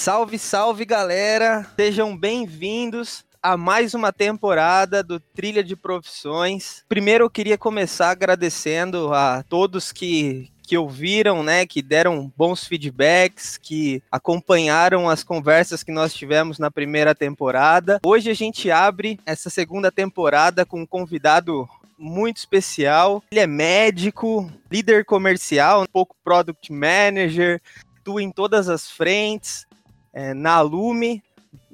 Salve, salve galera! Sejam bem-vindos a mais uma temporada do Trilha de Profissões. Primeiro eu queria começar agradecendo a todos que, que ouviram, né, que deram bons feedbacks, que acompanharam as conversas que nós tivemos na primeira temporada. Hoje a gente abre essa segunda temporada com um convidado muito especial. Ele é médico, líder comercial, um pouco product manager, atua em todas as frentes, é, na Lume,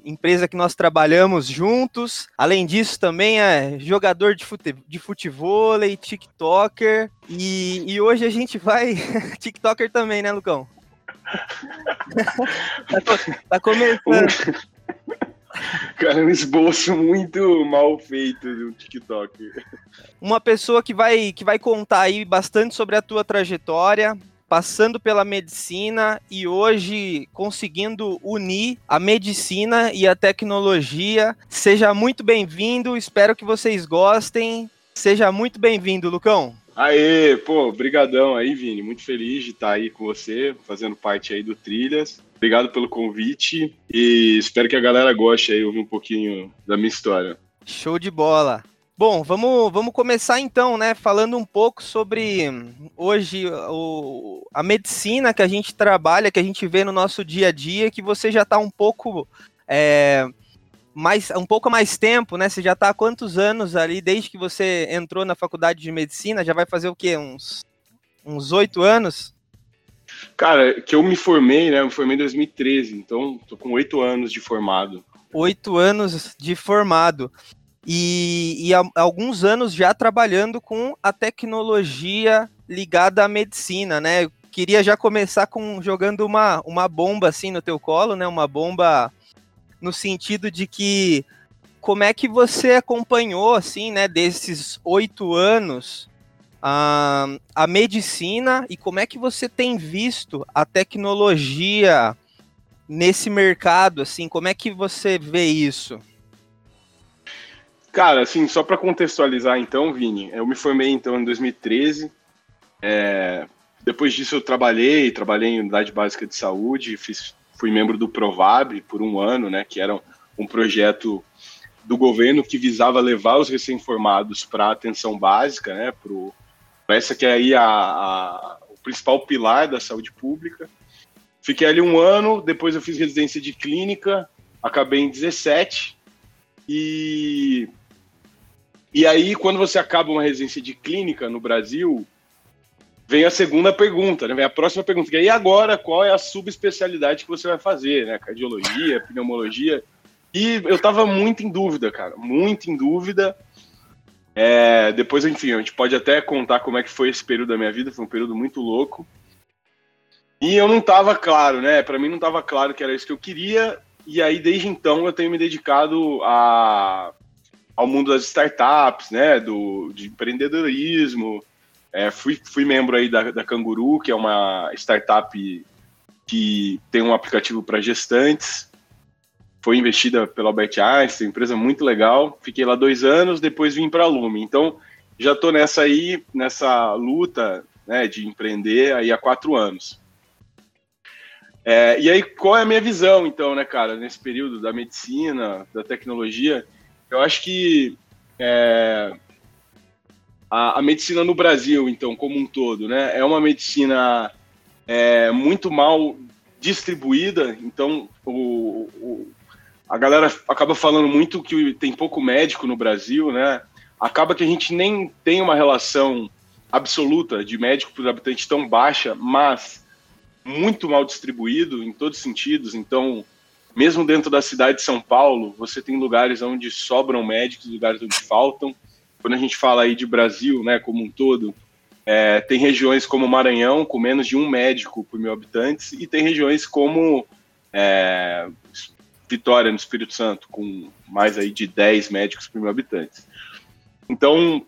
empresa que nós trabalhamos juntos. Além disso, também é jogador de, fute de futebol, TikToker. E, e hoje a gente vai. TikToker também, né, Lucão? tá, tá começando. Cara, um esboço muito mal feito do TikTok. Uma pessoa que vai, que vai contar aí bastante sobre a tua trajetória, passando pela medicina e hoje conseguindo unir a medicina e a tecnologia. Seja muito bem-vindo, espero que vocês gostem. Seja muito bem-vindo, Lucão. Aê, pô, brigadão aí, Vini. Muito feliz de estar aí com você, fazendo parte aí do Trilhas. Obrigado pelo convite e espero que a galera goste aí ouvir um pouquinho da minha história. Show de bola. Bom, vamos, vamos começar então, né, falando um pouco sobre hoje o, a medicina que a gente trabalha, que a gente vê no nosso dia a dia, que você já está um pouco é, mais, um pouco mais tempo, né? Você já está há quantos anos ali, desde que você entrou na faculdade de medicina? Já vai fazer o quê? Uns uns oito anos? Cara, que eu me formei, né? Eu me formei em 2013, então tô com oito anos de formado. Oito anos de formado e, e há alguns anos já trabalhando com a tecnologia ligada à medicina, né? Eu queria já começar com jogando uma, uma bomba assim no teu colo, né? Uma bomba no sentido de que como é que você acompanhou assim, né? Desses oito anos a, a medicina e como é que você tem visto a tecnologia nesse mercado, assim? Como é que você vê isso? Cara, assim, só para contextualizar então, Vini, eu me formei então em 2013. É, depois disso eu trabalhei, trabalhei em unidade básica de saúde, fiz, fui membro do Provab por um ano, né, que era um projeto do governo que visava levar os recém-formados para a atenção básica, né, para essa que é aí a, a, o principal pilar da saúde pública. Fiquei ali um ano, depois eu fiz residência de clínica, acabei em 17 e e aí, quando você acaba uma residência de clínica no Brasil, vem a segunda pergunta, né? Vem a próxima pergunta, é, e agora qual é a subespecialidade que você vai fazer, né? Cardiologia, pneumologia. E eu tava muito em dúvida, cara, muito em dúvida. É, depois, enfim, a gente pode até contar como é que foi esse período da minha vida, foi um período muito louco. E eu não tava claro, né? Para mim não tava claro que era isso que eu queria. E aí, desde então, eu tenho me dedicado a ao mundo das startups, né, do, de empreendedorismo. É, fui, fui membro aí da, da Canguru, que é uma startup que tem um aplicativo para gestantes. Foi investida pelo Albert Einstein, empresa muito legal. Fiquei lá dois anos, depois vim para a Lume. Então, já estou nessa aí, nessa luta né, de empreender aí há quatro anos. É, e aí, qual é a minha visão, então, né, cara, nesse período da medicina, da tecnologia? Eu acho que é, a, a, medicina no Brasil, então, como um todo, né, é uma medicina é, muito mal distribuída. Então, o, o, a galera acaba falando muito que tem pouco médico no Brasil, né? Acaba que a gente nem tem uma relação absoluta de médico por habitante tão baixa, mas muito mal distribuído em todos os sentidos. Então, mesmo dentro da cidade de São Paulo, você tem lugares onde sobram médicos, lugares onde faltam. Quando a gente fala aí de Brasil, né, como um todo, é, tem regiões como Maranhão, com menos de um médico por mil habitantes, e tem regiões como é, Vitória, no Espírito Santo, com mais aí de 10 médicos por mil habitantes. Então,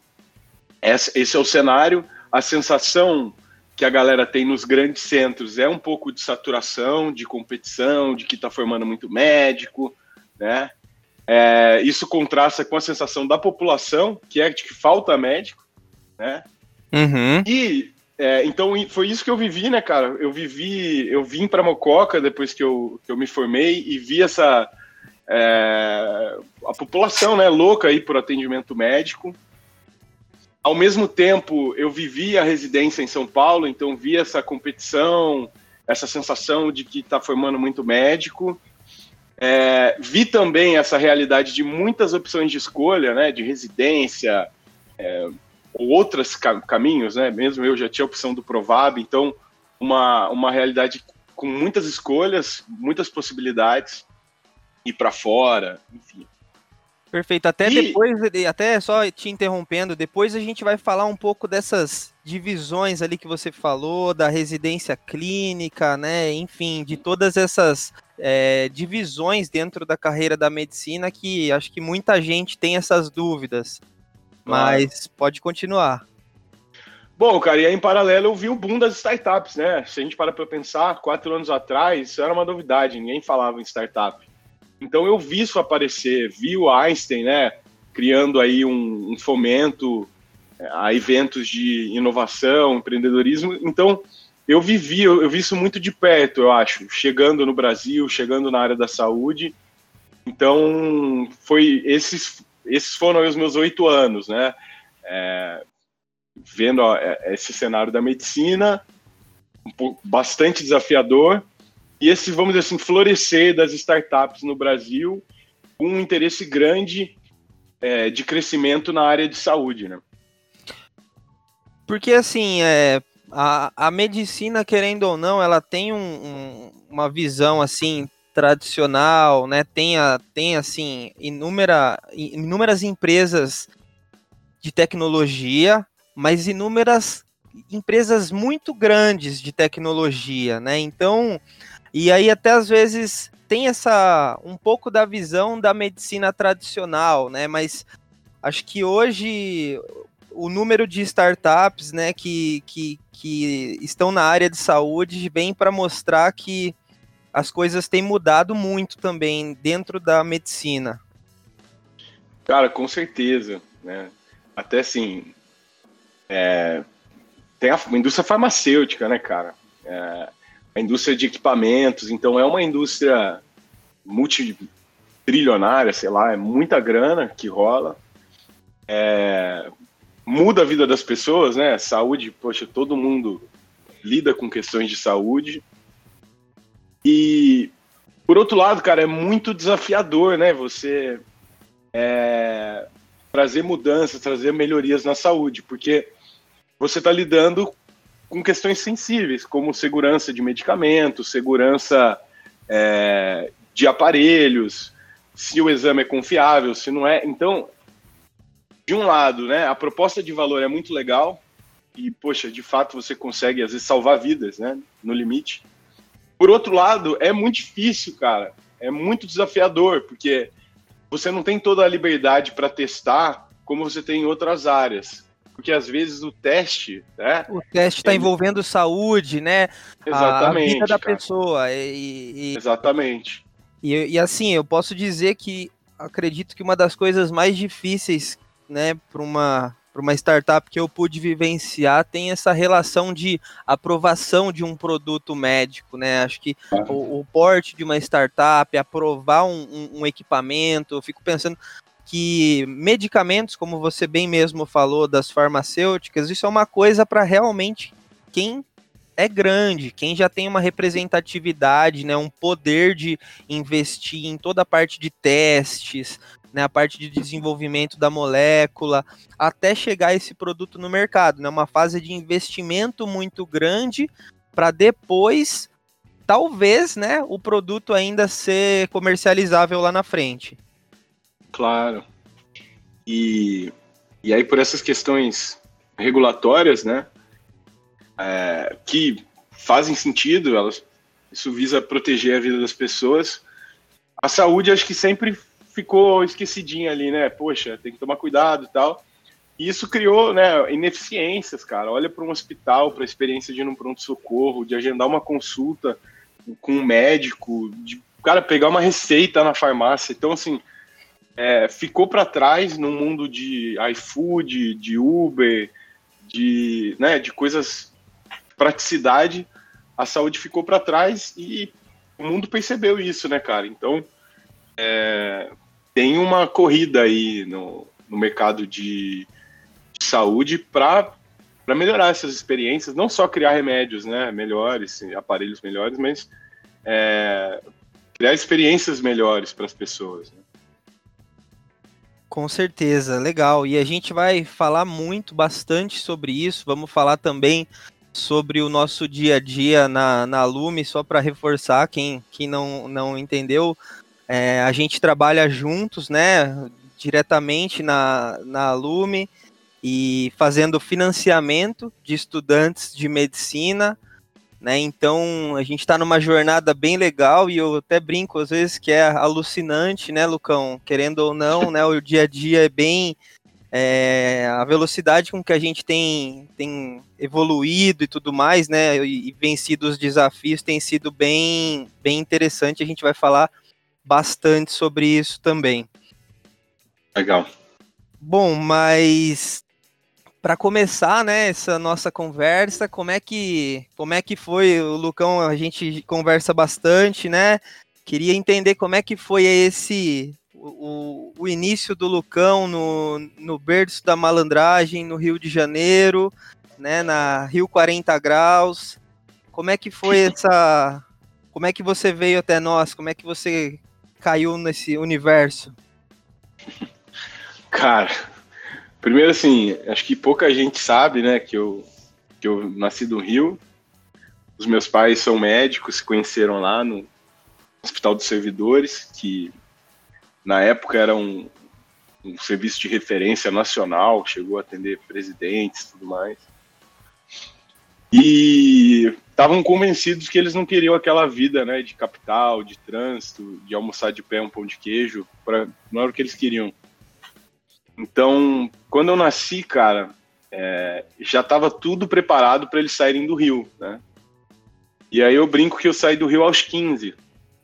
esse é o cenário. A sensação que a galera tem nos grandes centros é um pouco de saturação, de competição, de que está formando muito médico, né? É, isso contrasta com a sensação da população, que é de que falta médico, né? Uhum. E é, então foi isso que eu vivi, né, cara? Eu vivi, eu vim para Mococa depois que eu, que eu me formei e vi essa é, a população, né, louca aí por atendimento médico. Ao mesmo tempo, eu vivi a residência em São Paulo, então vi essa competição, essa sensação de que está formando muito médico. É, vi também essa realidade de muitas opções de escolha, né, de residência, é, ou outros caminhos, né? Mesmo eu já tinha a opção do Provab, então uma, uma realidade com muitas escolhas, muitas possibilidades, ir para fora, enfim. Perfeito. Até e... depois, até só te interrompendo, depois a gente vai falar um pouco dessas divisões ali que você falou, da residência clínica, né? Enfim, de todas essas é, divisões dentro da carreira da medicina que acho que muita gente tem essas dúvidas. Mas pode continuar. Bom, cara, e aí em paralelo eu vi o boom das startups, né? Se a gente para para pensar, quatro anos atrás, isso era uma novidade, ninguém falava em startup. Então eu vi isso aparecer, vi o Einstein, né, criando aí um, um fomento é, a eventos de inovação, empreendedorismo. Então eu vivi, eu, eu vi isso muito de perto, eu acho, chegando no Brasil, chegando na área da saúde. Então foi esses esses foram os meus oito anos, né? É, vendo ó, é, esse cenário da medicina, um pouco, bastante desafiador, e esse, vamos dizer assim, florescer das startups no Brasil, um interesse grande é, de crescimento na área de saúde, né? Porque, assim, é, a, a medicina, querendo ou não, ela tem um, um, uma visão, assim, tradicional, né? Tem, a, tem assim, inúmera, inúmeras empresas de tecnologia, mas inúmeras empresas muito grandes de tecnologia, né? Então, e aí até às vezes tem essa um pouco da visão da medicina tradicional, né? Mas acho que hoje o número de startups, né, que, que, que estão na área de saúde vem para mostrar que as coisas têm mudado muito também dentro da medicina. Cara, com certeza, né? Até assim, é, tem a, indústria farmacêutica, né, cara? É, a indústria de equipamentos, então é uma indústria multitrilionária, sei lá, é muita grana que rola. É, muda a vida das pessoas, né? Saúde, poxa, todo mundo lida com questões de saúde. E, por outro lado, cara, é muito desafiador, né? Você é, trazer mudanças, trazer melhorias na saúde, porque você está lidando com questões sensíveis, como segurança de medicamentos, segurança é, de aparelhos, se o exame é confiável, se não é. Então, de um lado, né, a proposta de valor é muito legal e, poxa, de fato você consegue às vezes salvar vidas, né, no limite. Por outro lado, é muito difícil, cara. É muito desafiador, porque você não tem toda a liberdade para testar como você tem em outras áreas. Porque às vezes o teste, né? O teste está ele... envolvendo saúde, né? Exatamente. A vida da cara. pessoa. E, e, Exatamente. E, e assim, eu posso dizer que acredito que uma das coisas mais difíceis, né, para uma para uma startup que eu pude vivenciar tem essa relação de aprovação de um produto médico, né? Acho que o, o porte de uma startup, aprovar um, um, um equipamento, eu fico pensando que medicamentos, como você bem mesmo falou, das farmacêuticas, isso é uma coisa para realmente quem é grande, quem já tem uma representatividade, né, um poder de investir em toda a parte de testes, né, a parte de desenvolvimento da molécula, até chegar esse produto no mercado, né, uma fase de investimento muito grande para depois, talvez, né, o produto ainda ser comercializável lá na frente. Claro. E, e aí por essas questões regulatórias, né, é, que fazem sentido, elas, isso visa proteger a vida das pessoas. A saúde, acho que sempre ficou esquecidinha ali, né? Poxa, tem que tomar cuidado e tal. E isso criou, né, ineficiências, cara. Olha para um hospital, para a experiência de ir num pronto-socorro, de agendar uma consulta com um médico, de, cara, pegar uma receita na farmácia. Então, assim, é, ficou para trás no mundo de iFood, de Uber, de, né, de coisas praticidade, a saúde ficou para trás e o mundo percebeu isso, né, cara? Então, é, tem uma corrida aí no, no mercado de, de saúde para melhorar essas experiências, não só criar remédios né, melhores, aparelhos melhores, mas é, criar experiências melhores para as pessoas. Né? Com certeza, legal. E a gente vai falar muito, bastante sobre isso. Vamos falar também sobre o nosso dia a dia na, na Lume, só para reforçar quem, quem não, não entendeu. É, a gente trabalha juntos, né, diretamente na, na Lume e fazendo financiamento de estudantes de medicina, né? Então a gente está numa jornada bem legal e eu até brinco às vezes que é alucinante, né, Lucão? Querendo ou não, né? O dia a dia é bem é, a velocidade com que a gente tem, tem evoluído e tudo mais, né? E, e vencido os desafios tem sido bem, bem interessante. A gente vai falar bastante sobre isso também. Legal. Bom, mas para começar, né, essa nossa conversa, como é que como é que foi o Lucão? A gente conversa bastante, né? Queria entender como é que foi esse o, o início do Lucão no, no berço da malandragem no Rio de Janeiro, né, na Rio 40 graus. Como é que foi essa como é que você veio até nós? Como é que você caiu nesse universo? Cara, primeiro assim, acho que pouca gente sabe, né, que eu, que eu nasci do Rio. Os meus pais são médicos, se conheceram lá no Hospital dos Servidores, que na época era um, um serviço de referência nacional, chegou a atender presidentes e tudo mais. E estavam convencidos que eles não queriam aquela vida, né, de capital, de trânsito, de almoçar de pé um pão de queijo, pra, não era o que eles queriam. Então, quando eu nasci, cara, é, já estava tudo preparado para eles saírem do Rio, né? E aí eu brinco que eu saí do Rio aos 15.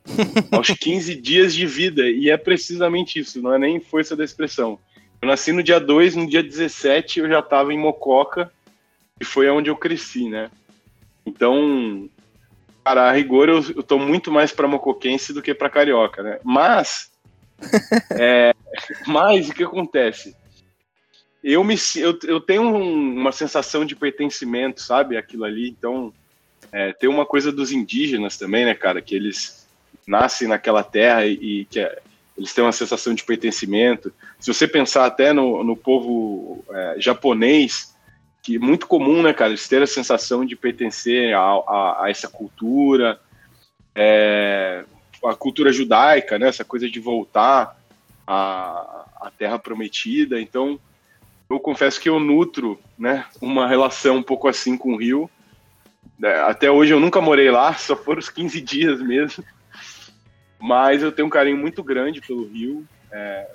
aos 15 dias de vida. E é precisamente isso, não é nem força da expressão. Eu nasci no dia 2, no dia 17 eu já estava em Mococa, e foi onde eu cresci, né? Então, cara, a rigor eu, eu tô muito mais para mocoquense do que para carioca, né? Mas, é, mas o que acontece? Eu, me, eu, eu tenho um, uma sensação de pertencimento, sabe? Aquilo ali. Então, é, tem uma coisa dos indígenas também, né, cara? Que eles nascem naquela terra e, e que é, eles têm uma sensação de pertencimento. Se você pensar até no, no povo é, japonês, que é muito comum, né, cara, eles terem a sensação de pertencer a, a, a essa cultura, é, a cultura judaica, né, essa coisa de voltar à, à Terra Prometida. Então, eu confesso que eu nutro, né, uma relação um pouco assim com o Rio. É, até hoje eu nunca morei lá, só foram os 15 dias mesmo. Mas eu tenho um carinho muito grande pelo Rio. É,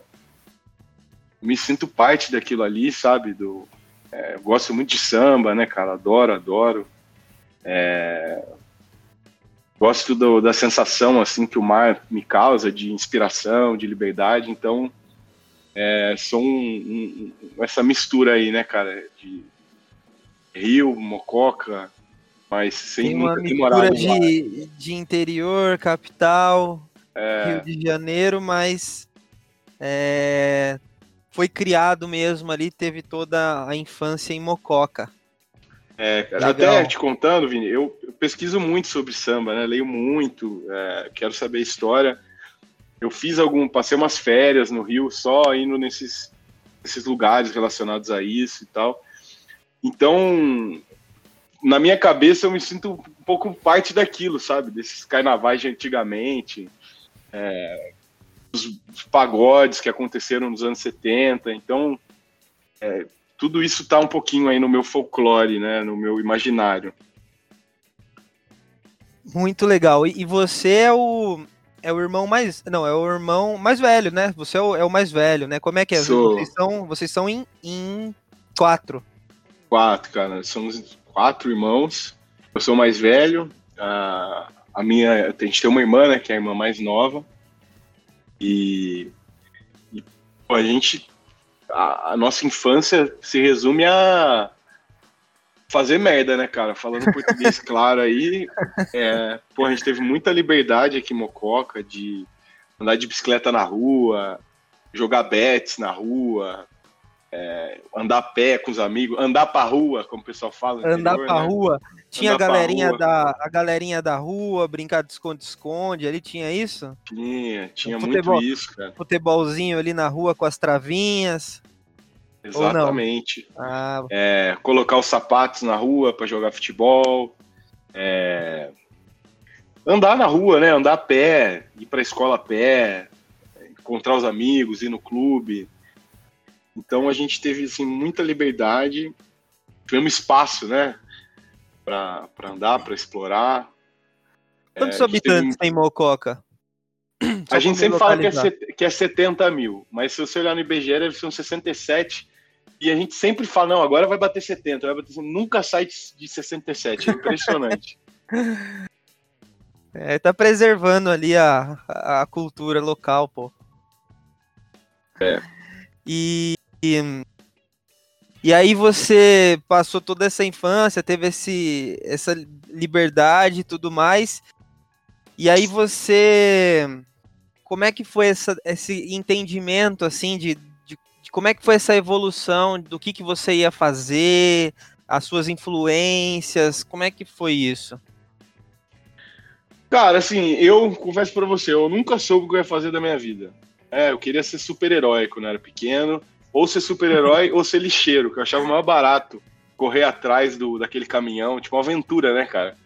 me sinto parte daquilo ali, sabe? Do, é, gosto muito de samba, né, cara? Adoro, adoro. É, gosto do, da sensação assim que o mar me causa de inspiração, de liberdade. Então, é, sou um, um, essa mistura aí, né, cara? De Rio, Mococa, mas sem Tem uma mistura de, de interior, capital, é... Rio de Janeiro, mas é, foi criado mesmo ali, teve toda a infância em Mococa. É, até te contando, Vini, eu, pesquiso muito sobre samba, né? Leio muito, é, quero saber a história. Eu fiz algum, passei umas férias no Rio só indo nesses, nesses lugares relacionados a isso e tal. Então, na minha cabeça eu me sinto um pouco parte daquilo, sabe? Desses carnavais de antigamente, é, os, os, pagodes que aconteceram nos anos 70. Então, é, tudo isso está um pouquinho aí no meu folclore, né, no meu imaginário. Muito legal. E, você é o é o irmão mais não é o irmão mais velho, né? Você é o, é o mais velho, né? Como é que é? Sou... Vocês são vocês são em, em quatro. Quatro, cara. Somos quatro irmãos. Eu sou o mais velho. A, a minha a gente tem uma irmã, né? Que é a irmã mais nova. E, e a gente. A, a, nossa infância se resume a fazer merda, né, cara? Falando português claro aí. É, pô, a gente teve muita liberdade aqui em Mococa de andar de bicicleta na rua, jogar bets na rua, é, andar a pé com os amigos, andar pra rua, como o pessoal fala. Andar interior, pra né? rua. Tinha andar a galerinha, da, a galerinha da rua, brincar de esconde-esconde, ali tinha isso? Tinha, tinha futebol, muito isso, cara. Futebolzinho ali na rua com as travinhas. Exatamente. Ah. É, colocar os sapatos na rua para jogar futebol. É, andar na rua, né? Andar a pé, ir para a escola a pé, encontrar os amigos, ir no clube. Então a gente teve assim, muita liberdade, tivemos espaço, né? Para andar, para explorar. Quantos é, habitantes teve... tem Mococa? a gente sempre fala que é, que é 70 mil, mas se você olhar no IBGE, ser uns 67 e a gente sempre fala, não, agora vai bater 70, vai bater 70. nunca sai de 67, é impressionante. é, tá preservando ali a, a cultura local, pô. É. E, e, e aí você passou toda essa infância, teve esse, essa liberdade e tudo mais. E aí você. Como é que foi essa, esse entendimento assim de como é que foi essa evolução do que, que você ia fazer, as suas influências, como é que foi isso? Cara, assim, eu confesso para você, eu nunca soube o que eu ia fazer da minha vida. É, eu queria ser super-herói quando eu era pequeno, ou ser super-herói ou ser lixeiro, que eu achava mais barato correr atrás do daquele caminhão, tipo uma aventura, né, cara?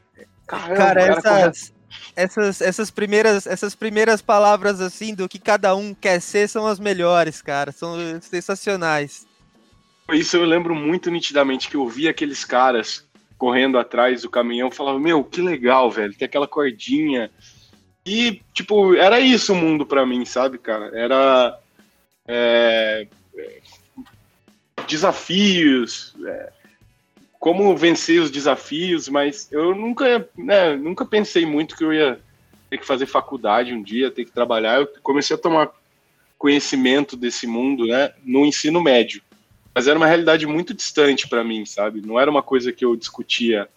Caramba, cara, essas, essas, essas, primeiras, essas primeiras palavras assim do que cada um quer ser são as melhores, cara. São sensacionais. Isso eu lembro muito nitidamente que eu vi aqueles caras correndo atrás do caminhão, falava, meu, que legal, velho, tem aquela cordinha. E, tipo, era isso o mundo para mim, sabe, cara? Era é, desafios, é, como vencer os desafios, mas eu nunca, né, nunca pensei muito que eu ia ter que fazer faculdade um dia, ter que trabalhar. Eu comecei a tomar conhecimento desse mundo, né, no ensino médio. Mas era uma realidade muito distante para mim, sabe? Não era uma coisa que eu discutia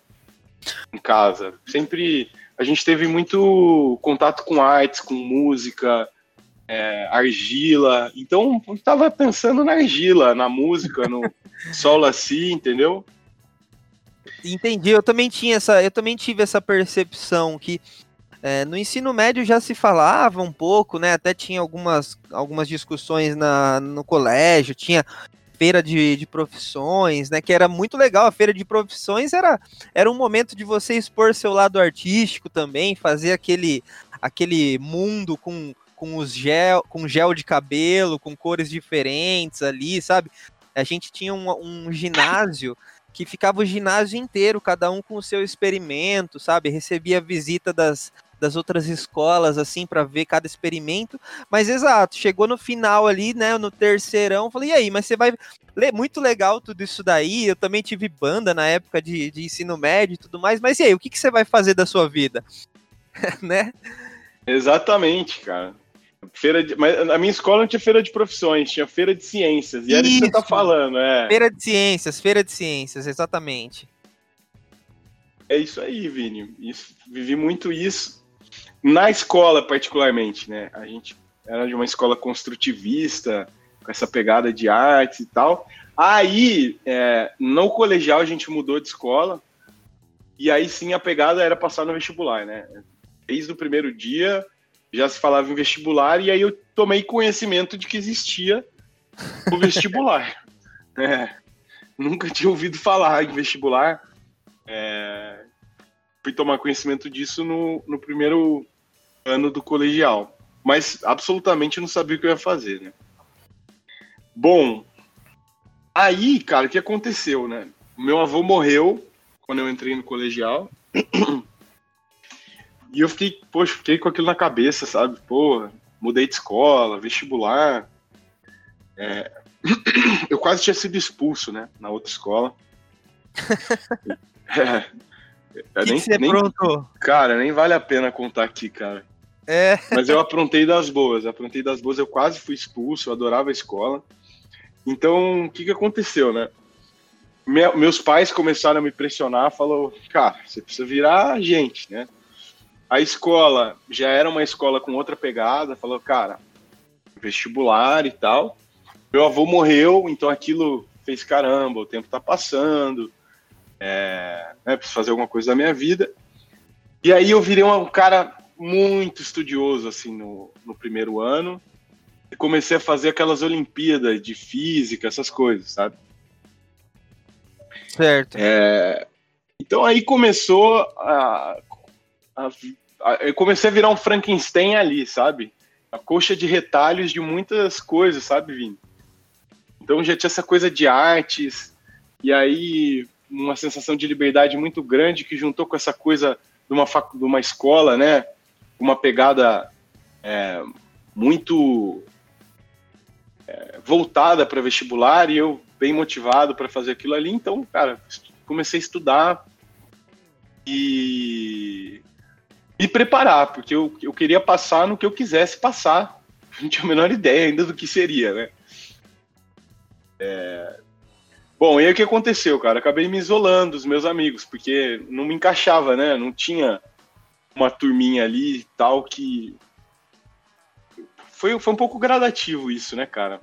em casa. Sempre a gente teve muito contato com artes, com música, é, argila. Então, eu estava pensando na argila, na música, no solo assim, entendeu? Entendi, eu também tinha essa, eu também tive essa percepção que é, no ensino médio já se falava um pouco, né? Até tinha algumas, algumas discussões na, no colégio, tinha feira de, de profissões, né? Que era muito legal. A feira de profissões era, era um momento de você expor seu lado artístico também, fazer aquele, aquele mundo com, com os gel, com gel de cabelo, com cores diferentes ali, sabe? A gente tinha um, um ginásio que ficava o ginásio inteiro, cada um com o seu experimento, sabe? Recebia visita das, das outras escolas, assim, para ver cada experimento. Mas exato, chegou no final ali, né, no terceirão, falei, e aí, mas você vai. ler Muito legal tudo isso daí. Eu também tive banda na época de, de ensino médio e tudo mais, mas e aí, o que, que você vai fazer da sua vida? né? Exatamente, cara. Feira de, mas a minha escola não tinha feira de profissões, tinha feira de ciências. E era isso que você tá falando, é. Feira de ciências, feira de ciências, exatamente. É isso aí, Vini. Isso, vivi muito isso. Na escola, particularmente, né? A gente era de uma escola construtivista, com essa pegada de arte e tal. Aí, é, no colegial, a gente mudou de escola. E aí sim a pegada era passar no vestibular, né? Desde o primeiro dia, já se falava em vestibular, e aí eu tomei conhecimento de que existia o vestibular. é, nunca tinha ouvido falar em vestibular. É, fui tomar conhecimento disso no, no primeiro ano do colegial. Mas absolutamente não sabia o que eu ia fazer, né? Bom, aí, cara, o que aconteceu, né? Meu avô morreu quando eu entrei no colegial. E eu fiquei, poxa, fiquei com aquilo na cabeça, sabe? Pô, mudei de escola, vestibular. É... Eu quase tinha sido expulso, né? Na outra escola. é. Que nem, que você nem, aprontou? Cara, nem vale a pena contar aqui, cara. É. Mas eu aprontei das boas, aprontei das boas, eu quase fui expulso, eu adorava a escola. Então, o que, que aconteceu, né? me, meus pais começaram a me pressionar, falou, cara, você precisa virar gente, né? A escola já era uma escola com outra pegada, falou, cara, vestibular e tal. Meu avô morreu, então aquilo fez caramba, o tempo tá passando, é, né, preciso fazer alguma coisa da minha vida. E aí eu virei um cara muito estudioso, assim, no, no primeiro ano, e comecei a fazer aquelas Olimpíadas de física, essas coisas, sabe? Certo. É, então aí começou a, a, a, Eu comecei a virar um Frankenstein ali, sabe? A coxa de retalhos de muitas coisas, sabe, Vini? Então já tinha essa coisa de artes, e aí uma sensação de liberdade muito grande que juntou com essa coisa de uma, de uma escola, né? Uma pegada é, muito é, voltada para vestibular e eu bem motivado para fazer aquilo ali. Então, cara, comecei a estudar e me preparar, porque eu, eu queria passar no que eu quisesse passar. Não tinha a menor ideia ainda do que seria, né? É... Bom, e aí o que aconteceu, cara? Acabei me isolando dos meus amigos, porque não me encaixava, né? Não tinha uma turminha ali e tal que. Foi, foi um pouco gradativo isso, né, cara?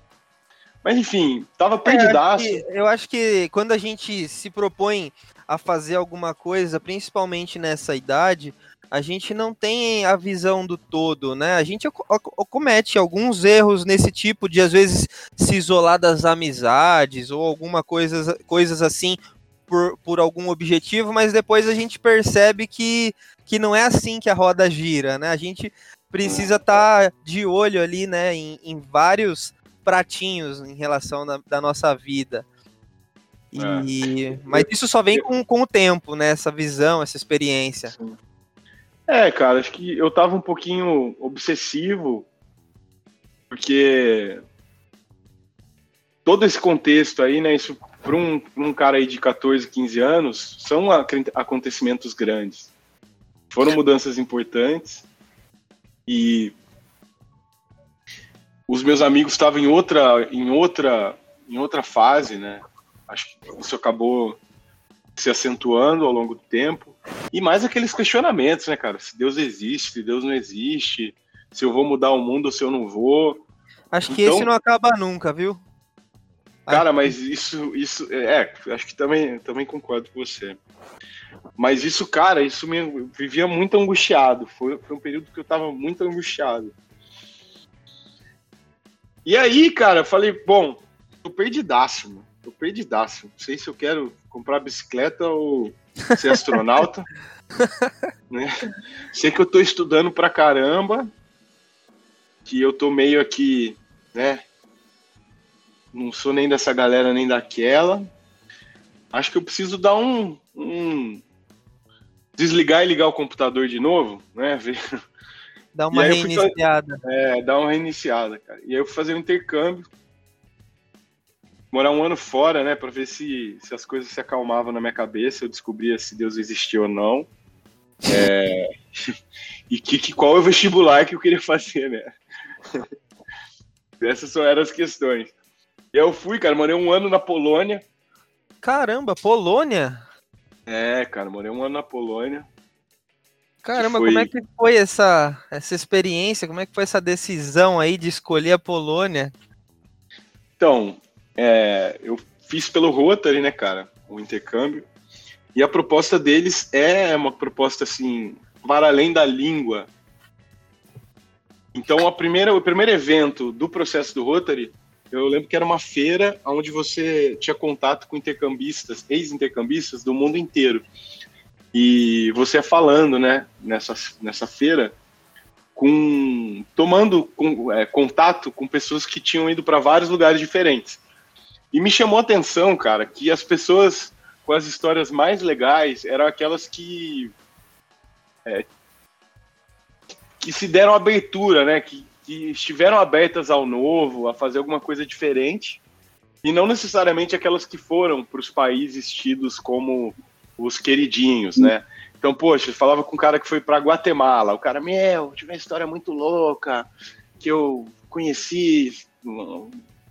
Mas enfim, tava perdidaço. É, eu, acho que, eu acho que quando a gente se propõe a fazer alguma coisa, principalmente nessa idade, a gente não tem a visão do todo, né? A gente comete alguns erros nesse tipo de, às vezes, se isolar das amizades ou alguma coisa, coisas assim por, por algum objetivo, mas depois a gente percebe que, que não é assim que a roda gira, né? A gente precisa estar tá de olho ali, né, em, em vários pratinhos em relação da, da nossa vida. E, é. Mas isso só vem com, com o tempo, né? Essa visão, essa experiência. Sim. É, cara, acho que eu tava um pouquinho obsessivo, porque todo esse contexto aí, né? Isso para um, um cara aí de 14, 15 anos, são acontecimentos grandes. Foram mudanças importantes e os meus amigos estavam em outra, em outra, em outra fase, né? Acho que isso acabou se acentuando ao longo do tempo. E mais aqueles questionamentos, né, cara? Se Deus existe, se Deus não existe, se eu vou mudar o mundo ou se eu não vou. Acho que então, esse não acaba nunca, viu? Cara, mas isso, isso, é, acho que também, também concordo com você. Mas isso, cara, isso me vivia muito angustiado. Foi, foi um período que eu tava muito angustiado. E aí, cara, eu falei, bom, tô perdidaço, mano. Tô perdidaço. Não sei se eu quero comprar bicicleta ou ser astronauta. né? Sei que eu tô estudando pra caramba, que eu tô meio aqui, né? Não sou nem dessa galera nem daquela. Acho que eu preciso dar um, um desligar e ligar o computador de novo, né? Dá uma reiniciada. Fazer, é, dá uma reiniciada, cara. E aí eu fui fazer um intercâmbio. Morar um ano fora, né, pra ver se, se as coisas se acalmavam na minha cabeça, eu descobria se Deus existia ou não. É... e que, que, qual é o vestibular que eu queria fazer, né? Essas só eram as questões. E eu fui, cara, morei um ano na Polônia. Caramba, Polônia? É, cara, morei um ano na Polônia. Caramba, foi... como é que foi essa, essa experiência? Como é que foi essa decisão aí de escolher a Polônia? Então, é, eu fiz pelo Rotary, né, cara, o intercâmbio. E a proposta deles é uma proposta assim, para além da língua. Então, a primeira, o primeiro evento do processo do Rotary, eu lembro que era uma feira onde você tinha contato com intercambistas, ex-intercambistas do mundo inteiro. E você falando, né, nessa, nessa feira, com tomando com, é, contato com pessoas que tinham ido para vários lugares diferentes. E me chamou a atenção, cara, que as pessoas com as histórias mais legais eram aquelas que é, que se deram abertura, né, que, que estiveram abertas ao novo, a fazer alguma coisa diferente, e não necessariamente aquelas que foram para os países tidos como os queridinhos, né? Então, poxa, falava com um cara que foi para Guatemala. O cara, meu, tive uma história muito louca que eu conheci,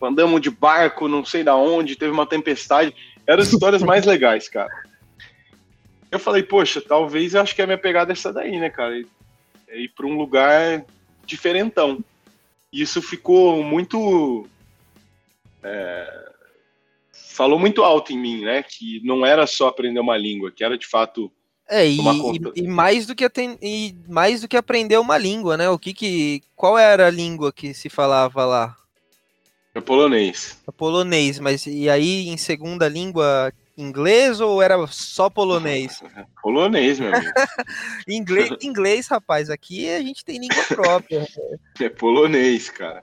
andamos de barco, não sei da onde, teve uma tempestade. Eram as histórias mais legais, cara. Eu falei, poxa, talvez eu acho que a minha pegada é essa daí, né, cara? É ir para um lugar diferentão. E isso ficou muito. É, falou muito alto em mim, né? Que não era só aprender uma língua, que era de fato. É, e, e, e, mais do que e mais do que aprender uma língua, né? O que que qual era a língua que se falava lá? É polonês. É polonês, mas e aí em segunda língua inglês ou era só polonês? polonês, meu amigo. inglês, inglês, rapaz, aqui a gente tem língua própria. é polonês, cara.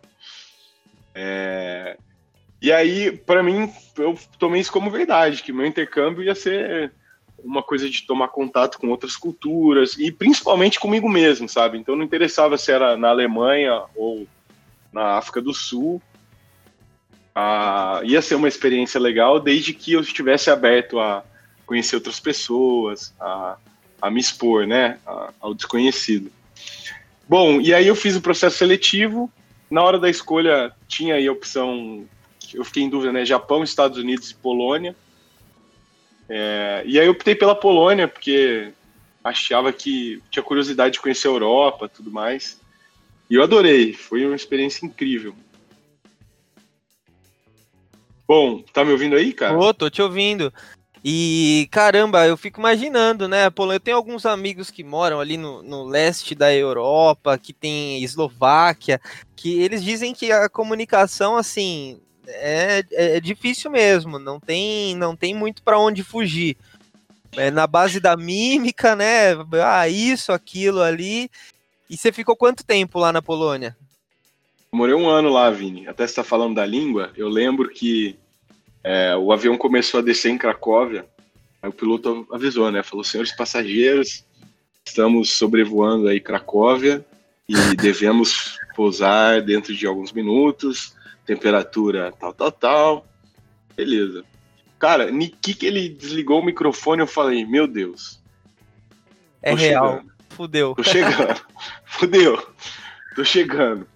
É... E aí, para mim, eu tomei isso como verdade, que meu intercâmbio ia ser uma coisa de tomar contato com outras culturas e principalmente comigo mesmo, sabe? Então não interessava se era na Alemanha ou na África do Sul. Ah, ia ser uma experiência legal desde que eu estivesse aberto a conhecer outras pessoas, a, a me expor, né, a, ao desconhecido. Bom, e aí eu fiz o processo seletivo. Na hora da escolha tinha aí a opção eu fiquei em dúvida, né? Japão, Estados Unidos e Polônia. É, e aí eu optei pela Polônia, porque achava que tinha curiosidade de conhecer a Europa tudo mais. E eu adorei, foi uma experiência incrível. Bom, tá me ouvindo aí, cara? Ô, tô te ouvindo. E caramba, eu fico imaginando, né? Polônia, eu tenho alguns amigos que moram ali no, no leste da Europa, que tem Eslováquia, que eles dizem que a comunicação, assim, é, é, é difícil mesmo, não tem, não tem muito para onde fugir. É na base da mímica, né? Ah, isso, aquilo ali. E você ficou quanto tempo lá na Polônia? morei um ano lá, Vini. Até você tá falando da língua, eu lembro que é, o avião começou a descer em Cracóvia. Aí o piloto avisou, né? Falou, senhores passageiros, estamos sobrevoando aí Cracóvia e devemos pousar dentro de alguns minutos temperatura tal, tal, tal. Beleza. Cara, que que ele desligou o microfone, eu falei, meu Deus. É real. Chegando. Fudeu. Tô chegando. Fudeu. Tô chegando.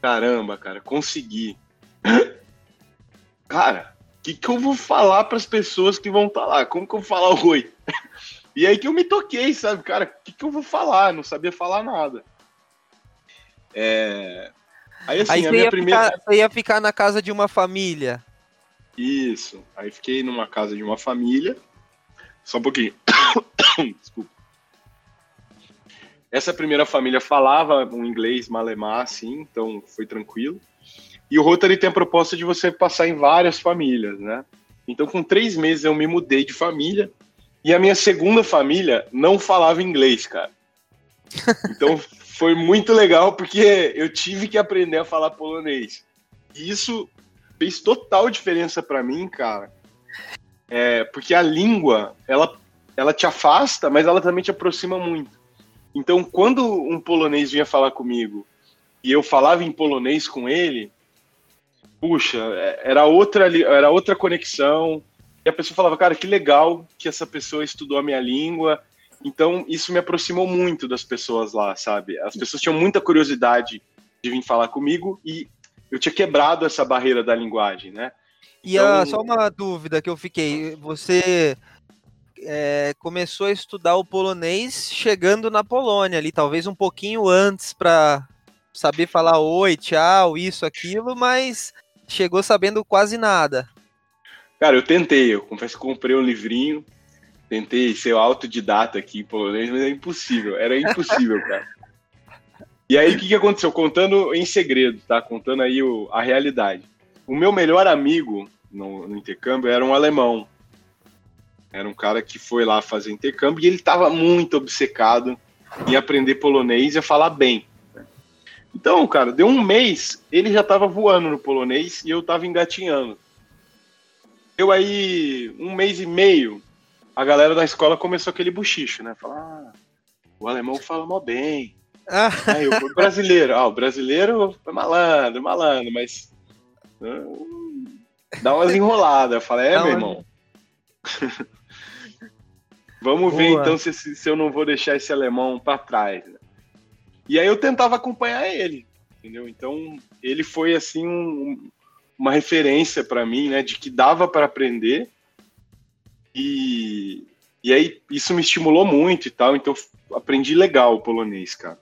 Caramba, cara, consegui. Cara, o que, que eu vou falar para as pessoas que vão estar tá lá? Como que eu vou falar oi? E aí que eu me toquei, sabe, cara? O que, que eu vou falar? Não sabia falar nada. É... Aí, assim, Aí a minha primeira. Ficar, você ia ficar na casa de uma família. Isso. Aí fiquei numa casa de uma família. Só um pouquinho. Desculpa. Essa primeira família falava um inglês malemar, assim, então foi tranquilo. E o Rotary tem a proposta de você passar em várias famílias, né? Então, com três meses, eu me mudei de família. E a minha segunda família não falava inglês, cara. Então, foi muito legal porque eu tive que aprender a falar polonês. E isso fez total diferença para mim, cara. É, porque a língua, ela, ela te afasta, mas ela também te aproxima muito. Então, quando um polonês vinha falar comigo e eu falava em polonês com ele, puxa, é, era outra, era outra conexão. E a pessoa falava, cara, que legal que essa pessoa estudou a minha língua então, isso me aproximou muito das pessoas lá, sabe? As pessoas tinham muita curiosidade de vir falar comigo e eu tinha quebrado essa barreira da linguagem, né? E então... só uma dúvida que eu fiquei: você é, começou a estudar o polonês chegando na Polônia, ali, talvez um pouquinho antes para saber falar oi, tchau, isso, aquilo, mas chegou sabendo quase nada. Cara, eu tentei, eu confesso que comprei um livrinho, Tentei ser autodidata aqui em polonês, mas é impossível. Era impossível, cara. E aí, o que, que aconteceu? Contando em segredo, tá? Contando aí o, a realidade. O meu melhor amigo no, no, intercâmbio era um alemão. Era um cara que foi lá fazer intercâmbio e ele estava muito obcecado em aprender polonês e falar bem. Então, cara, deu um mês, ele já estava voando no polonês e eu estava engatinhando. Deu aí um mês e meio, a galera da escola começou aquele buchicho, né? Falar, ah, o alemão fala mó bem. Ah. Aí o brasileiro, ah, o brasileiro é malandro, malandro, mas hum, dá umas enroladas. Eu falei, é, Não, meu irmão. Vamos Boa. ver então se, se eu não vou deixar esse alemão para trás. Né? E aí eu tentava acompanhar ele, entendeu? Então ele foi assim um, uma referência para mim, né, de que dava para aprender E, e aí isso me estimulou muito e tal, então aprendi legal o polonês, cara.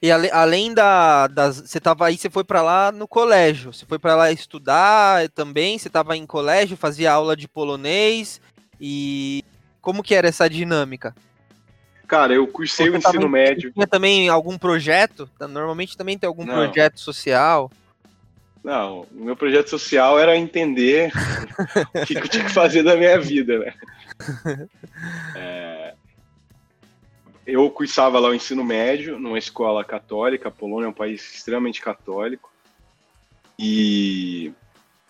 E ale, além da, das. Você tava aí, você foi para lá no colégio. Você foi para lá estudar também? Você tava em colégio, fazia aula de polonês? E como que era essa dinâmica? Cara, eu cursei o ensino médio. Tinha também algum projeto? Normalmente também tem algum Não. projeto social? Não, o meu projeto social era entender o que, eu tinha que fazer da minha vida, né? É, eu cursava lá o ensino médio, numa escola católica. A Polônia é um país extremamente católico. E,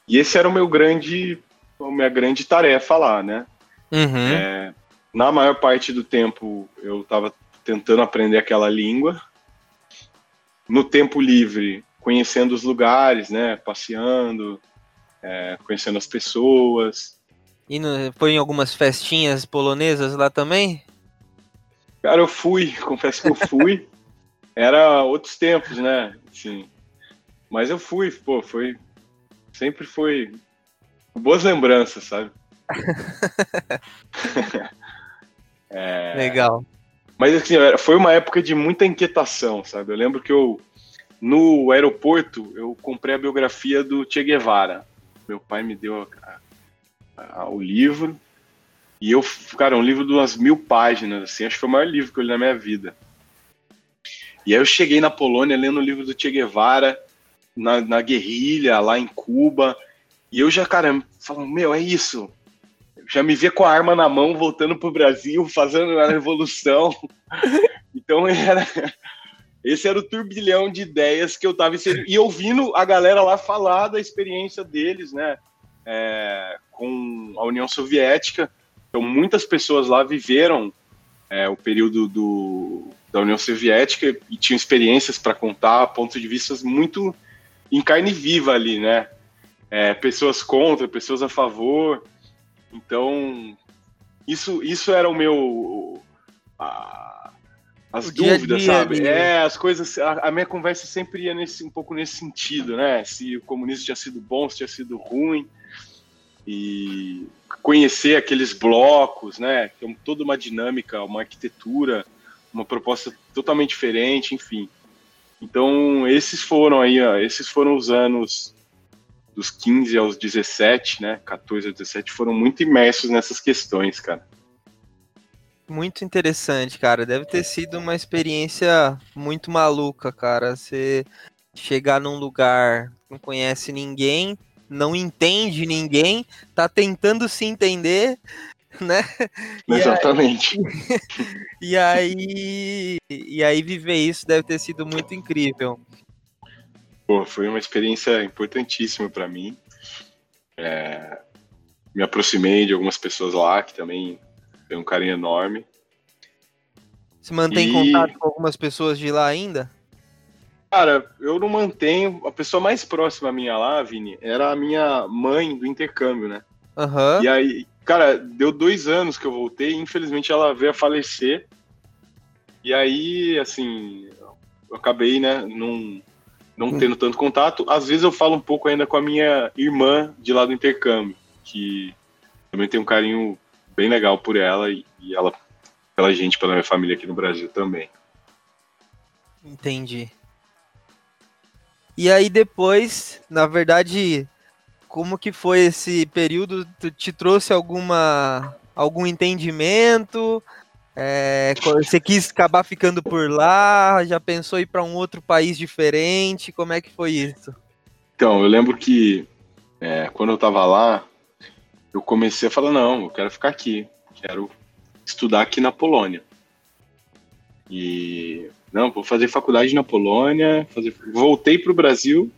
e esse era o meu grande, a minha grande tarefa lá, né? Uhum. É, na maior parte do tempo eu estava tentando aprender aquela língua. No tempo livre, conhecendo os lugares, né? Passeando, é, conhecendo as pessoas. E no, foi em algumas festinhas polonesas lá também? Cara, eu fui, confesso que eu fui. Era outros tempos, né? Assim, mas eu fui, pô, foi. Sempre foi. Boas lembranças, sabe? é... Legal. Mas assim, foi uma época de muita inquietação, sabe? Eu lembro que eu no aeroporto, eu comprei a biografia do Che Guevara. Meu pai me deu a, a, o livro. E eu, cara, é um livro de umas mil páginas, assim, acho que foi o maior livro que eu li na minha vida. E aí eu cheguei na Polônia lendo o livro do Che Guevara, na, na guerrilha, lá em Cuba. E eu já, cara, falando, meu, é isso. Já me via com a arma na mão, voltando pro Brasil, fazendo a revolução. então era esse era o turbilhão de ideias que eu estava inserido. E ouvindo a galera lá falar da experiência deles, né? É, com a União Soviética. Então, muitas pessoas lá viveram é, o período do, da União Soviética e tinham experiências para contar, pontos de vista muito em carne viva ali, né? É, pessoas contra, pessoas a favor. Então, isso, isso era o meu. A, as o dúvidas, dia -dia sabe? Ali. É, as coisas. A, a, minha conversa sempre ia nesse, um pouco nesse sentido, né? Se o comunismo tinha sido bom, se tinha sido ruim. E conhecer aqueles blocos, né? Que é toda uma dinâmica, uma arquitetura, uma proposta totalmente diferente, enfim. Então, esses foram aí, ó, esses foram os anos dos 15 aos 17, né? 14 a 17 foram muito imersos nessas questões, cara muito interessante, cara. Deve ter sido uma experiência muito maluca, cara. Você chegar num lugar, não conhece ninguém, não entende ninguém, tá tentando se entender, né? Exatamente. E aí, e aí, e aí viver isso deve ter sido muito incrível. Pô, foi uma experiência importantíssima para mim. É, me aproximei de algumas pessoas lá que também tem um carinho enorme. Se mantém e... contato com algumas pessoas de lá ainda? Cara, eu não mantenho. A pessoa mais próxima minha lá, Vini, era a minha mãe do intercâmbio, né? Uhum. E aí, cara, deu dois anos que eu voltei. Infelizmente, ela veio a falecer. E aí, assim, eu acabei, né, não, não tendo tanto contato. Às vezes eu falo um pouco ainda com a minha irmã de lá do intercâmbio, que também tem um carinho bem legal por ela e, e ela pela gente, pela minha família aqui no Brasil também. Entendi. E aí depois, na verdade, como que foi esse período? Te trouxe alguma algum entendimento? É, você quis acabar ficando por lá? Já pensou ir para um outro país diferente? Como é que foi isso? Então, eu lembro que é, quando eu estava lá, eu comecei a falar, não, eu quero ficar aqui, quero estudar aqui na Polônia. E não, vou fazer faculdade na Polônia, fazer... voltei para o Brasil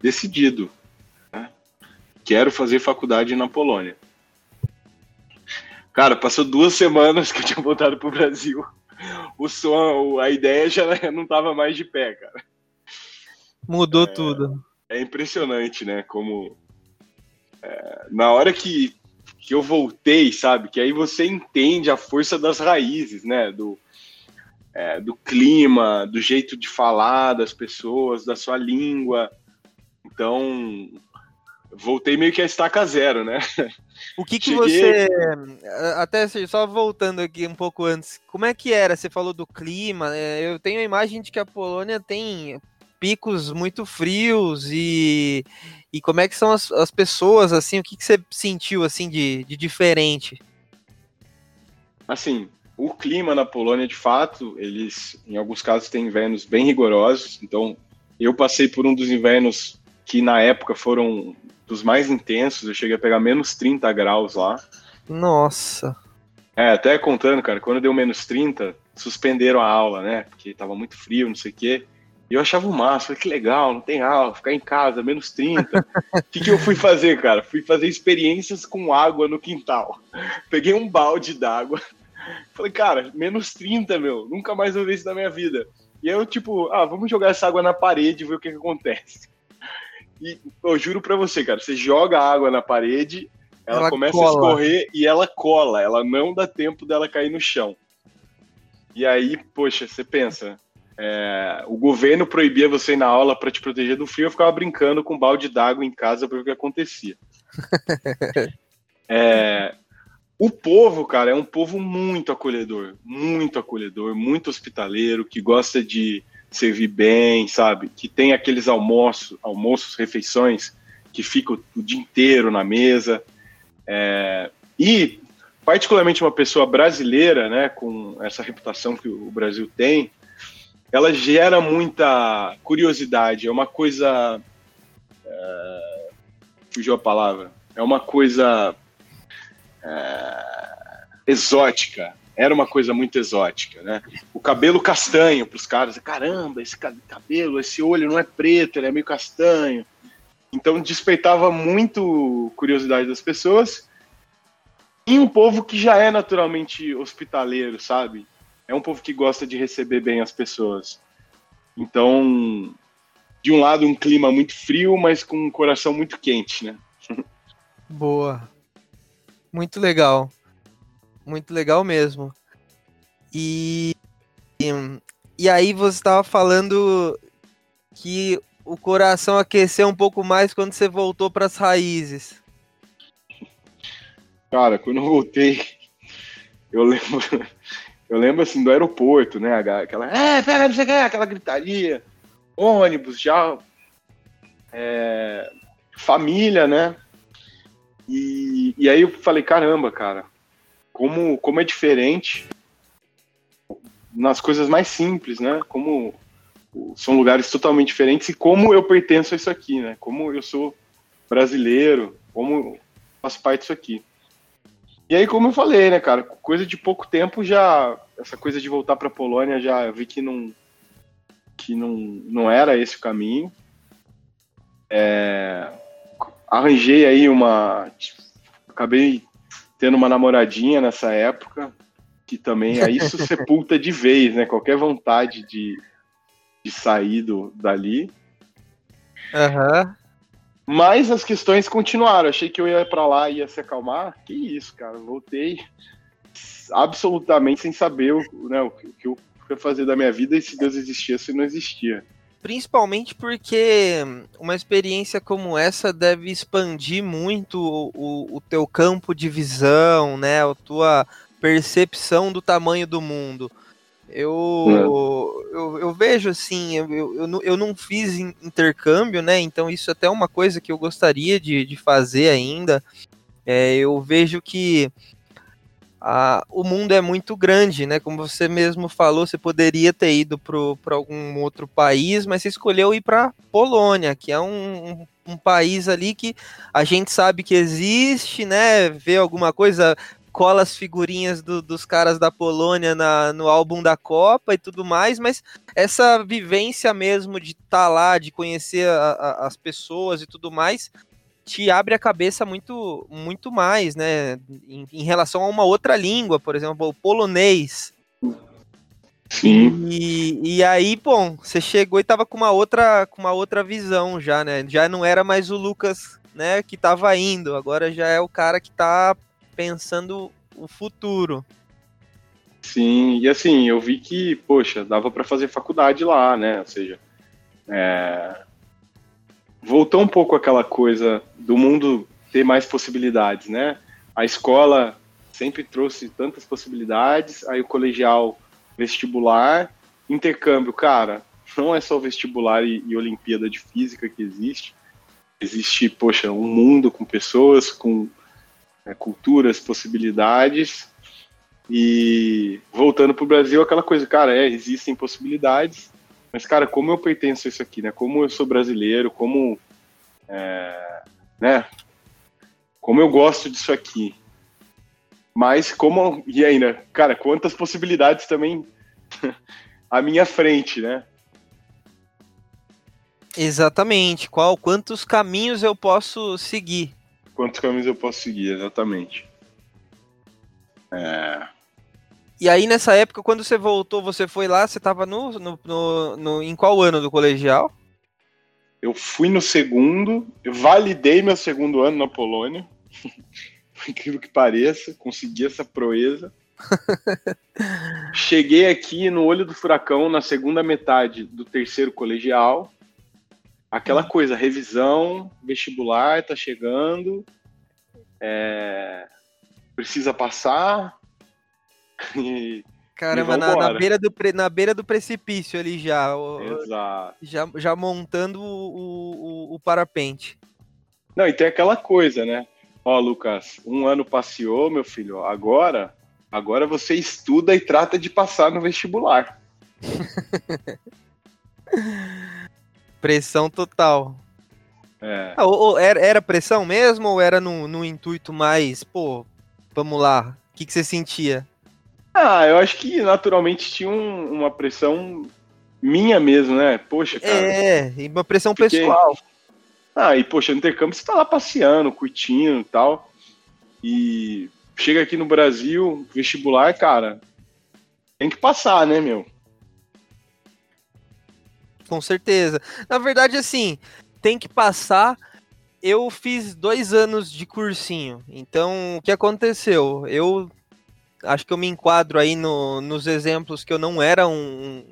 decidido. Né? Quero fazer faculdade na Polônia. Cara, passou duas semanas que eu tinha voltado para o Brasil. O som, a ideia já não estava mais de pé, cara. Mudou é, tudo. É impressionante, né? Como é, na hora que, que eu voltei, sabe? Que aí você entende a força das raízes, né? Do, é, do clima, do jeito de falar das pessoas, da sua língua. Então, voltei meio que a estaca zero, né? O que que Cheguei... você. Até você. Até só voltando aqui um pouco antes, como é que era? Você falou do clima. Né? Eu tenho a imagem de que a Polônia tem picos muito frios e, e como é que são as, as pessoas, assim, o que, que você sentiu, assim, de, de diferente? Assim, o clima na Polônia, de fato, eles, em alguns casos, têm invernos bem rigorosos, então eu passei por um dos invernos que na época foram dos mais intensos, eu cheguei a pegar menos 30 graus lá. Nossa. É, até contando, cara, quando deu menos 30, suspenderam a aula, né? Porque tava muito frio, não sei o quê. E eu achava o máximo, que legal, não tem aula, ficar em casa, menos 30. O que, que eu fui fazer, cara? Fui fazer experiências com água no quintal. Peguei um balde d'água. Falei, cara, menos 30, meu, nunca mais vou ver isso na minha vida. E aí eu, tipo, ah, vamos jogar essa água na parede e ver o que, que acontece. E eu juro pra você, cara, você joga água na parede, ela, ela começa cola. a escorrer e ela cola, ela não dá tempo dela cair no chão. E aí, poxa, você pensa, é, o governo proibia você ir na aula para te proteger do frio, eu ficava brincando com um balde d'água em casa para ver o que acontecia. é, o povo, cara, é um povo muito acolhedor, muito acolhedor, muito hospitaleiro, que gosta de servir bem, sabe? Que tem aqueles almoços, almoços, refeições que ficam o dia inteiro na mesa. É, e, particularmente, uma pessoa brasileira, né, com essa reputação que o Brasil tem, ela gera muita curiosidade. É uma coisa. É, fugiu a palavra. É uma coisa. É, exótica era uma coisa muito exótica, né? O cabelo castanho para os caras, caramba, esse cabelo, esse olho não é preto, ele é meio castanho. Então despertava muito curiosidade das pessoas. E um povo que já é naturalmente hospitaleiro, sabe? É um povo que gosta de receber bem as pessoas. Então, de um lado um clima muito frio, mas com um coração muito quente, né? Boa. Muito legal muito legal mesmo. E, e aí você estava falando que o coração aqueceu um pouco mais quando você voltou para as raízes. Cara, quando eu voltei, eu lembro, eu lembro assim do aeroporto, né? Aquela, é, pega, não sei o que, aquela gritaria, ônibus, já, é, família, né? E, e aí eu falei, caramba, cara, como, como é diferente nas coisas mais simples, né? Como são lugares totalmente diferentes e como eu pertenço a isso aqui, né? Como eu sou brasileiro, como faço parte disso aqui. E aí, como eu falei, né, cara, coisa de pouco tempo já essa coisa de voltar para Polônia já vi que não que não, não era esse o caminho. É, arranjei aí uma acabei tendo uma namoradinha nessa época, que também aí isso sepulta de vez, né? Qualquer vontade de, de sair do, dali. Uhum. Mas as questões continuaram. Achei que eu ia para lá e ia se acalmar. Que isso, cara. Voltei absolutamente sem saber o, né, o que eu ia fazer da minha vida e se Deus existia, se não existia. Principalmente porque uma experiência como essa deve expandir muito o, o teu campo de visão, né? A tua percepção do tamanho do mundo. Eu, é. eu, eu, vejo assim, eu, eu, eu não fiz intercâmbio, né? Então isso é até uma coisa que eu gostaria de, de fazer ainda. É, eu vejo que o mundo é muito grande, né? Como você mesmo falou, você poderia ter ido para algum outro país, mas você escolheu ir para Polônia, que é um, um, um, país ali que a gente sabe que existe, né? Vê alguma coisa, cola as figurinhas do, dos caras da Polônia na, no álbum da Copa e tudo mais, mas essa vivência mesmo de estar tá lá, de conhecer a, a, as pessoas e tudo mais, te abre a cabeça muito, muito mais, né? Em, em relação a uma outra língua, por exemplo, o polonês. Sim. E, e aí, bom, você chegou e tava com uma outra, com uma outra visão já, né? Já não era mais o Lucas, né, que tava indo, agora já é o cara que tá pensando o futuro. Sim, e assim, eu vi que, poxa, dava para fazer faculdade lá, né? Ou seja, é, voltou um pouco aquela coisa do mundo ter mais possibilidades, né? A escola sempre trouxe tantas possibilidades, aí o colegial vestibular, intercâmbio, cara, não é só vestibular e, e Olimpíada de Física que existe, existe, poxa, um mundo com pessoas, com né, culturas, possibilidades, e voltando para o Brasil, aquela coisa, cara, é, existem possibilidades, mas, cara, como eu pertenço a isso aqui, né? Como eu sou brasileiro, como, é, né? Como eu gosto disso aqui. Mas como, e ainda, cara, quantas possibilidades também à minha frente, né? Exatamente. Qual, quantos caminhos eu posso seguir? Quantos caminhos eu posso seguir, exatamente. É... E aí, nessa época, quando você voltou, você foi lá, você estava no, no, no, no, em qual ano do colegial? Eu fui no segundo, eu validei meu segundo ano na Polônia. incrível que pareça, consegui essa proeza. Cheguei aqui no olho do furacão na segunda metade do terceiro colegial. Aquela coisa, revisão, vestibular, tá chegando, é, precisa passar. E, Caramba, na, na, beira do, na beira do precipício ali já. Exato. Já, já montando o, o, o parapente. Não, e tem aquela coisa, né? Ó, Lucas, um ano passeou, meu filho. Agora, agora você estuda e trata de passar no vestibular. Pressão total. É. Ah, ou, ou, era, era, pressão mesmo ou era no, no intuito mais, pô, vamos lá, o que, que você sentia? Ah, eu acho que naturalmente tinha um, uma pressão minha mesmo, né? Poxa, cara. É, e uma pressão pessoal. Ah, e poxa, no intercâmbio você tá lá passeando, curtindo e tal. E chega aqui no Brasil, vestibular, cara, tem que passar, né, meu? com certeza. Na verdade, assim, tem que passar. Eu fiz dois anos de cursinho. Então, o que aconteceu? Eu acho que eu me enquadro aí no, nos exemplos que eu não era um,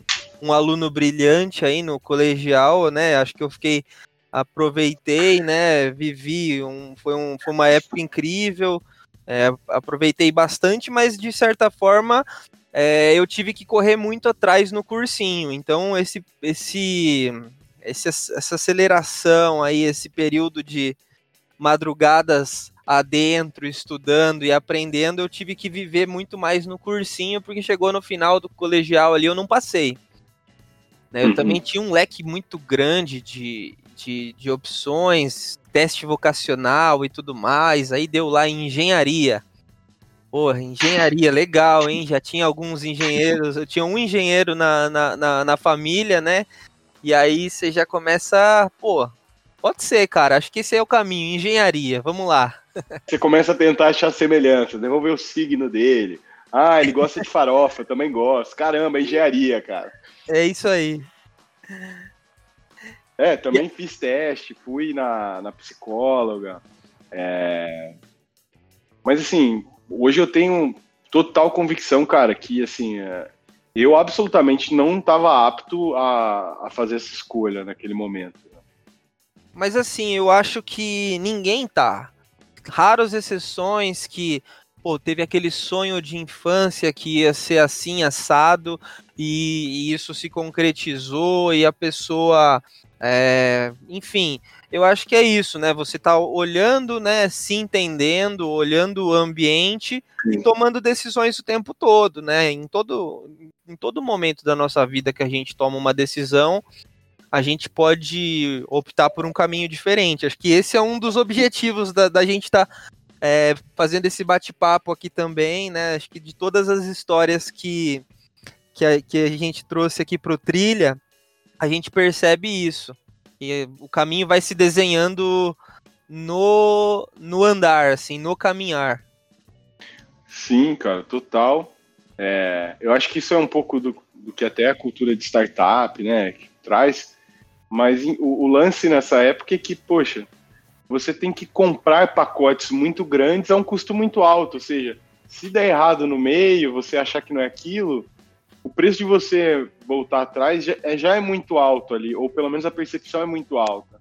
um aluno brilhante aí no colegial, né? Acho que eu fiquei aproveitei, né? Vivi, um, foi, um, foi uma época incrível, é, aproveitei bastante, mas de certa forma é, eu tive que correr muito atrás no cursinho. Então, esse, esse, esse, essa aceleração aí, esse período de madrugadas adentro, estudando e aprendendo, eu tive que viver muito mais no cursinho, porque chegou no final do colegial ali, eu não passei. Né? Eu uhum. também tinha um leque muito grande de, de, de opções, teste vocacional e tudo mais, aí deu lá em engenharia. Porra, engenharia, legal, hein? Já tinha alguns engenheiros, eu tinha um engenheiro na, na, na, na família, né? E aí você já começa, pô, pode ser, cara, acho que esse é o caminho, engenharia, vamos lá. Você começa a tentar achar semelhança, devolver o signo dele. Ah, ele gosta de farofa, também gosto. Caramba, engenharia, cara. É isso aí. É, também e... fiz teste, fui na, na psicóloga. É... Mas assim, hoje eu tenho total convicção, cara, que assim, é, eu absolutamente não estava apto a, a fazer essa escolha naquele momento. Mas assim, eu acho que ninguém tá. Raras exceções que pô, teve aquele sonho de infância que ia ser assim assado e, e isso se concretizou e a pessoa é, enfim, eu acho que é isso, né? Você tá olhando, né, se entendendo, olhando o ambiente e tomando decisões o tempo todo, né? Em todo, em todo momento da nossa vida que a gente toma uma decisão, a gente pode optar por um caminho diferente. Acho que esse é um dos objetivos da, da gente estar tá, é, fazendo esse bate-papo aqui também, né? Acho que de todas as histórias que, que, a, que a gente trouxe aqui para o Trilha, a gente percebe isso. E o caminho vai se desenhando no, no andar, assim, no caminhar. Sim, cara, total. É, eu acho que isso é um pouco do, do, que até a cultura de startup, né, traz. Mas o, o lance nessa época é que, poxa, você tem que comprar pacotes muito grandes a um custo muito alto. Ou seja, se der errado no meio, você achar que não é aquilo, o preço de você voltar atrás já é, já é muito alto ali, ou pelo menos a percepção é muito alta.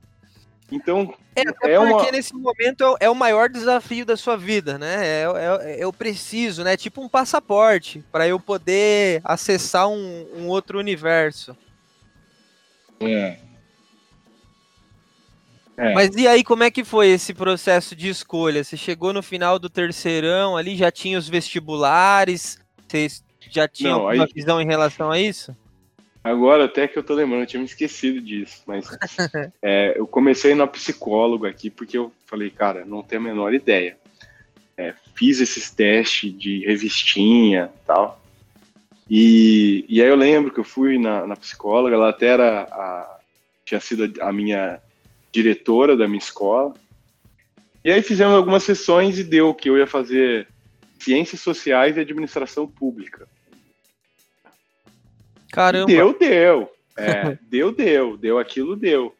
Então, é, até é porque uma... nesse momento é o maior desafio da sua vida, né? É, é, eu preciso, né? Tipo um passaporte para eu poder acessar um, um outro universo. É. É. Mas e aí, como é que foi esse processo de escolha? Você chegou no final do terceirão ali, já tinha os vestibulares? Você já tinha Não, alguma aí... visão em relação a isso? Agora até que eu tô lembrando, eu tinha me esquecido disso, mas é, eu comecei na psicóloga aqui porque eu falei, cara, não tenho a menor ideia. É, fiz esses testes de revistinha tal. E, e aí eu lembro que eu fui na, na psicóloga, ela até era a, tinha sido a minha diretora da minha escola. E aí fizemos algumas sessões e deu que eu ia fazer ciências sociais e administração pública. Caramba. Deu, deu. É, deu, deu. Deu aquilo, deu.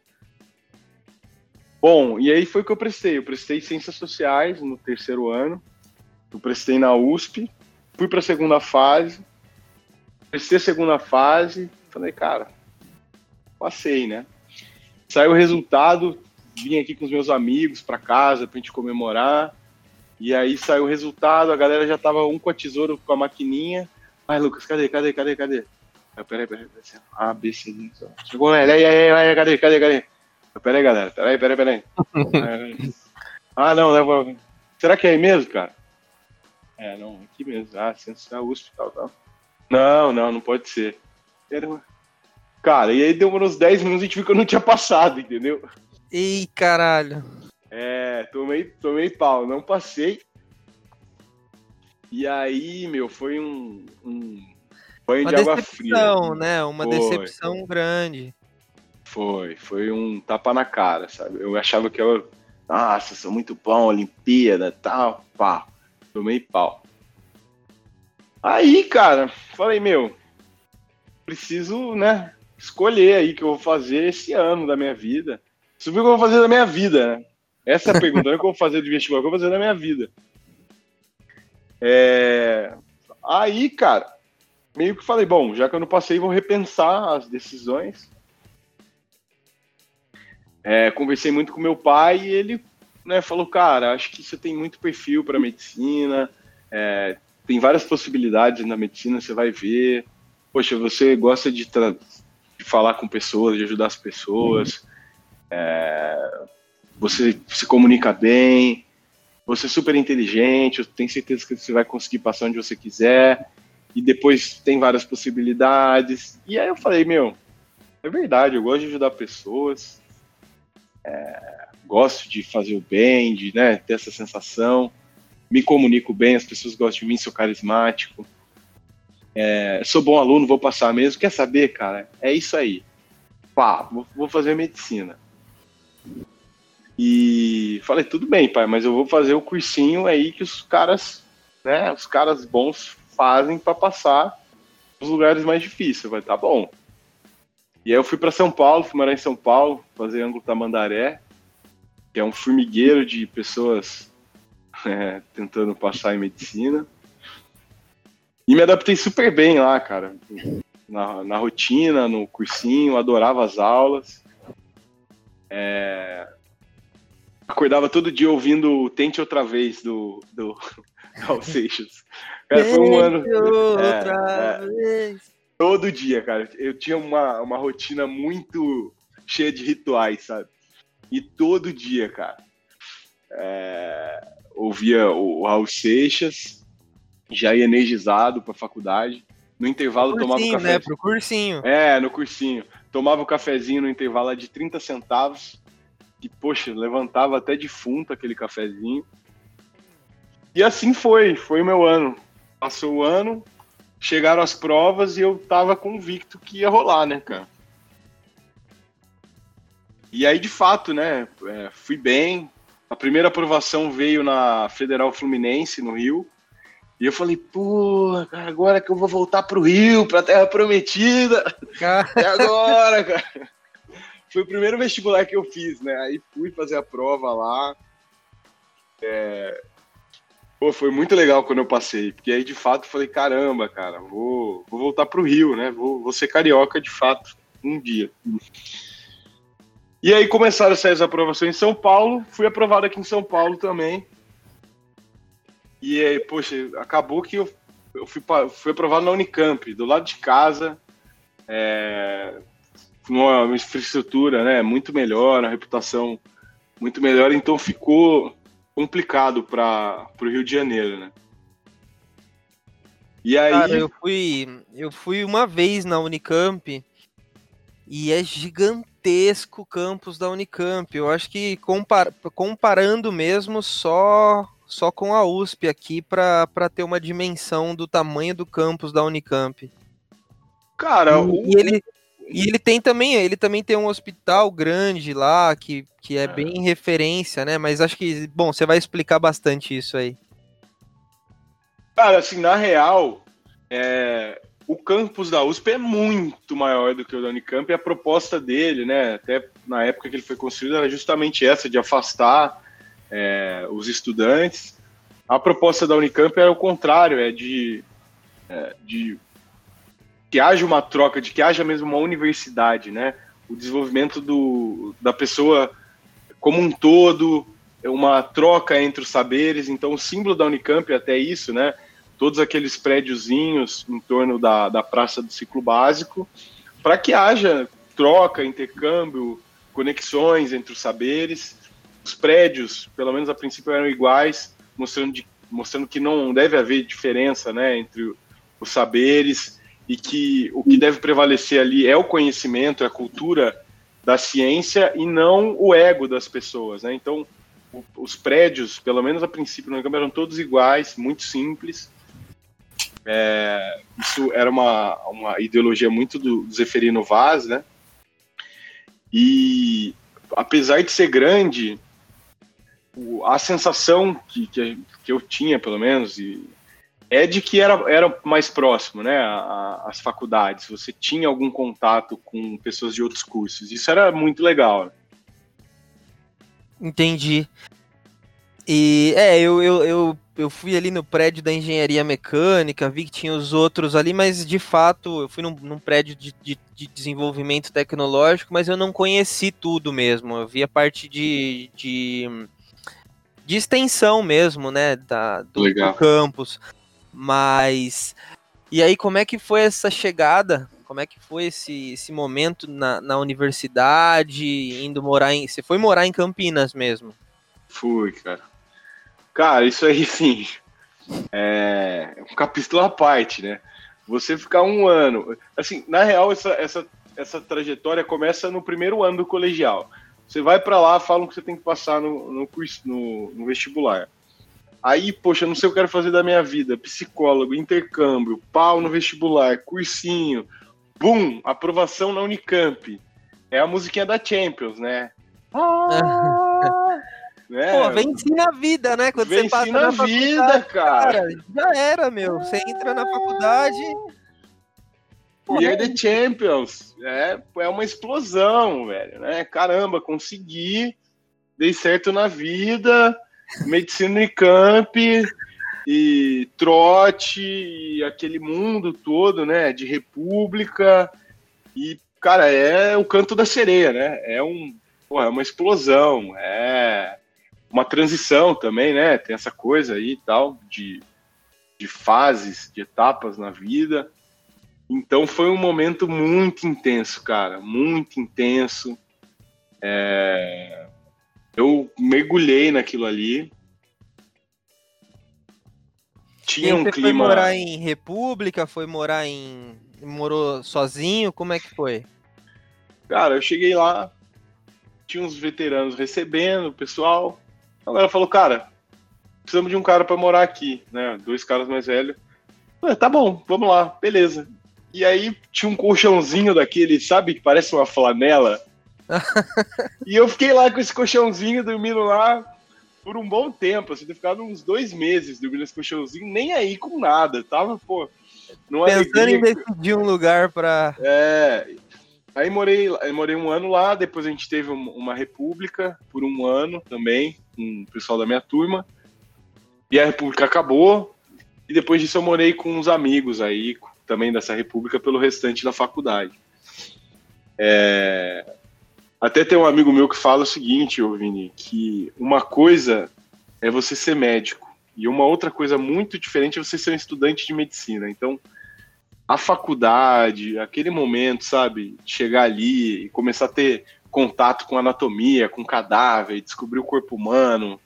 Bom, e aí foi que eu prestei. Eu prestei ciências sociais no terceiro ano. Eu prestei na USP. Fui para a segunda fase. Prestei a segunda fase. Falei, cara, passei, né? Saiu o resultado. Vim aqui com os meus amigos para casa pra gente comemorar. E aí saiu o resultado. A galera já tava um com a tesoura, com a maquininha. Ai, Lucas, cadê, cadê, cadê, cadê? Peraí, peraí, peraí. A, B, C, D. Chegou, aí, aí, aí, aí, cadê, cadê, cadê? Peraí, galera. Peraí, peraí, peraí. ah, não, leva. Será que é aí mesmo, cara? É, não, aqui mesmo. Ah, centro da USP, tal, tal. Não, não, não pode ser. Cara, e aí demorou uns 10 minutos e a gente viu que eu não tinha passado, entendeu? Ih, caralho. É, tomei, tomei pau, não passei. E aí, meu, foi um, um banho uma de água fria. né? Uma foi. decepção grande. Foi, foi um tapa na cara, sabe? Eu achava que eu, nossa, sou muito bom, Olimpíada, tal, pá, tomei pau. Aí, cara, falei, meu, preciso, né, escolher aí que eu vou fazer esse ano da minha vida. Viu o que eu vou fazer da minha vida, né? Essa é a pergunta, não é o que eu vou fazer de vestibular, o que eu vou fazer da minha vida. É... Aí, cara, meio que falei, bom, já que eu não passei, vou repensar as decisões. É, conversei muito com meu pai e ele né, falou, cara, acho que você tem muito perfil para medicina, é, tem várias possibilidades na medicina, você vai ver. Poxa, você gosta de falar com pessoas, de ajudar as pessoas, é, você se comunica bem, você é super inteligente, eu tenho certeza que você vai conseguir passar onde você quiser e depois tem várias possibilidades. E aí eu falei, meu, é verdade, eu gosto de ajudar pessoas, é, gosto de fazer o bem, de né, ter essa sensação, me comunico bem, as pessoas gostam de mim, sou carismático, é, sou bom aluno, vou passar mesmo. Quer saber, cara? É isso aí. Pá, vou, fazer medicina. E falei, tudo bem, pai, mas eu vou fazer o cursinho aí que os caras, né, os caras bons fazem para passar os lugares mais difíceis, vai tá bom. E aí eu fui para São Paulo, fui morar em São Paulo, fazer ângulo Tamandaré, que é um formigueiro de pessoas é, tentando passar em medicina. E me adaptei super bem lá, cara. Na, na rotina, no cursinho, adorava as aulas. É... Acordava todo dia ouvindo Tente Outra Vez do, do Raul Seixas. Cara, foi um ano. É, é, todo dia, cara. Eu tinha uma, uma rotina muito cheia de rituais, sabe? E todo dia, cara. É, ouvia o, o Raul Seixas, já ia energizado pra faculdade. No intervalo cursinho, tomava um café. Né? Pro cursinho. É, no cursinho. Tomava o um cafezinho no intervalo de 30 centavos. E, poxa, levantava até defunto aquele cafezinho. E assim foi, foi o meu ano. Passou o ano, chegaram as provas e eu tava convicto que ia rolar, né, cara? E aí, de fato, né, é, fui bem. A primeira aprovação veio na Federal Fluminense, no Rio. E eu falei, pô, cara, agora que eu vou voltar pro Rio, pra Terra Prometida. É agora, cara. Foi o primeiro vestibular que eu fiz, né? Aí fui fazer a prova lá. É, Pô, foi muito legal quando eu passei, porque aí de fato falei, caramba, cara, vou, vou voltar pro Rio, né? Vou, vou ser carioca de fato um dia. E aí começaram a sair as aprovações em São Paulo, fui aprovado aqui em São Paulo também. E aí, poxa, acabou que eu, eu fui, fui aprovado na Unicamp, do lado de casa, é, uma infraestrutura né, muito melhor, a reputação muito melhor, então ficou complicado para o Rio de Janeiro, né? E aí. Cara, eu fui, eu fui uma vez na Unicamp e é gigantesco o campus da Unicamp. Eu acho que compar, comparando mesmo só só com a USP aqui para ter uma dimensão do tamanho do campus da Unicamp. Cara, e, o... e ele e ele tem também, ele também tem um hospital grande lá, que, que é, é, bem referência, né? Mas acho que, bom, você vai explicar bastante isso aí. Cara, assim, na real, é, o campus da USP é muito maior do que o da Unicamp e a proposta dele, né, até na época que ele foi construído, era justamente essa, de afastar é, os estudantes. A proposta da Unicamp era o contrário, é de, é, de que haja uma troca, de que haja mesmo uma universidade, né? O desenvolvimento do, da pessoa como um todo, uma troca entre os saberes. Então, o símbolo da Unicamp é até isso, né? Todos aqueles prédiozinhos em torno da, da Praça do Ciclo Básico, para que haja troca, intercâmbio, conexões entre os saberes. Os prédios, pelo menos a princípio, eram iguais, mostrando, de, mostrando que não deve haver diferença né, entre os saberes e que o que deve prevalecer ali é o conhecimento, é a cultura da ciência e não o ego das pessoas, né? Então, o, os prédios, pelo menos a princípio no eram todos iguais, muito simples. É, isso era uma, uma ideologia muito do, do Zeferino Vaz, né? E apesar de ser grande, a sensação que, que, que eu tinha, pelo menos, e é de que era, era mais próximo, né, as faculdades. Você tinha algum contato com pessoas de outros cursos. Isso era muito legal. Entendi. E é, eu, eu, eu, eu fui ali no prédio da engenharia mecânica, vi que tinha os outros ali, mas de fato eu fui num, num prédio de, de, de, desenvolvimento tecnológico, mas eu não conheci tudo mesmo. Eu vi a parte de, de, de extensão mesmo, né, da, do, do campus. Mas. E aí, como é que foi essa chegada? Como é que foi esse, esse momento na, na universidade, indo morar em. Você foi morar em Campinas mesmo? Fui, cara. Cara, isso aí sim. É um capítulo à parte, né? Você ficar um ano. Assim, na real, essa, essa, essa trajetória começa no primeiro ano do colegial. Você vai para lá, falam que você tem que passar no, no, no, no vestibular. Aí, poxa, não sei o que eu quero fazer da minha vida. Psicólogo, intercâmbio, pau no vestibular, cursinho. Bum! Aprovação na Unicamp. É a musiquinha da Champions, né? Ah, né? Pô, venci na vida, né? Quando venci você passa na, na vida, cara. cara. Já era, meu. Você entra na faculdade. E é The Champions. É, é uma explosão, velho. Né? Caramba, consegui. Dei certo na vida medicina em camp e trote e aquele mundo todo, né, de república e cara, é o canto da sereia, né? É um, é uma explosão, é uma transição também, né? Tem essa coisa aí e tal de de fases, de etapas na vida. Então foi um momento muito intenso, cara, muito intenso. É, eu mergulhei naquilo ali. Tinha um clima. Foi morar em República? Foi morar em. Morou sozinho? Como é que foi? Cara, eu cheguei lá, tinha uns veteranos recebendo o pessoal. A galera falou, cara, precisamos de um cara para morar aqui, né? Dois caras mais velhos. Falei, tá bom, vamos lá, beleza. E aí tinha um colchãozinho daquele, sabe, que parece uma flanela e eu fiquei lá com esse colchãozinho, dormindo lá por um bom tempo, assim, ter ficado uns dois meses dormindo nesse colchãozinho, nem aí com nada, tava, pô. Pensando em decidir um lugar pra. É. Aí morei, morei um ano lá, depois a gente teve uma república por um ano também, com o pessoal da minha turma. E a república acabou, e depois disso eu morei com uns amigos aí, também dessa república, pelo restante da faculdade. É, Até tem um amigo meu que fala o seguinte, Vini, que uma coisa é você ser médico e uma outra coisa muito diferente é você ser um estudante de medicina. Então, a faculdade, aquele momento, sabe, chegar ali e começar a ter contato com anatomia, com cadáver, descobrir o corpo humano,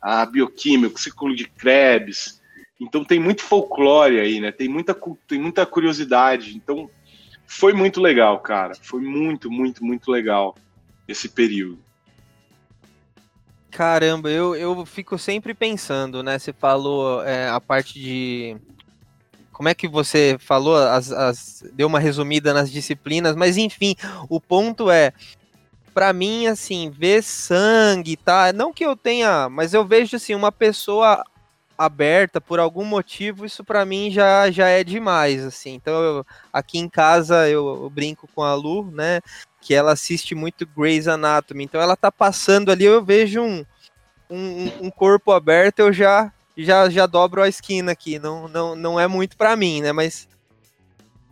a bioquímica, o ciclo de Krebs. Então tem muito folclore aí, né? Tem muita, tem muita curiosidade. Então foi muito legal, cara. Foi muito, muito, muito legal esse período. Caramba, eu, eu fico sempre pensando, né? Você falou é, a parte de. Como é que você falou? As, as, deu uma resumida nas disciplinas, mas enfim, o ponto é. Para mim, assim, ver sangue, tá? Não que eu tenha, mas eu vejo assim, uma pessoa aberta por algum motivo, isso para mim já, já é demais, assim. Então, eu, aqui em casa eu, eu, brinco com a Lu, né? Que ela assiste muito Grey's Anatomy. Então, ela tá passando ali, eu vejo um, um, um corpo aberto, eu já já já dobro a esquina aqui. Não, não, não é muito para mim, né? Mas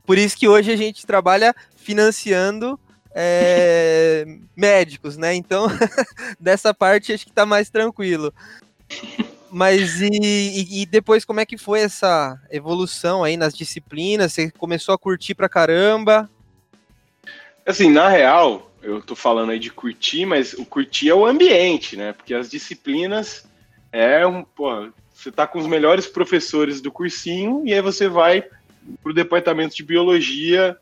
por isso que hoje a gente trabalha financiando é, médicos, né? Então, dessa parte acho que tá mais tranquilo. Mas e, e, depois como é que foi essa evolução aí nas disciplinas? Você começou a curtir pra caramba? Assim, na real, eu tô falando aí de curtir, mas o curtir é o ambiente, né? Porque as disciplinas é um, pô, você tá com os melhores professores do cursinho e aí você vai pro departamento de biologia,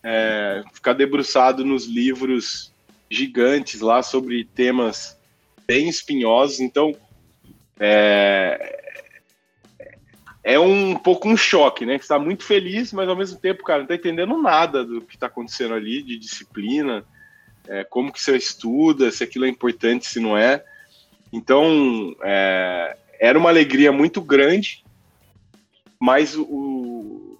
é, ficar debruçado nos livros gigantes lá sobre temas bem espinhosos. Então, é, é um pouco um choque, né? Que está muito feliz, mas ao mesmo tempo, cara, não está entendendo nada do que está acontecendo ali, de disciplina, é, como que você estuda, se aquilo é importante, se não é. Então, é, era uma alegria muito grande, mas o,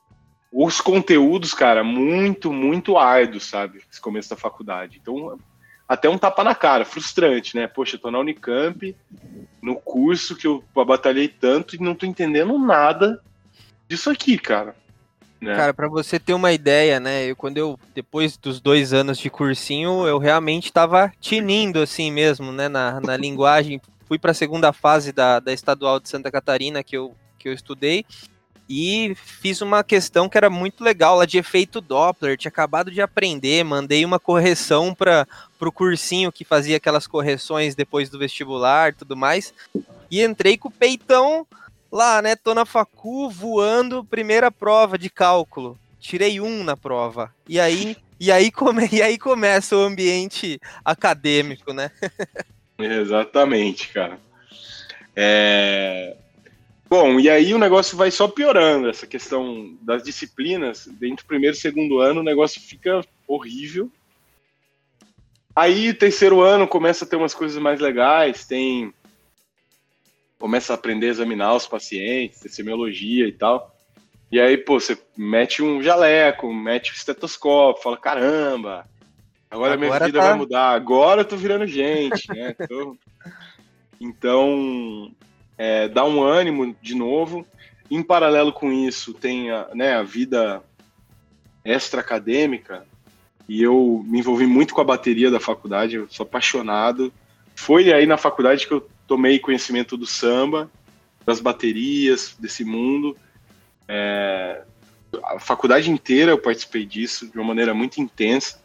os conteúdos, cara, muito, muito árduos, sabe? Esse começo da faculdade. Então, até um tapa na cara, frustrante, né? Poxa, eu tô na Unicamp, no curso que eu batalhei tanto e não tô entendendo nada disso aqui, cara. Né? Cara, para você ter uma ideia, né? Eu, quando eu, depois dos dois anos de cursinho, eu realmente tava tinindo assim mesmo, né? Na, na linguagem. Fui para a segunda fase da, da estadual de Santa Catarina que eu, que eu estudei e fiz uma questão que era muito legal lá de efeito Doppler. Tinha acabado de aprender, mandei uma correção para o cursinho que fazia aquelas correções depois do vestibular tudo mais. E entrei com o peitão lá, né? Tô na facu voando, primeira prova de cálculo. Tirei um na prova. E aí, e aí, come, e aí começa o ambiente acadêmico, né? Exatamente, cara. É, Bom, e aí o negócio vai só piorando, essa questão das disciplinas. Dentro do primeiro e segundo ano, o negócio fica horrível. Aí, terceiro ano, começa a ter umas coisas mais legais, tem. Começa a aprender a examinar os pacientes, semiologia e tal. E aí, pô, você mete um jaleco, mete um estetoscópio, fala: caramba, agora, agora minha vida tá... vai mudar, agora eu tô virando gente, né? Tô... Então, é, dá um ânimo de novo. Em paralelo com isso, tem a, né, a vida extra-acadêmica, e eu me envolvi muito com a bateria da faculdade, eu sou apaixonado. Foi aí na faculdade que eu tomei conhecimento do samba, das baterias, desse mundo. É, a faculdade inteira eu participei disso de uma maneira muito intensa.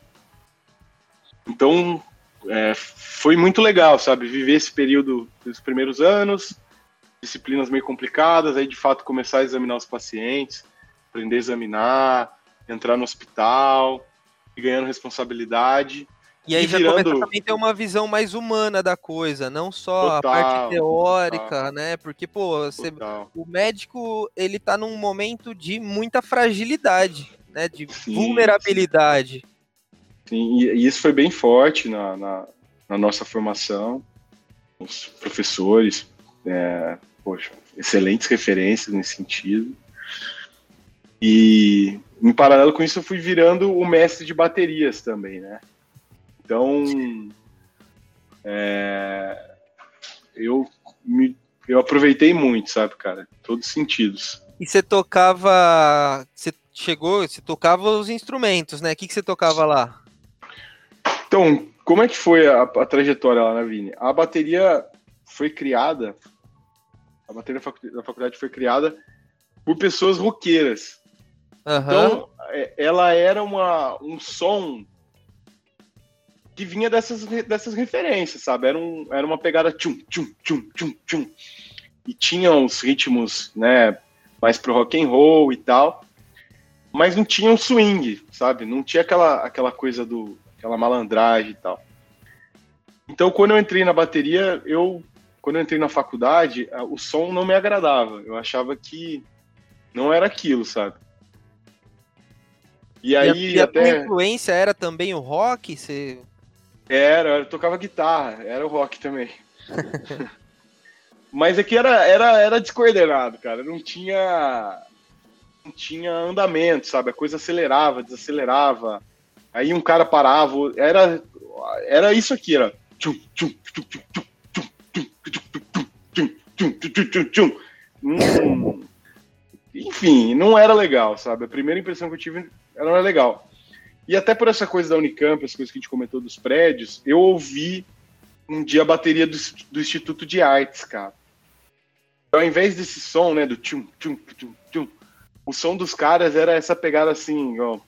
Então, é, foi muito legal, sabe? Viver esse período dos primeiros anos, disciplinas meio complicadas, aí de fato começar a examinar os pacientes, aprender a examinar, entrar no hospital, e ganhando responsabilidade. E aí e já virando... começa também ter uma visão mais humana da coisa, não só total, a parte teórica, total. né? Porque, pô, você, o médico, ele tá num momento de muita fragilidade, né? De sim, vulnerabilidade. Sim, e, e isso foi bem forte na, na, na nossa formação. Os professores, é, poxa, excelentes referências nesse sentido. E em paralelo com isso eu fui virando o mestre de baterias também, né? Então é, eu me, eu aproveitei muito, sabe, cara, todos os sentidos. E você tocava, você chegou, você tocava os instrumentos, né? O que, que você tocava lá? Então, como é que foi a, a trajetória lá na Vini? A bateria foi criada, a bateria da faculdade foi criada por pessoas roqueiras. Uhum. Então, é, ela era uma, um som que vinha dessas, dessas referências, sabe? Era, um, era uma pegada tchum, tchum, tchum, tchum, tchum. E tinha uns ritmos, né, mais pro rock and roll e tal, mas não tinha um swing, sabe? Não tinha aquela, aquela coisa do aquela malandragem e tal. Então, quando eu entrei na bateria, eu quando eu entrei na faculdade, o som não me agradava. Eu achava que não era aquilo, sabe? E aí e a, até a influência era também o rock, você Era, eu tocava guitarra, era o rock também. Mas aqui era, era, era descoordenado, cara. Não tinha. Não tinha andamento, sabe? A coisa acelerava, desacelerava. Aí um cara parava. Era, era isso aqui, era. Hum, enfim, não era legal, sabe? A primeira impressão que eu tive não era legal. E até por essa coisa da Unicamp, as coisas que a gente comentou dos prédios, eu ouvi um dia a bateria do, do Instituto de Artes, cara. Então, ao invés desse som, né, do tchum, tchum, tchum, tchum, o som dos caras era essa pegada assim, ó.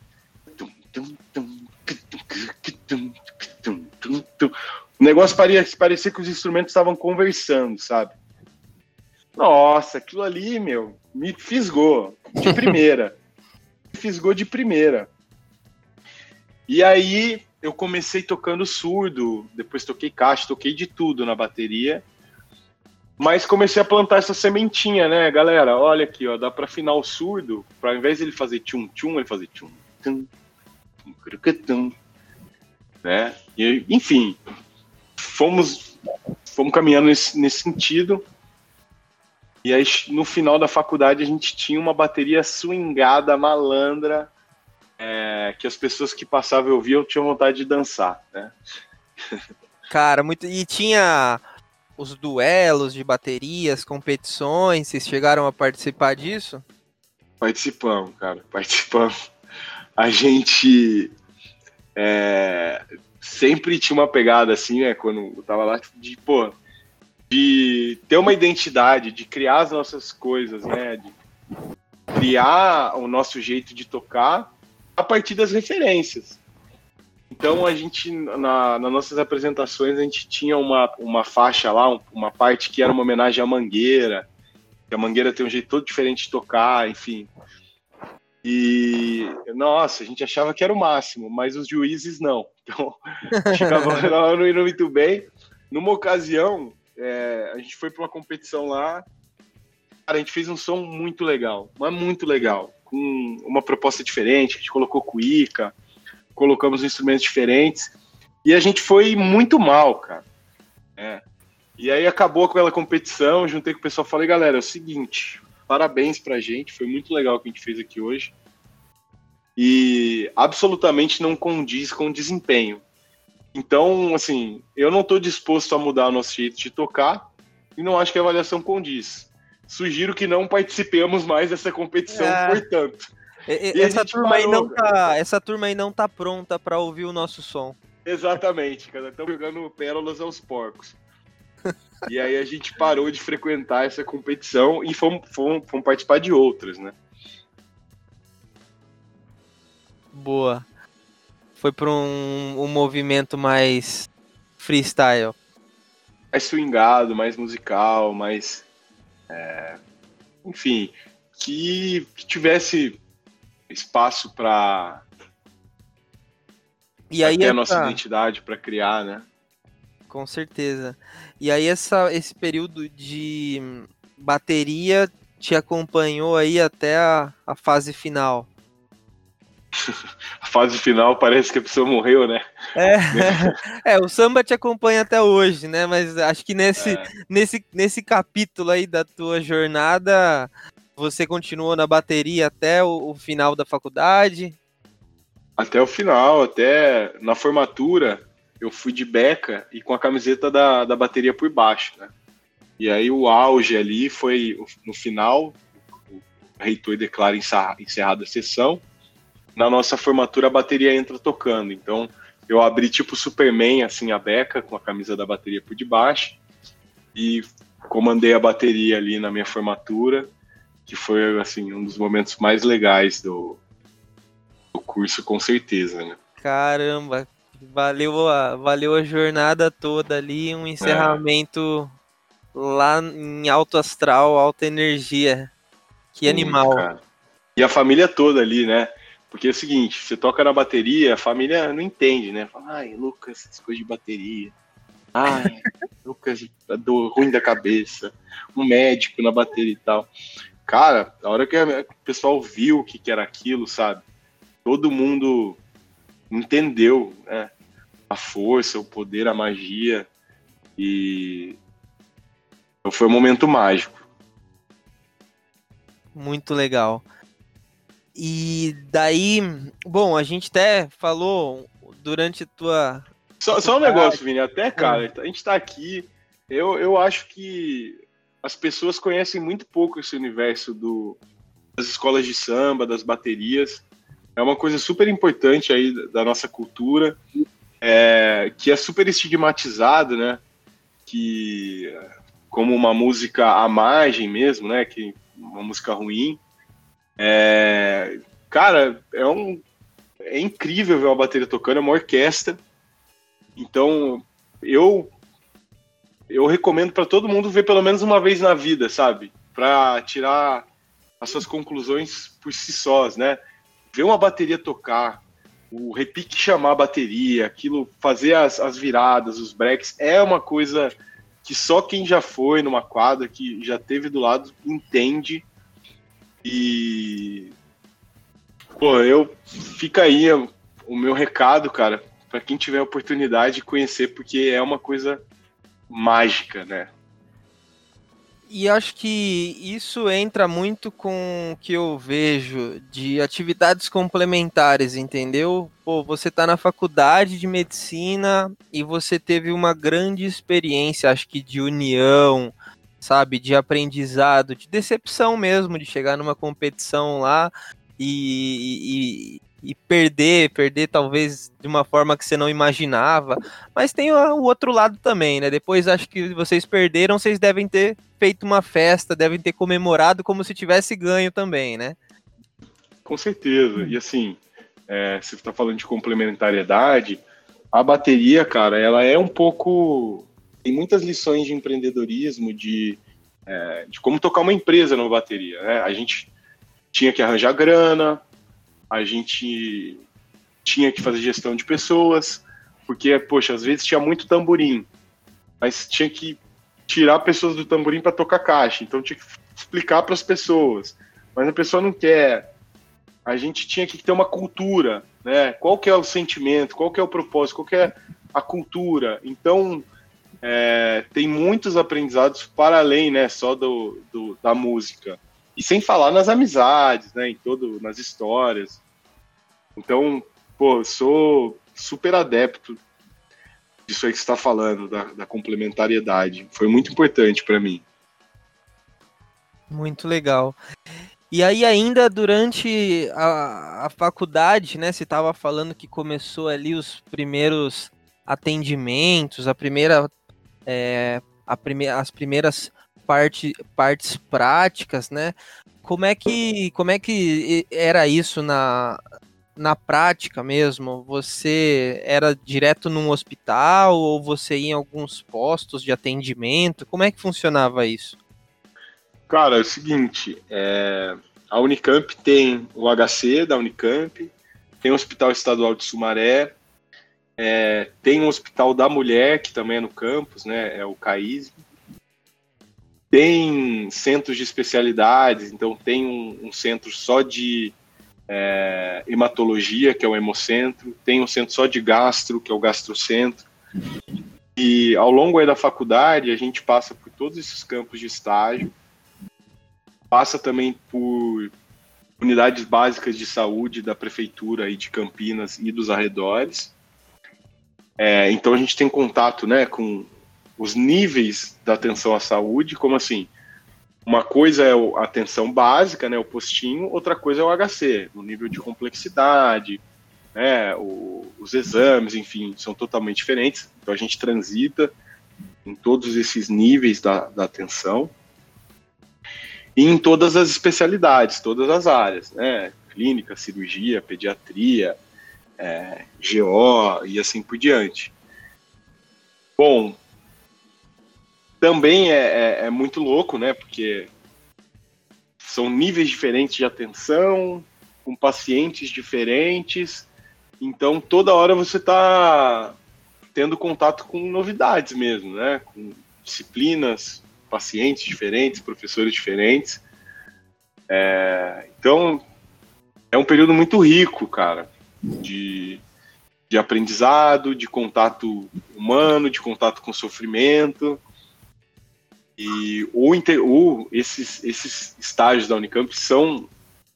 O negócio parecia, parecia que os instrumentos estavam conversando, sabe? Nossa, aquilo ali, meu, me fisgou de primeira. Me fisgou de primeira. E aí eu comecei tocando surdo, depois toquei caixa, toquei de tudo na bateria. Mas comecei a plantar essa sementinha, né, galera? Olha aqui, ó, dá para afinar o surdo, para ao invés de ele fazer tchum tchum, ele fazer tchum tum, tum, né? E, enfim, fomos fomos caminhando nesse, nesse sentido. E aí no final da faculdade a gente tinha uma bateria swingada, malandra, é, que as pessoas que passavam e ouviam tinham vontade de dançar, né? Cara, muito. E tinha os duelos de baterias, competições, vocês chegaram a participar disso? Participamos, cara, participamos. A gente é, sempre tinha uma pegada assim, né, quando eu tava lá, de, pô, de ter uma identidade, de criar as nossas coisas, né, de criar o nosso jeito de tocar a partir das referências. Então a gente, na, nas nossas apresentações, a gente tinha uma, uma faixa lá, uma parte que era uma homenagem à Mangueira, que a Mangueira tem um jeito todo diferente de tocar, enfim. E, nossa, a gente achava que era o máximo, mas os juízes não. Então, ficava não indo muito bem. Numa ocasião, é, a gente foi para uma competição lá, cara, a gente fez um som muito legal, mas muito legal, com uma proposta diferente, a gente colocou cuíca, colocamos instrumentos diferentes e a gente foi muito mal, cara. É. E aí acabou aquela competição, juntei com o pessoal falei, galera, é o seguinte, parabéns pra gente, foi muito legal o que a gente fez aqui hoje. E absolutamente não condiz com o desempenho. Então, assim, eu não estou disposto a mudar o nosso jeito de tocar e não acho que a avaliação condiz. Sugiro que não participemos mais dessa competição, é. portanto. E, essa, turma parou, aí não tá, essa turma aí não tá pronta para ouvir o nosso som. Exatamente, cara. Estamos jogando pérolas aos porcos. e aí a gente parou de frequentar essa competição e fomos, fomos, fomos participar de outras, né? Boa. Foi para um, um movimento mais freestyle. Mais swingado, mais musical, mais. É, enfim, que, que tivesse espaço para e aí essa... a nossa identidade para criar, né? Com certeza. E aí essa, esse período de bateria te acompanhou aí até a, a fase final. a fase final parece que a pessoa morreu, né? É, é, o samba te acompanha até hoje, né? Mas acho que nesse, é. nesse, nesse capítulo aí da tua jornada, você continuou na bateria até o, o final da faculdade? Até o final, até na formatura, eu fui de beca e com a camiseta da, da bateria por baixo, né? E aí o auge ali foi no final, o reitor declara encerrada a sessão. Na nossa formatura a bateria entra tocando. Então eu abri tipo Superman, assim, a beca, com a camisa da bateria por debaixo, e comandei a bateria ali na minha formatura, que foi, assim, um dos momentos mais legais do, do curso, com certeza, né? Caramba, valeu a, valeu a jornada toda ali, um encerramento é. lá em alto astral, alta energia. Que animal. Cara. E a família toda ali, né? Porque é o seguinte, você toca na bateria, a família não entende, né? Fala, ai, Lucas, essas coisas de bateria. Ai, Lucas, do ruim da cabeça. Um médico na bateria e tal. Cara, a hora que o pessoal viu o que, que era aquilo, sabe? Todo mundo entendeu, né? A força, o poder, a magia. E foi um momento mágico. Muito legal. E daí, bom, a gente até falou durante a tua. Só, só um negócio, Vini, até, cara, a gente tá aqui. Eu, eu acho que as pessoas conhecem muito pouco esse universo do, das escolas de samba, das baterias. É uma coisa super importante aí da nossa cultura, é, que é super estigmatizado, né? Que como uma música à margem mesmo, né? Que uma música ruim. É, cara, é um é incrível ver uma bateria tocando, é uma orquestra. Então, eu eu recomendo para todo mundo ver pelo menos uma vez na vida, sabe? Para tirar as suas conclusões por si sós, né? Ver uma bateria tocar, o repique chamar a bateria, aquilo, fazer as, as viradas, os breaks, é uma coisa que só quem já foi numa quadra, que já teve do lado, entende e. Pô, eu. Fica aí o meu recado, cara, para quem tiver a oportunidade de conhecer, porque é uma coisa mágica, né? E acho que isso entra muito com o que eu vejo de atividades complementares, entendeu? Pô, você tá na faculdade de medicina e você teve uma grande experiência, acho que de união, sabe, de aprendizado, de decepção mesmo, de chegar numa competição lá e, e, e, perder, perder talvez de uma forma que você não imaginava. Mas tem o outro lado também, né? Depois acho que vocês perderam, vocês devem ter feito uma festa, devem ter comemorado como se tivesse ganho também, né? Com certeza. E assim, é, você está falando de complementariedade, a bateria, cara, ela é um pouco tem muitas lições de empreendedorismo, de, é, de como tocar uma empresa numa bateria. Né? A gente tinha que arranjar grana, a gente tinha que fazer gestão de pessoas, porque, poxa, às vezes tinha muito tamborim, mas tinha que tirar pessoas do tamborim para tocar caixa, então tinha que explicar para as pessoas, mas a pessoa não quer. A gente tinha que ter uma cultura, né? Qual que é o sentimento, qual que é o propósito, qual que é a cultura. Então, é, tem muitos aprendizados para além, né, só do, do, da música. E sem falar nas amizades, né, em todo, nas histórias. Então, pô, sou super adepto disso aí que você está falando, da, da complementariedade. Foi muito importante para mim. Muito legal. E aí ainda durante a, a faculdade, né, você estava falando que começou ali os primeiros atendimentos, a primeira é, prime as primeiras parte, partes práticas, né? Como é que, como é que era isso na, na prática mesmo? Você era direto num hospital ou você ia em alguns postos de atendimento? Como é que funcionava isso? Cara, é o seguinte, é, a Unicamp tem o HC da Unicamp, tem o Hospital Estadual de Sumaré, é, tem um hospital da mulher, que também é no campus, né? É o CAISM. Tem centros de especialidades, então tem um, um centro só de é, hematologia, que é o hemocentro, tem um centro só de gastro, que é o gastrocentro. E ao longo da faculdade, a gente passa por todos esses campos de estágio, passa também por unidades básicas de saúde da prefeitura aí de Campinas e dos arredores. É, então a gente tem contato né, com os níveis da atenção à saúde, como assim? Uma coisa é a atenção básica, né, o postinho, outra coisa é o HC, no nível de complexidade, né, o, os exames, enfim, são totalmente diferentes. Então a gente transita em todos esses níveis da, da atenção e em todas as especialidades, todas as áreas, né? Clínica, cirurgia, pediatria, é, GO e assim por diante. Bom, também é, é, é muito louco, né? Porque são níveis diferentes de atenção, com pacientes diferentes. Então, toda hora você está tendo contato com novidades mesmo, né? Com disciplinas, pacientes diferentes, professores diferentes. É, então, é um período muito rico, cara, de, de aprendizado, de contato humano, de contato com sofrimento. E o, o, esses, esses estágios da Unicamp são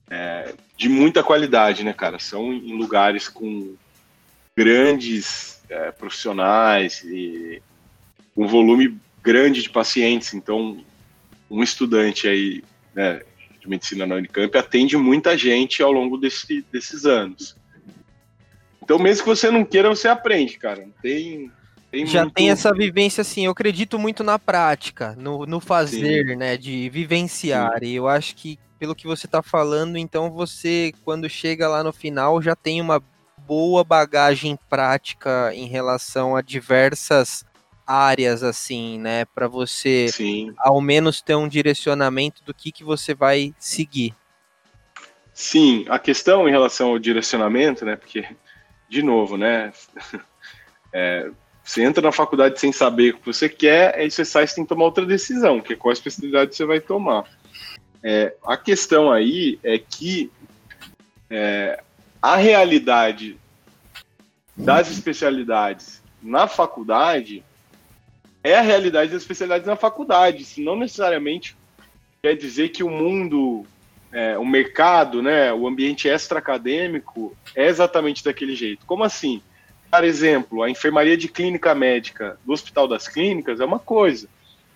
é, de muita qualidade, né, cara? São em lugares com grandes é, profissionais e um volume grande de pacientes. Então, um estudante aí né, de medicina na Unicamp atende muita gente ao longo desse, desses anos. Então, mesmo que você não queira, você aprende, cara. Tem tem já muito... tem essa vivência, assim, eu acredito muito na prática, no, no fazer, Sim. né, de vivenciar, Sim. e eu acho que, pelo que você está falando, então você, quando chega lá no final, já tem uma boa bagagem prática em relação a diversas áreas, assim, né, para você, Sim. ao menos ter um direcionamento do que, que você vai seguir. Sim, a questão em relação ao direcionamento, né, porque, de novo, né, é, você entra na faculdade sem saber o que você quer, aí você sai que tomar outra decisão, que é qual especialidade você vai tomar. É, a questão aí é que é, a realidade das especialidades na faculdade é a realidade das especialidades na faculdade, isso não necessariamente quer dizer que o mundo, é, o mercado, né, o ambiente extra-acadêmico é exatamente daquele jeito. Como assim? Por exemplo, a enfermaria de clínica médica do Hospital das Clínicas é uma coisa.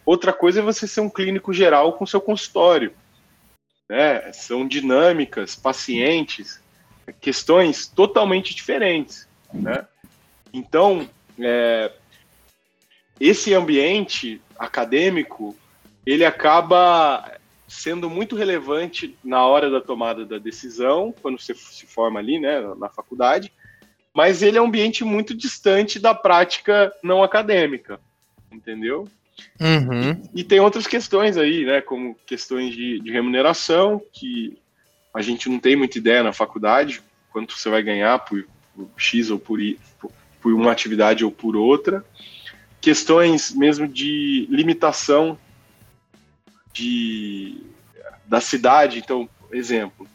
Outra coisa é você ser um clínico geral com seu consultório. Né? São dinâmicas, pacientes, questões totalmente diferentes. Né? Então, é, esse ambiente acadêmico ele acaba sendo muito relevante na hora da tomada da decisão, quando você se forma ali, né, na faculdade, mas ele é um ambiente muito distante da prática não acadêmica, entendeu? Uhum. E, e, tem outras questões aí, né, como questões de, de, remuneração, que a gente não tem muita ideia na faculdade, quanto você vai ganhar por, por X ou por, por, por uma atividade ou por outra. Questões mesmo de limitação de, da cidade, então, exemplo,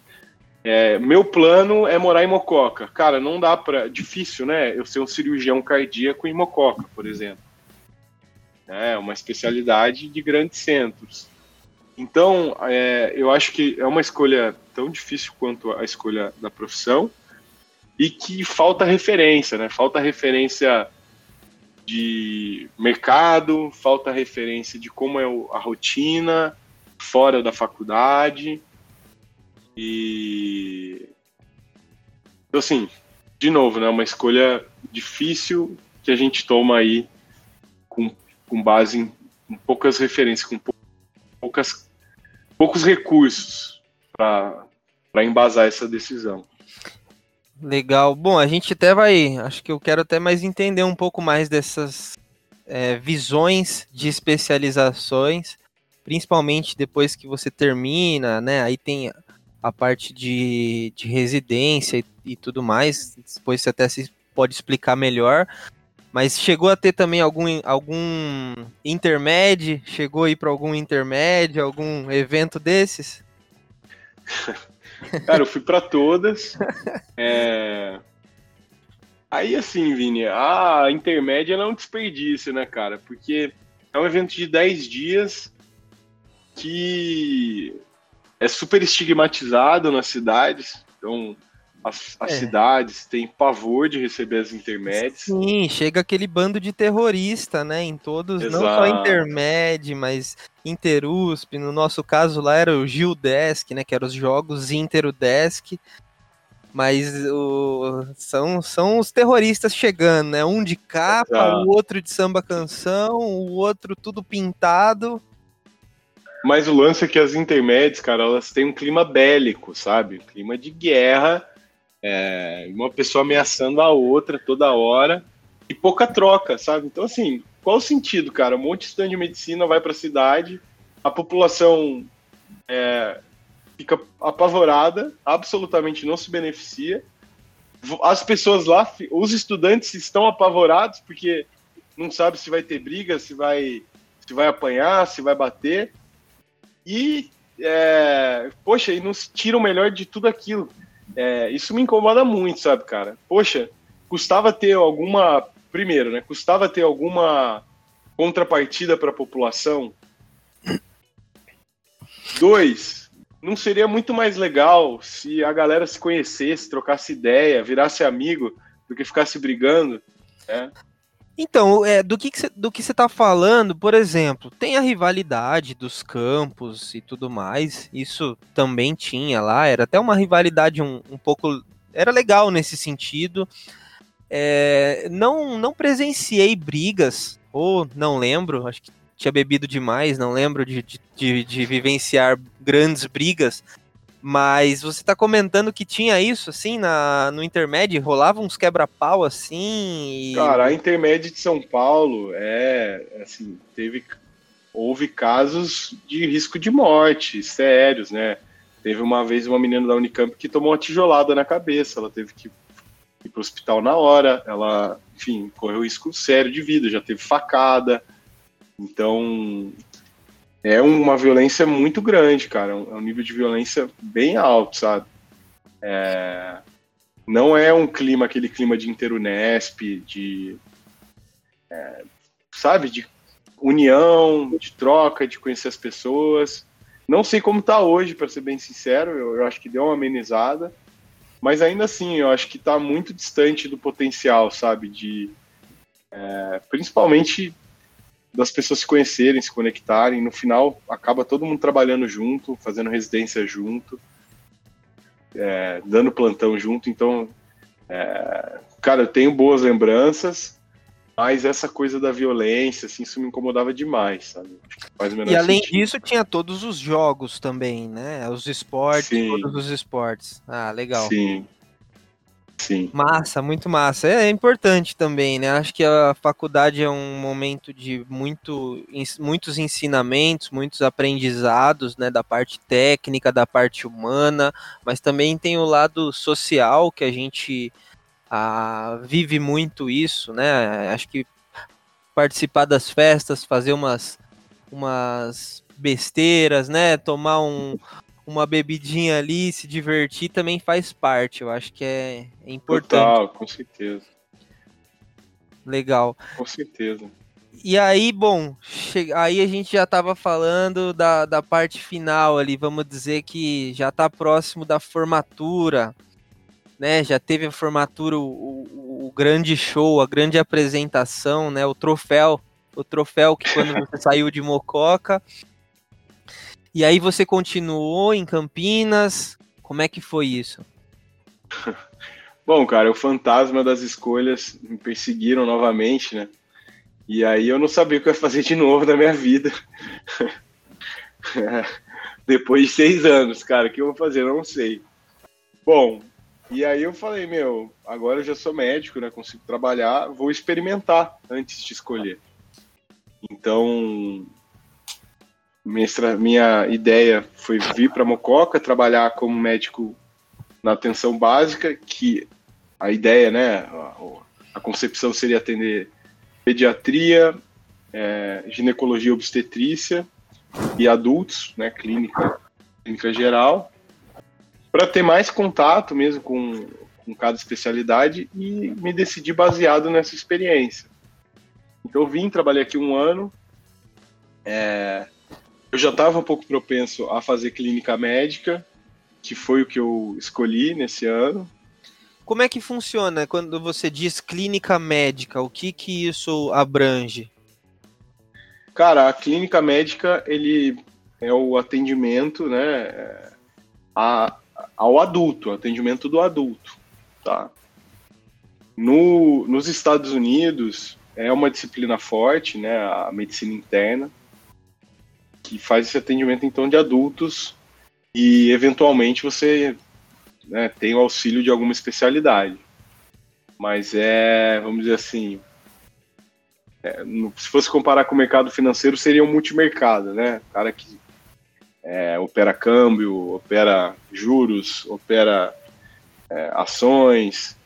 é, meu plano é morar em Mococa. Cara, não dá para. Difícil, né? Eu ser um cirurgião cardíaco em Mococa, por exemplo. É uma especialidade de grandes centros. Então, é, eu acho que é uma escolha tão difícil quanto a escolha da profissão e que falta referência, né? Falta referência de mercado, falta referência de como é a rotina fora da faculdade. E. Então, assim, de novo, né? Uma escolha difícil que a gente toma aí com, com base em, em poucas referências, com poucas, poucos recursos para embasar essa decisão. Legal. Bom, a gente até vai. Acho que eu quero até mais entender um pouco mais dessas é, visões de especializações, principalmente depois que você termina, né? Aí tem a parte de, de residência e, e, tudo mais. Depois você até se pode explicar melhor. Mas chegou a ter também algum, algum intermédio? Chegou aí para algum intermédio, algum evento desses? Cara, eu fui para todas. É... Aí, assim, Vini, a intermédia é um desperdício, né, cara? Porque é um evento de 10 dias que é super estigmatizado nas cidades. Então, as, as é. cidades têm pavor de receber as intermédias. Sim, chega aquele bando de terrorista, né? Em todos, Exato. não só intermédio, mas Interusp. No nosso caso lá era o Gildesk, né? Que eram os jogos Interudesk. Mas o, são, são os terroristas chegando, né? Um de capa, o outro de samba canção, o outro tudo pintado. Mas o lance é que as intermédias, cara, elas têm um clima bélico, sabe? Um clima de guerra, é, uma pessoa ameaçando a outra toda hora e pouca troca, sabe? Então, assim, qual o sentido, cara? Um monte de estudante de medicina vai para a cidade, a população é, fica apavorada, absolutamente não se beneficia. As pessoas lá, os estudantes estão apavorados porque não sabe se vai ter briga, se vai, se vai apanhar, se vai bater. E, é, poxa, e nos tira o melhor de tudo aquilo. É, isso me incomoda muito, sabe, cara? Poxa, custava ter alguma. Primeiro, né? Custava ter alguma contrapartida para a população. Dois, não seria muito mais legal se a galera se conhecesse, trocasse ideia, virasse amigo, do que ficasse brigando? Né? Então, é, do que, que você está falando, por exemplo, tem a rivalidade dos campos e tudo mais. Isso também tinha lá, era até uma rivalidade um, um pouco. Era legal nesse sentido. É, não, não presenciei brigas, ou não lembro, acho que tinha bebido demais, não lembro de, de, de, de vivenciar grandes brigas, mas você tá comentando que tinha isso, assim, na, no Intermédio, rolava uns quebra-pau, assim. E... Cara, a Intermédio de São Paulo é, assim, teve. Houve casos de risco de morte sérios, né? Teve uma vez uma menina da Unicamp que tomou uma tijolada na cabeça, ela teve que ir pro hospital na hora, ela, enfim, correu risco sério de vida, já teve facada. Então, é uma violência muito grande, cara. É um, nível de violência bem alto, sabe? É, não é um clima, aquele clima de Interunesp, de. É, sabe? De união, de troca, de conhecer as pessoas. Não sei como tá hoje, para ser bem sincero. Eu, eu, acho que deu uma amenizada. Mas ainda assim, eu acho que tá muito distante do potencial, sabe? De. É, principalmente das pessoas se conhecerem, se conectarem. No final, acaba todo mundo trabalhando junto, fazendo residência junto, é, dando plantão junto. Então, é, cara, eu tenho boas lembranças, mas essa coisa da violência, assim, isso me incomodava demais, sabe? e além sentido. disso, tinha todos os jogos também, né? Os esportes, Sim. todos os esportes. Ah, legal. Sim. Sim. Massa, muito massa. É, é, importante também, né? Acho que a faculdade é um momento de muito, muitos ensinamentos, muitos aprendizados, né? Da parte técnica, da parte humana, mas também tem o lado social que a gente ah, vive muito isso, né? Acho que participar das festas, fazer umas, umas besteiras, né? Tomar um, uma bebidinha ali, se divertir também faz parte. Eu acho que é, é importante. Total, com certeza. Legal. Com certeza. E aí, bom, che... aí a gente já estava falando da, da parte final ali, vamos dizer que já está próximo da formatura, né? Já teve a formatura, o, o, o, grande show, a grande apresentação, né? O troféu, o troféu que quando você saiu de Mococa, e aí você continuou em Campinas? Como é que foi isso? Bom, cara, o fantasma das escolhas me perseguiram novamente, né? E aí eu não sabia o que eu ia fazer de novo na minha vida. Depois de seis anos, cara, o que eu vou fazer? Eu não sei. Bom, e aí eu falei, meu, agora eu já sou médico, né? Consigo trabalhar, vou experimentar antes de escolher. Então, minha, minha ideia foi vir para Mococa, trabalhar como médico na atenção básica, que a ideia, né, a, a concepção seria atender pediatria, é, ginecologia obstetrícia e adultos, né, clínica, clínica geral, para ter mais contato mesmo com, com cada especialidade e me decidi baseado nessa experiência. Então eu vim, trabalhei aqui um ano, é, eu já estava um pouco propenso a fazer clínica médica, que foi o que eu escolhi nesse ano. Como é que funciona quando você diz clínica médica? O que que isso abrange? Cara, a clínica médica ele é o atendimento, né, a ao adulto, atendimento do adulto, tá? No, nos Estados Unidos é uma disciplina forte, né, a medicina interna, que faz esse atendimento então de adultos e eventualmente você né, tem o auxílio de alguma especialidade. Mas é, vamos dizer assim, é, se fosse comparar com o mercado financeiro, seria um multimercado, né? Cara que é, opera câmbio, opera juros, opera é, ações.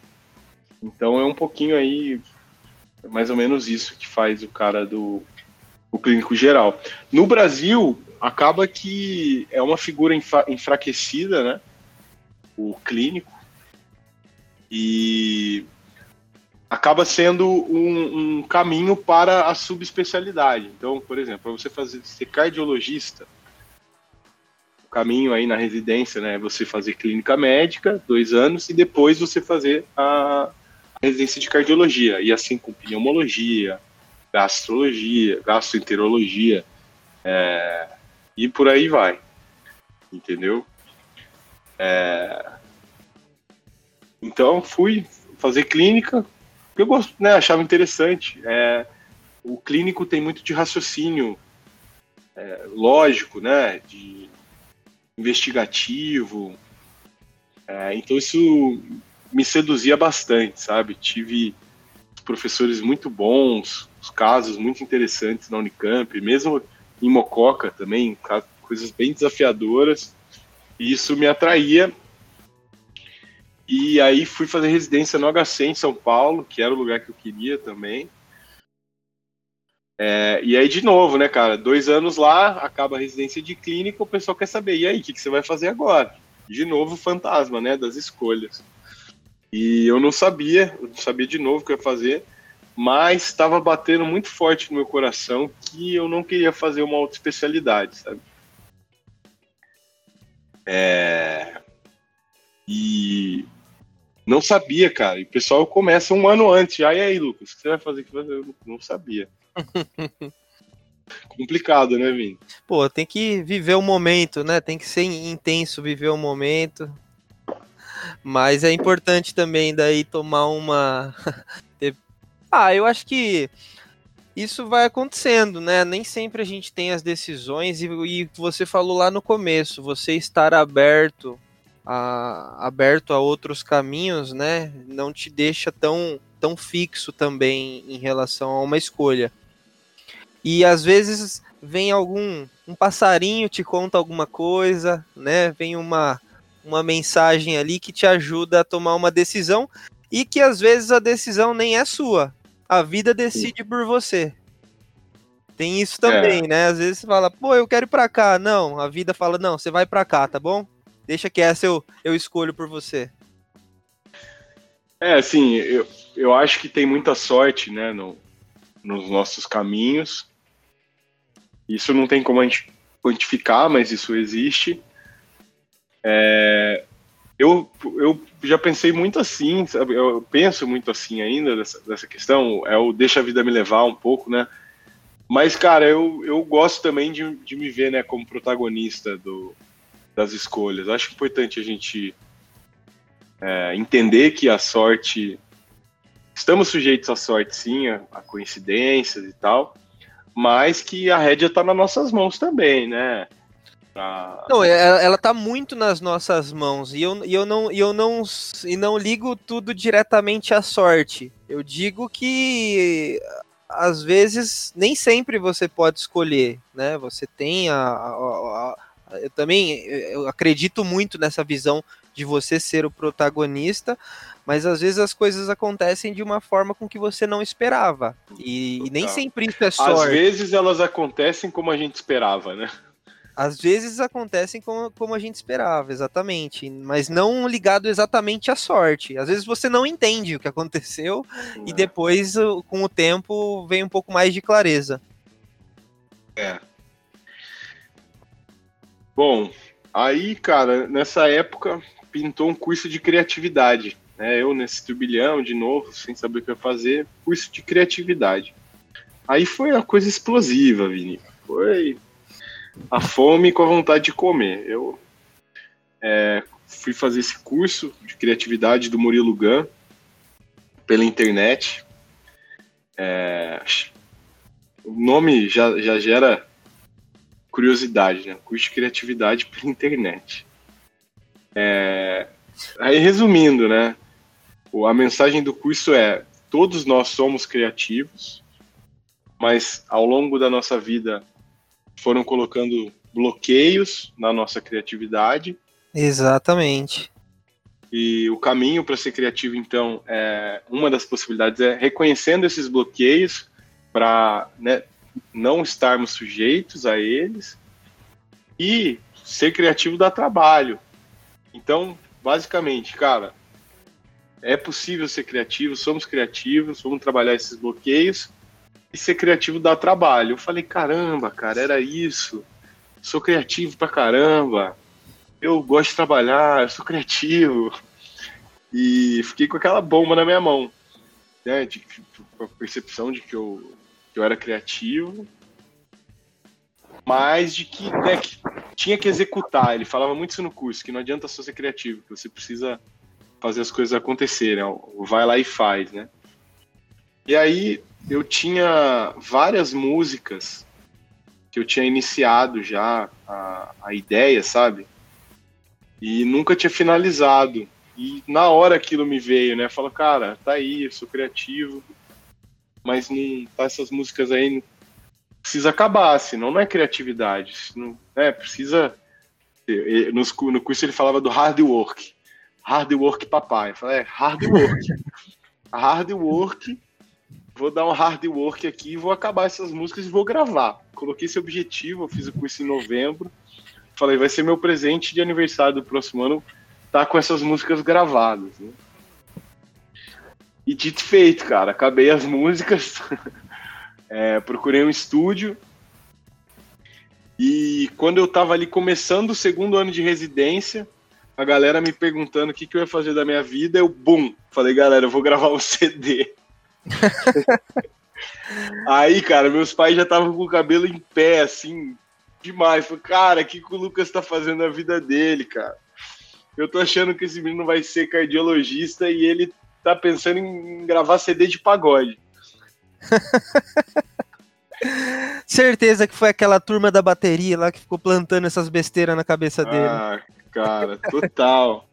Então é um pouquinho aí, mais ou menos isso que faz o cara do o clínico geral. No Brasil, acaba que é uma figura enfraquecida, né? O clínico. E acaba sendo um, um caminho para a subespecialidade. Então, por exemplo, para você fazer ser cardiologista, o caminho aí na residência, né, é você fazer clínica médica, dois anos, e depois você fazer a residência de cardiologia, e assim com pneumologia, gastrologia, gastroenterologia, é, e por aí vai, entendeu? É, então fui fazer clínica, eu gosto, né, achava interessante. É, o clínico tem muito de raciocínio é, lógico, né, de investigativo. É, então isso me seduzia bastante, sabe? Tive professores muito bons, os casos muito interessantes na Unicamp, mesmo em Mococa também, coisas bem desafiadoras. E isso me atraía e aí fui fazer residência no HC em São Paulo, que era o lugar que eu queria também. É, e aí, de novo, né, cara? Dois anos lá, acaba a residência de clínica, o pessoal quer saber, e aí, o que, que você vai fazer agora? De novo, fantasma, né, das escolhas. E eu não sabia, eu não sabia de novo o que eu ia fazer, mas estava batendo muito forte no meu coração que eu não queria fazer uma outra especialidade, sabe? É... E não sabia, cara. E o pessoal começa um ano antes. E aí, Lucas, o que você vai fazer? Eu não sabia. Complicado, né, Vini? Pô, tem que viver o momento, né? Tem que ser intenso viver o momento. Mas é importante também daí tomar uma. Ah, eu acho que isso vai acontecendo, né? Nem sempre a gente tem as decisões e, e você falou lá no começo, você estar aberto a, aberto a outros caminhos, né, não te deixa tão, tão fixo também em relação a uma escolha. E às vezes vem algum um passarinho te conta alguma coisa, né? Vem uma uma mensagem ali que te ajuda a tomar uma decisão e que às vezes a decisão nem é sua. A vida decide por você. Tem isso também, é. né? Às vezes você fala, pô, eu quero ir pra cá. Não, a vida fala, não, você vai pra cá, tá bom? Deixa que essa eu, eu escolho por você. É, assim, eu, eu acho que tem muita sorte, né, no, nos nossos caminhos. Isso não tem como a gente quantificar, mas isso existe. É, eu, eu já pensei muito assim, sabe? eu penso muito assim ainda dessa, dessa questão, é o deixa a vida me levar um pouco, né? Mas, cara, eu, eu gosto também de, de me ver né, como protagonista do, das escolhas. Acho importante a gente é, entender que a sorte. Estamos sujeitos à sorte, sim, a, a coincidências e tal, mas que a rédea está nas nossas mãos também, né? Pra... Não, ela, ela tá muito nas nossas mãos e eu, e eu não e eu não e não ligo tudo diretamente à sorte. Eu digo que às vezes nem sempre você pode escolher, né? Você tem a, a, eu também eu acredito muito nessa visão de você ser o protagonista, mas às vezes as coisas acontecem de uma forma com que você não esperava. E, e nem sempre isso é sorte. Às vezes elas acontecem como a gente esperava, né? Às vezes acontecem como, como a gente esperava, exatamente. Mas não ligado exatamente à sorte. Às vezes você não entende o que aconteceu é. e depois, com o tempo, vem um pouco mais de clareza. É. Bom, aí, cara, nessa época pintou um curso de criatividade. Né? Eu nesse turbilhão, de novo, sem saber o que fazer, curso de criatividade. Aí foi a coisa explosiva, Vini. Foi a fome com a vontade de comer. Eu é, fui fazer esse curso de criatividade do Murilo Gun pela internet. É, o nome já, já gera curiosidade, né? Curso de criatividade pela internet. É, aí, resumindo, né? A mensagem do curso é: todos nós somos criativos, mas ao longo da nossa vida foram colocando bloqueios na nossa criatividade. Exatamente. E o caminho para ser criativo, então, é uma das possibilidades é reconhecendo esses bloqueios para né, não estarmos sujeitos a eles e ser criativo dá trabalho. Então, basicamente, cara, é possível ser criativo, somos criativos, vamos trabalhar esses bloqueios e ser criativo dá trabalho. Eu falei, caramba, cara, era isso. Sou criativo pra caramba. Eu gosto de trabalhar, eu sou criativo. E fiquei com aquela bomba na minha mão, né? De, com a percepção de que eu, que eu era criativo, mas de que, né, que tinha que executar. Ele falava muito isso no curso, que não adianta só ser criativo, que você precisa fazer as coisas acontecerem, vai lá e faz, né? E aí eu tinha várias músicas que eu tinha iniciado já a, a ideia, sabe? E nunca tinha finalizado. E na hora aquilo me veio, né? Falou, cara, tá aí, eu sou criativo, mas não tá essas músicas aí precisa acabar, senão não é criatividade, não, é, precisa no, no curso ele falava do hard work. Hard work papai. Eu falei, é, hard work. hard work. Vou dar um hard work aqui, vou acabar essas músicas e vou gravar. Coloquei esse objetivo, eu fiz o curso em novembro. Falei, vai ser meu presente de aniversário do próximo ano, tá com essas músicas gravadas. Né? E dito feito, cara, acabei as músicas, é, procurei um estúdio. E quando eu tava ali começando o segundo ano de residência, a galera me perguntando o que, que eu ia fazer da minha vida, eu, bum, falei, galera, eu vou gravar um CD. Aí, cara, meus pais já estavam com o cabelo em pé, assim, demais. Falei, cara, o que, que o Lucas tá fazendo na vida dele, cara? Eu tô achando que esse menino vai ser cardiologista e ele tá pensando em gravar CD de pagode. Certeza que foi aquela turma da bateria lá que ficou plantando essas besteiras na cabeça dele. Ah, cara, total.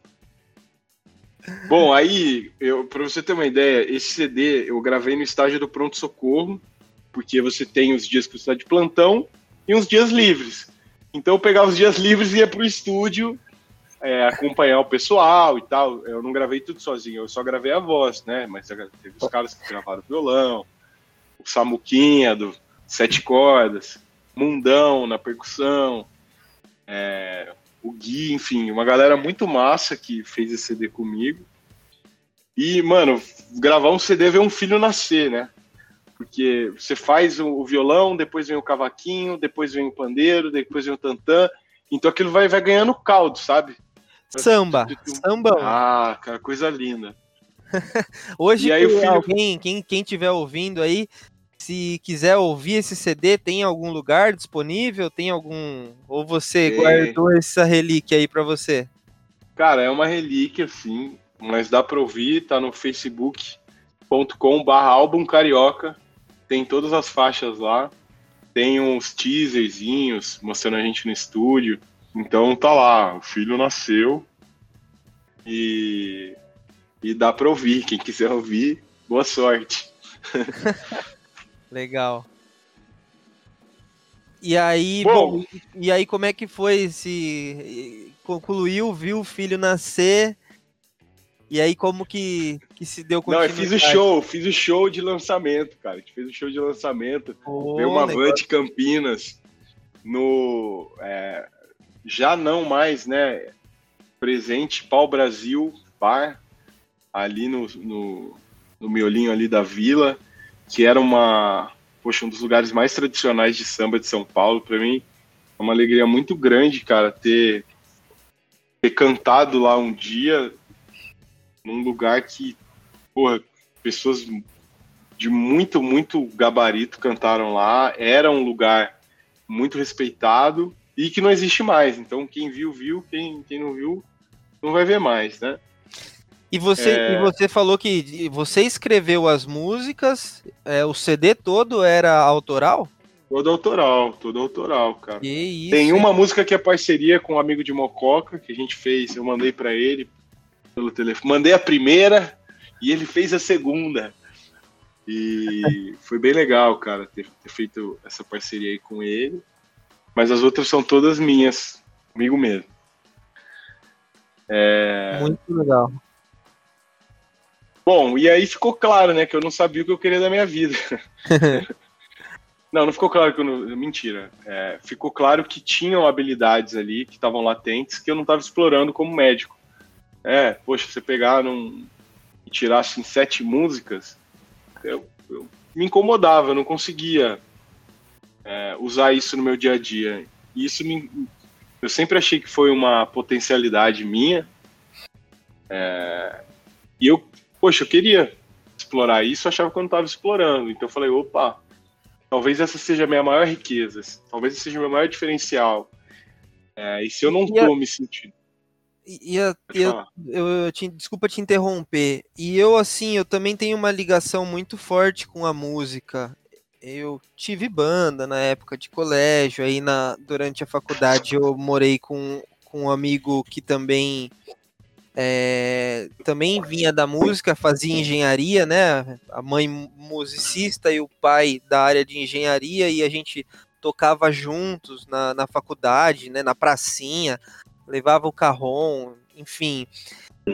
Bom, aí, pra você ter uma ideia, esse CD eu gravei no estágio do Pronto Socorro, porque você tem os dias que você está de plantão e uns dias livres. Então eu pegava os dias livres e ia pro estúdio é, acompanhar o pessoal e tal. Eu não gravei tudo sozinho, eu só gravei a voz, né? Mas teve os caras que gravaram violão, o Samuquinha do Sete Cordas, Mundão na percussão, é, o Gui, enfim, uma galera muito massa que fez esse CD comigo. E, mano, gravar um CD é ver um filho nascer, né? Porque você faz o violão, depois vem o cavaquinho, depois vem o pandeiro, depois vem o tantã. Então aquilo vai, vai ganhando caldo, sabe? Samba. Samba. Ah, cara, coisa linda. Hoje, filho... alguém, quem, quem tiver ouvindo aí, se quiser ouvir esse CD, tem algum lugar disponível? Tem algum. Ou você guardou essa relíquia aí para você? Cara, é uma relíquia, sim, mas dá para ouvir, tá no facebook.com/barra álbum carioca. Tem todas as faixas lá. Tem uns teaserzinhos mostrando a gente no estúdio. Então tá lá, o filho nasceu e, e dá para ouvir. Quem quiser ouvir, boa sorte. Legal. E aí, bom, bom, e aí como é que foi esse concluiu, viu o filho nascer? E aí como que, que se deu Não, eu fiz o show, fiz o show de lançamento, cara. A gente fez o show de lançamento. Oh, Veio uma van de Campinas no é, já não mais, né, presente Pau Brasil Bar ali no, no, no miolinho ali da vila que era uma, poxa, um dos lugares mais tradicionais de samba de São Paulo. Para mim, é uma alegria muito grande, cara, ter, ter cantado lá um dia num lugar que, porra, pessoas de muito, muito gabarito cantaram lá. Era um lugar muito respeitado e que não existe mais. Então, quem viu, viu. Quem, quem não viu, não vai ver mais, né? E você, é... e você falou que você escreveu as músicas, é, o CD todo era autoral? Todo autoral, todo autoral, cara. Isso, Tem uma música que é parceria com um amigo de Mococa, que a gente fez, eu mandei para ele pelo telefone. Mandei a primeira e ele fez a segunda. E foi bem legal, cara, ter, ter feito essa parceria aí com ele. Mas as outras são todas minhas, comigo mesmo. É... Muito legal. Bom, e aí ficou claro, né, que eu não sabia o que eu queria da minha vida. não, não ficou claro que eu não. Mentira. É, ficou claro que tinham habilidades ali que estavam latentes que eu não estava explorando como médico. É, poxa, você pegar num, e tirar assim sete músicas, eu, eu me incomodava, eu não conseguia é, usar isso no meu dia a dia. E isso me, eu sempre achei que foi uma potencialidade minha. É, e eu poxa, eu queria explorar isso, eu achava que eu não estava explorando. Então eu falei, opa, talvez essa seja a minha maior riqueza, talvez esse seja o meu maior diferencial. É, e se eu não estou me sentindo. E, eu, eu, eu te, desculpa te interromper. E eu, assim, eu também tenho uma ligação muito forte com a música. Eu tive banda na época de colégio, aí na, durante a faculdade eu morei com, com um amigo que também é, também vinha da música, fazia engenharia, né? A mãe musicista e o pai da área de engenharia, e a gente tocava juntos na, na faculdade, né? Na pracinha, levava o carrom, enfim.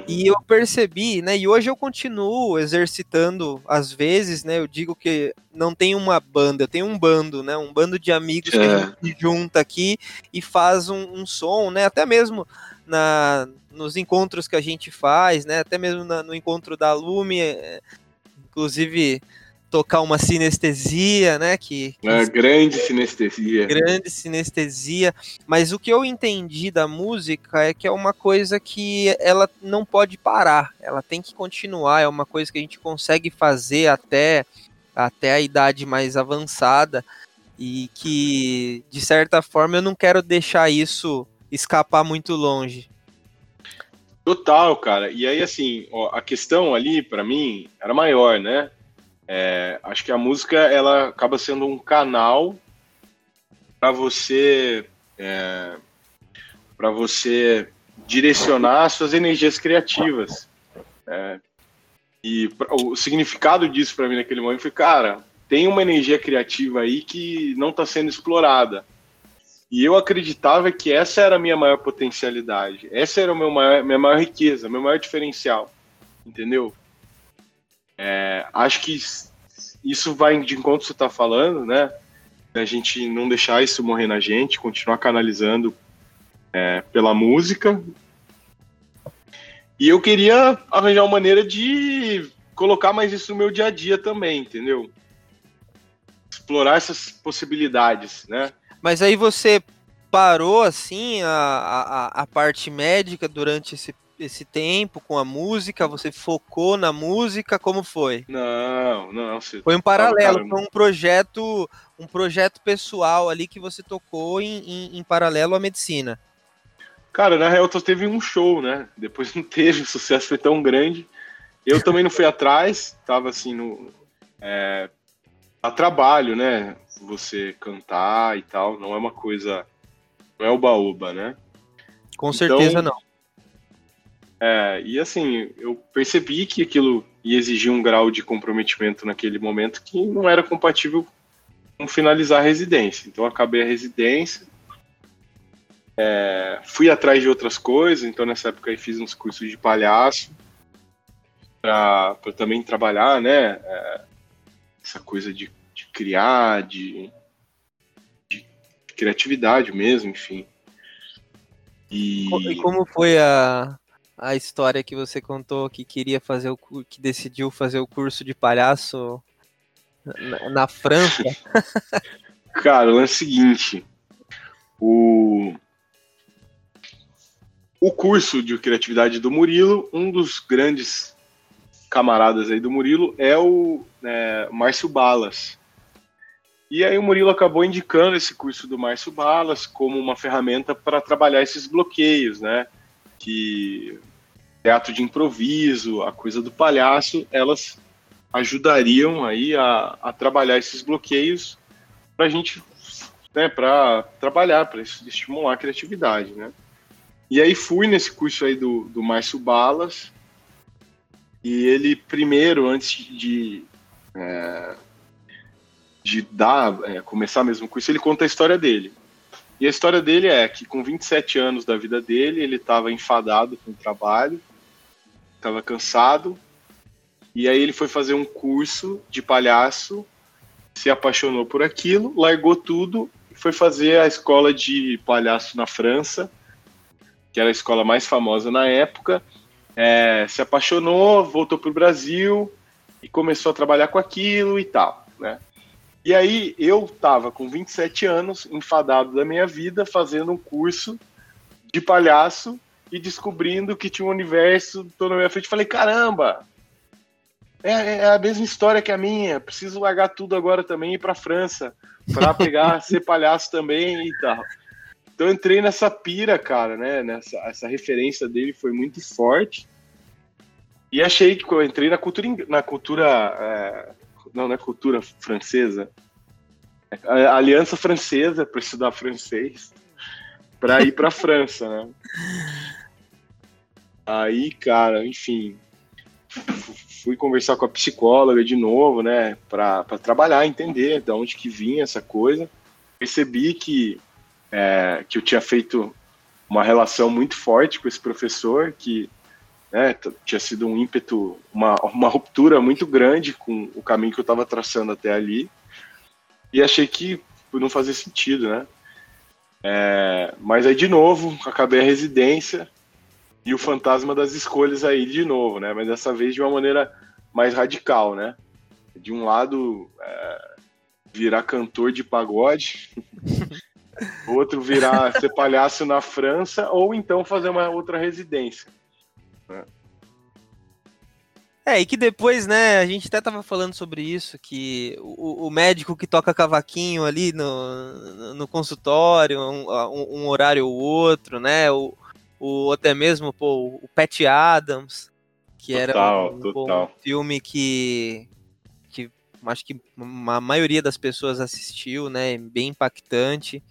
E eu percebi, né? E hoje eu continuo exercitando às vezes, né? Eu digo que não tem uma banda, eu tenho um bando, né? Um bando de amigos é. que a é. gente junta aqui e faz um, um som, né? Até mesmo na, nos encontros que a gente faz, né? Até mesmo na, no encontro da Lume, é, inclusive tocar uma sinestesia, né? Que, que é, grande sinestesia. Grande sinestesia. Mas o que eu entendi da música é que é uma coisa que ela não pode parar, ela tem que continuar. É uma coisa que a gente consegue fazer até até a idade mais avançada e que de certa forma eu não quero deixar isso escapar muito longe. Total, cara. E aí, assim, ó, a questão ali, para mim, era maior, né? É, acho que a música, ela acaba sendo um canal para você, é, para você direcionar suas energias criativas. É, e o significado disso para mim naquele momento foi, cara, tem uma energia criativa aí que não está sendo explorada. E eu acreditava que essa era a minha maior potencialidade, essa era a meu maior, minha maior riqueza, meu maior diferencial, entendeu? É, acho que isso vai de encontro que você está falando, né? A gente não deixar isso morrer na gente, continuar canalizando é, pela música. E eu queria arranjar uma maneira de colocar mais isso no meu dia a dia também, entendeu? Explorar essas possibilidades, né? Mas aí você parou assim a, a, a parte médica durante esse, esse tempo com a música? Você focou na música? Como foi? Não, não. Foi um paralelo, foi um projeto, um projeto pessoal ali que você tocou em, em, em paralelo à medicina. Cara, na real, só teve um show, né? Depois não teve, o sucesso foi tão grande. Eu também não fui atrás, tava assim no. É, a trabalho, né? Você cantar e tal, não é uma coisa. Não é o baúba, né? Com certeza então, não. É, e assim, eu percebi que aquilo ia exigir um grau de comprometimento naquele momento que não era compatível com finalizar a residência. Então acabei a residência, é, fui atrás de outras coisas, então nessa época aí fiz uns cursos de palhaço para também trabalhar, né? É, essa coisa de de criar, de, de criatividade mesmo, enfim. E... e como foi a, a história que você contou que queria fazer o que decidiu fazer o curso de palhaço na, na França? Cara, o lance é o seguinte, o o curso de criatividade do Murilo, um dos grandes camaradas aí do Murilo é o é, Márcio Balas. E aí o Murilo acabou indicando esse curso do Márcio Balas como uma ferramenta para trabalhar esses bloqueios, né? que teatro de improviso, a coisa do palhaço, elas ajudariam aí a, a trabalhar esses bloqueios para a gente, né, para trabalhar, para estimular a criatividade, né? E aí fui nesse curso aí do, do Márcio Balas, e ele primeiro, antes de, é, de dar, é, começar mesmo o curso, ele conta a história dele. E a história dele é que com 27 anos da vida dele, ele estava enfadado com o trabalho, estava cansado, e aí ele foi fazer um curso de palhaço, se apaixonou por aquilo, largou tudo e foi fazer a escola de palhaço na França, que era a escola mais famosa na época. É, se apaixonou, voltou para o Brasil e começou a trabalhar com aquilo e tal, né? E aí eu estava com 27 anos, enfadado da minha vida, fazendo um curso de palhaço e descobrindo que tinha um universo todo na minha frente. Falei, caramba, é, é, a mesma história que a minha. Preciso largar tudo agora também e ir para França para pegar ser palhaço também e tal. Então entrei nessa pira, cara, né? Nessa essa referência dele foi muito forte. E achei que eu entrei na cultura na cultura é, não, não é cultura francesa. É Aliança Francesa para estudar francês para ir para França, né? Aí, cara, enfim, fui conversar com a psicóloga de novo, né, para trabalhar, entender de onde que vinha essa coisa. Percebi que, é, que eu tinha feito uma relação muito forte com esse professor, que né, tinha sido um ímpeto, uma, uma ruptura muito grande com o caminho que eu estava traçando até ali, e achei que não fazia sentido, né? É, mas aí, de novo, acabei a residência, e o fantasma das escolhas aí de novo, né? Mas dessa vez de uma maneira mais radical, né? De um lado, é, virar cantor de pagode, outro virar ser palhaço na França, ou então fazer uma outra residência. Né? É, e que depois, né, a gente até tava falando sobre isso, que o, o médico que toca cavaquinho ali no, no consultório, um, um, horário ou outro, né, o, o até mesmo pô, o Pat Adams, que total, era um, total. um filme que, que acho que a maioria das pessoas assistiu, né? Bem impactante.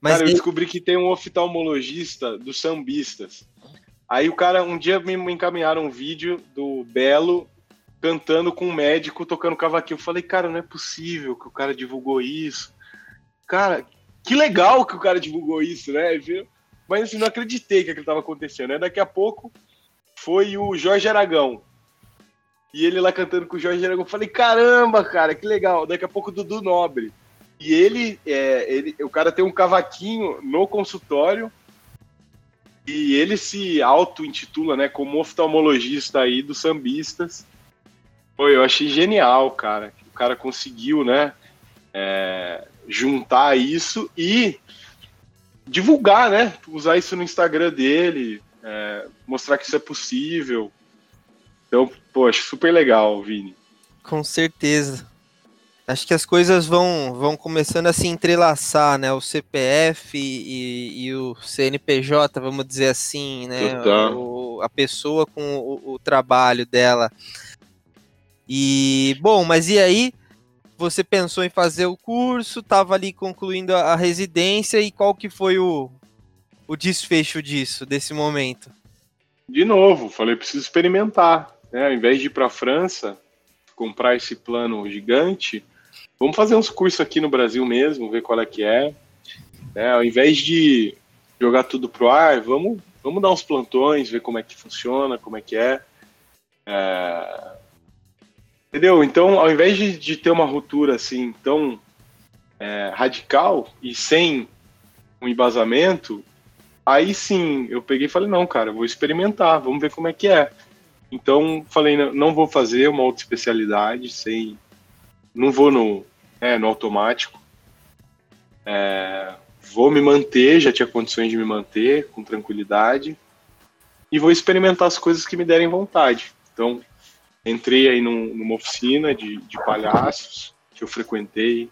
Mas cara, eu descobri que tem um oftalmologista dos sambistas. Aí o cara, um dia me encaminharam um vídeo do Belo cantando com um médico tocando cavaquinho. Eu falei, cara, não é possível que o cara divulgou isso. Cara, que legal que o cara divulgou isso, né? Mas assim, não acreditei que aquilo estava acontecendo. Aí daqui a pouco foi o Jorge Aragão. E ele lá cantando com o Jorge Aragão. Falei, caramba, cara, que legal. Daqui a pouco o Dudu Nobre. E ele, é, ele, o cara tem um cavaquinho no consultório e ele se auto-intitula, né, como oftalmologista aí dos sambistas. Pô, eu achei genial, cara. O cara conseguiu, né, é, juntar isso e divulgar, né? Usar isso no Instagram dele, é, mostrar que isso é possível. Então, poxa, super legal, Vini. Com certeza. Acho que as coisas vão, vão começando a se entrelaçar, né? O CPF e, e o CNPJ, vamos dizer assim, né? O, a pessoa com o, o trabalho dela. E, bom, mas e aí? você pensou em fazer o curso, estava ali concluindo a residência e qual que foi o, o desfecho disso, desse momento? De novo, falei, preciso experimentar. Né? Ao invés de ir para a França, comprar esse plano gigante, vamos fazer uns cursos aqui no Brasil mesmo, ver qual é que é. Né? Ao invés de jogar tudo pro ar, vamos, vamos dar uns plantões, ver como é que funciona, como é que é. é Entendeu? Então, ao invés de, de ter uma ruptura assim tão é, radical e sem um embasamento, aí sim eu peguei e falei: não, cara, vou experimentar, vamos ver como é que é. Então, falei: não vou fazer uma outra especialidade, sem. Não vou no, é, no automático. É, vou me manter, já tinha condições de me manter com tranquilidade. E vou experimentar as coisas que me derem vontade. Então, entrei aí num, numa oficina de, de palhaços que eu frequentei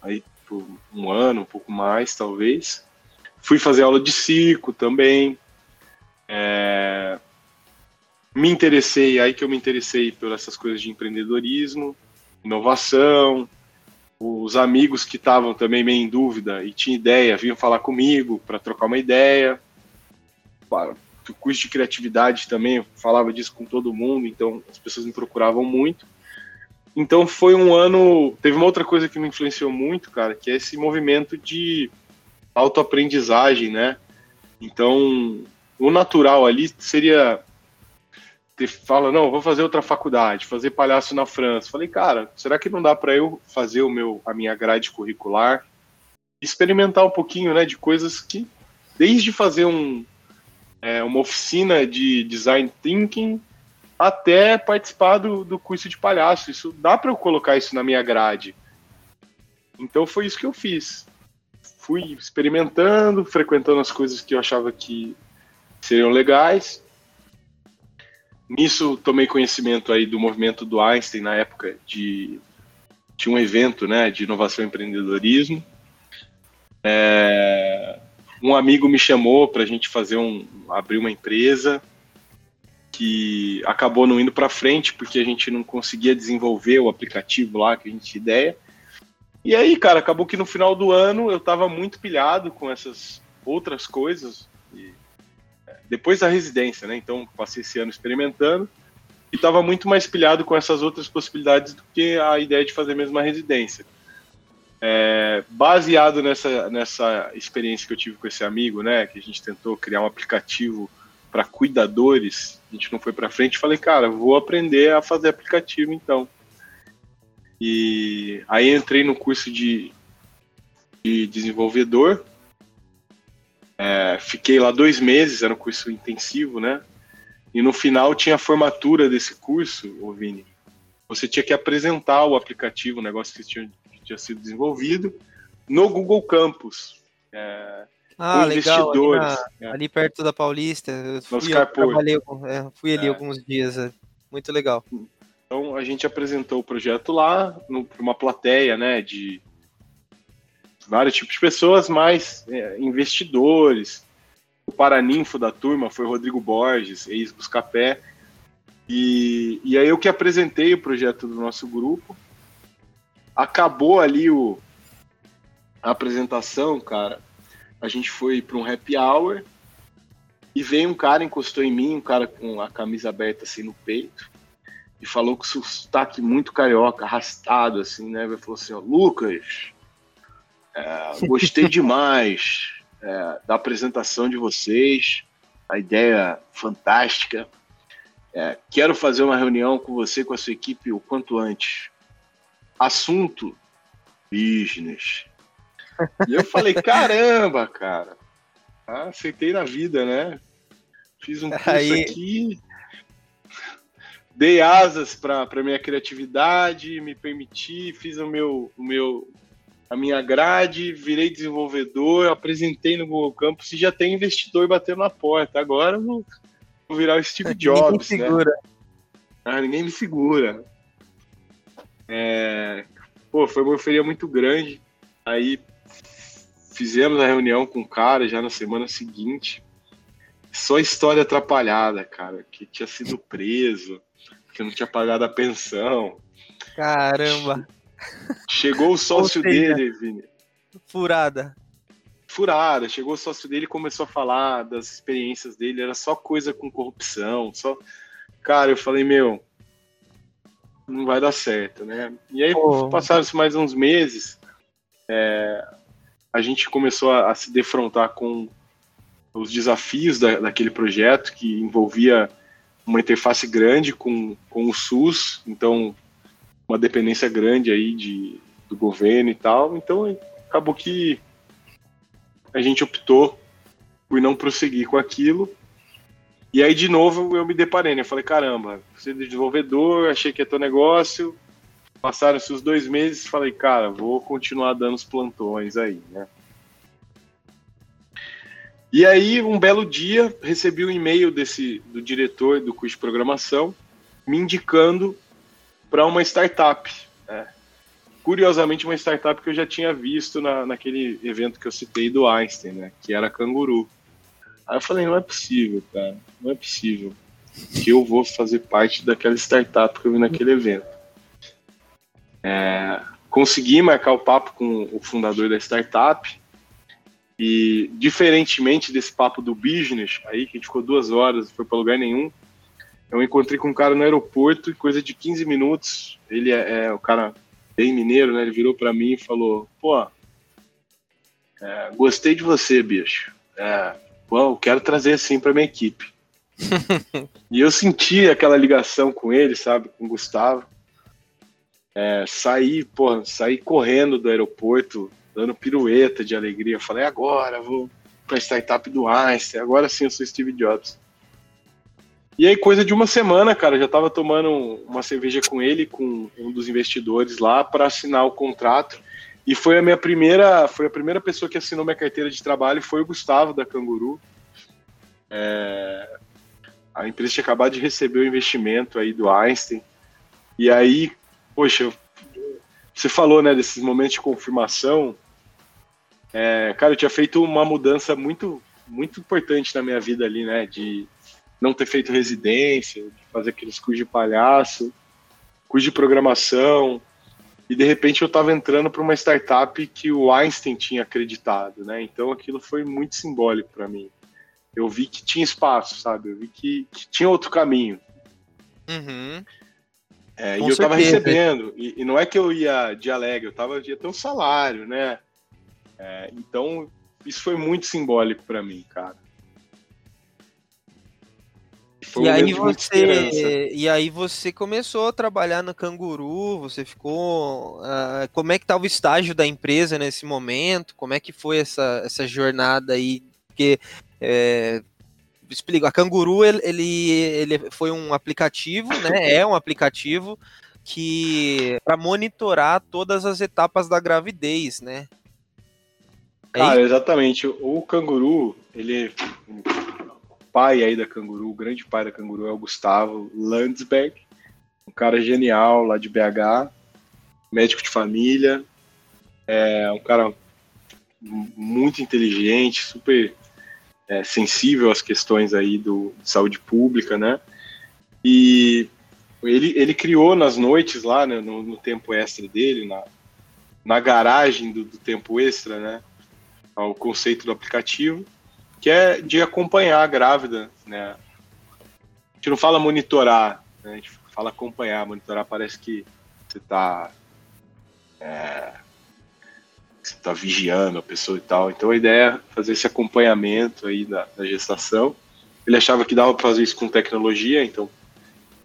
aí por um ano, um pouco mais talvez. Fui fazer aula de circo também. É, me interessei, aí que eu me interessei por essas coisas de empreendedorismo, inovação. Os amigos que estavam também meio em dúvida e tinham ideia, vinham falar comigo para trocar uma ideia. O curso de criatividade também, eu falava disso com todo mundo, então as pessoas me procuravam muito. Então foi um ano. Teve uma outra coisa que me influenciou muito, cara, que é esse movimento de autoaprendizagem, né? Então, o natural ali seria fala, não, vou fazer outra faculdade, fazer palhaço na França. Falei, cara, será que não dá para eu fazer o meu a minha grade curricular, experimentar um pouquinho, né, de coisas que desde fazer um é, uma oficina de design thinking até participar do, do curso de palhaço. Isso dá para eu colocar isso na minha grade. Então foi isso que eu fiz. Fui experimentando, frequentando as coisas que eu achava que seriam legais. Nisso tomei conhecimento aí do movimento do Einstein na época de tinha um evento, né, de inovação e empreendedorismo. É, um amigo me chamou para a gente fazer um abrir uma empresa que acabou não indo para frente porque a gente não conseguia desenvolver o aplicativo lá que a gente tinha ideia. E aí, cara, acabou que no final do ano eu estava muito pilhado com essas outras coisas. Depois da residência, né? Então passei esse ano experimentando e estava muito mais pilhado com essas outras possibilidades do que a ideia de fazer mesmo a residência. É, baseado nessa, nessa experiência que eu tive com esse amigo, né? Que a gente tentou criar um aplicativo para cuidadores, a gente não foi para frente. Falei, cara, vou aprender a fazer aplicativo então. E aí entrei no curso de, de desenvolvedor. É, fiquei lá dois meses, era um curso intensivo, né? E no final tinha a formatura desse curso, ô Vini. Você tinha que apresentar o aplicativo, o negócio que tinha, que tinha sido desenvolvido, no Google Campus. É, ah, legal. Ali, na, é. ali, perto da Paulista. Fui, trabalhei, é, fui ali é. alguns dias. É, muito legal. Então a gente apresentou o projeto lá para uma plateia, né, de vários tipos de pessoas, mas é, investidores. O paraninfo da turma foi Rodrigo Borges, ex-Buscapé. E, e aí eu que apresentei o projeto do nosso grupo. Acabou ali o, a apresentação, cara a gente foi para um happy hour e veio um cara, encostou em mim, um cara com a camisa aberta assim no peito, e falou com sotaque muito carioca, arrastado assim, né? Ele falou assim: ó, Lucas, é, gostei demais é, da apresentação de vocês, a ideia fantástica. É, quero fazer uma reunião com você, com a sua equipe, o quanto antes. Assunto: business. E eu falei, caramba, cara. Ah, aceitei na vida, né? Fiz um curso Aí... aqui, dei asas para minha criatividade, me permiti, fiz o meu, o meu, a minha grade, virei desenvolvedor, apresentei no Google Campus e já tem investidor batendo na porta. Agora eu vou, vou virar o Steve Jobs, ninguém me segura. né? Ah, ninguém me segura. É, pô, foi uma euforia muito grande. Aí fizemos a reunião com o cara já na semana seguinte. Só história atrapalhada, cara, que tinha sido preso, que não tinha pagado a pensão. Caramba. Chegou o sócio seja, dele, Vini. Furada. Furada. Chegou o sócio dele e começou a falar das experiências dele. Era só coisa com corrupção. Só. Cara, eu falei, meu, não vai dar certo, né? E aí oh. passaram-se mais uns meses. É, a gente começou a, a se defrontar com os desafios da, daquele projeto que envolvia uma interface grande com, com o SUS, então uma dependência grande aí de, do governo e tal. Então acabou que a gente optou por não prosseguir com aquilo. E aí, de novo, eu me deparei, né? Eu falei, caramba, você é desenvolvedor, achei que é teu negócio, Passaram-se os dois meses, falei, cara, vou continuar dando os plantões aí, né? E aí, um belo dia, recebi um e-mail desse do diretor do curso de programação me indicando para uma startup. Né? Curiosamente, uma startup que eu já tinha visto na, naquele evento que eu citei do Einstein, né? que era Canguru. Aí eu falei, não é possível, cara, não é possível que eu vou fazer parte daquela startup que eu vi naquele evento. É, consegui marcar o papo com o fundador da startup e, diferentemente desse papo do business, aí que ficou duas horas, não foi para lugar nenhum, eu encontrei com um cara no aeroporto e coisa de 15 minutos, ele é, é o cara bem mineiro, né? Ele virou para mim e falou: pô, é, gostei de você, bicho. É, pô, quero trazer assim para minha equipe. e eu senti aquela ligação com ele, sabe, com o Gustavo. É, saí, pô, saí correndo do aeroporto, dando pirueta de alegria. Falei, agora vou para a startup do Einstein, agora sim eu sou Steve Jobs. E aí, coisa de uma semana, cara, já tava tomando uma cerveja com ele, com um dos investidores lá, para assinar o contrato. E foi a minha primeira, foi a primeira pessoa que assinou minha carteira de trabalho, foi o Gustavo da Canguru. É, a empresa tinha acabado de receber o investimento aí do Einstein. E aí, poxa, você falou, né, desses momentos de confirmação. É, cara, eu tinha feito uma mudança muito, muito importante na minha vida ali, né, de não ter feito residência, de fazer aqueles cursos de palhaço, curso de programação, e de repente eu estava entrando para uma startup que o Einstein tinha acreditado, né? Então aquilo foi muito simbólico para mim. Eu vi que tinha espaço, sabe? Eu vi que, que tinha outro caminho. Uhum. É, e eu estava recebendo, e, e, não é que eu ia de alegre, eu tava ia ter um salário, né? É, então isso foi muito simbólico para mim, cara. Foi e aí você e aí você começou a trabalhar no Canguru, você ficou uh, como é que estava o estágio da empresa nesse momento? Como é que foi essa, essa jornada aí? Porque é, explico, a Canguru ele, ele, ele foi um aplicativo, né? É um aplicativo que para monitorar todas as etapas da gravidez, né? É Cara, exatamente. O canguru, ele pai aí da Canguru, o grande pai da Canguru é o Gustavo Landsberg, um cara genial lá de BH, médico de família, é um cara muito inteligente, super é, sensível às questões aí do, de saúde pública, né? E ele, ele criou nas noites lá, né, no, no tempo extra dele, na, na garagem do, do tempo extra, né? O conceito do aplicativo que é de acompanhar a grávida, né? A gente não fala monitorar, né? a gente fala acompanhar. Monitorar parece que você está é, você tá vigiando a pessoa e tal. Então a ideia é fazer esse acompanhamento aí da, da gestação. Ele achava que dava para fazer isso com tecnologia, então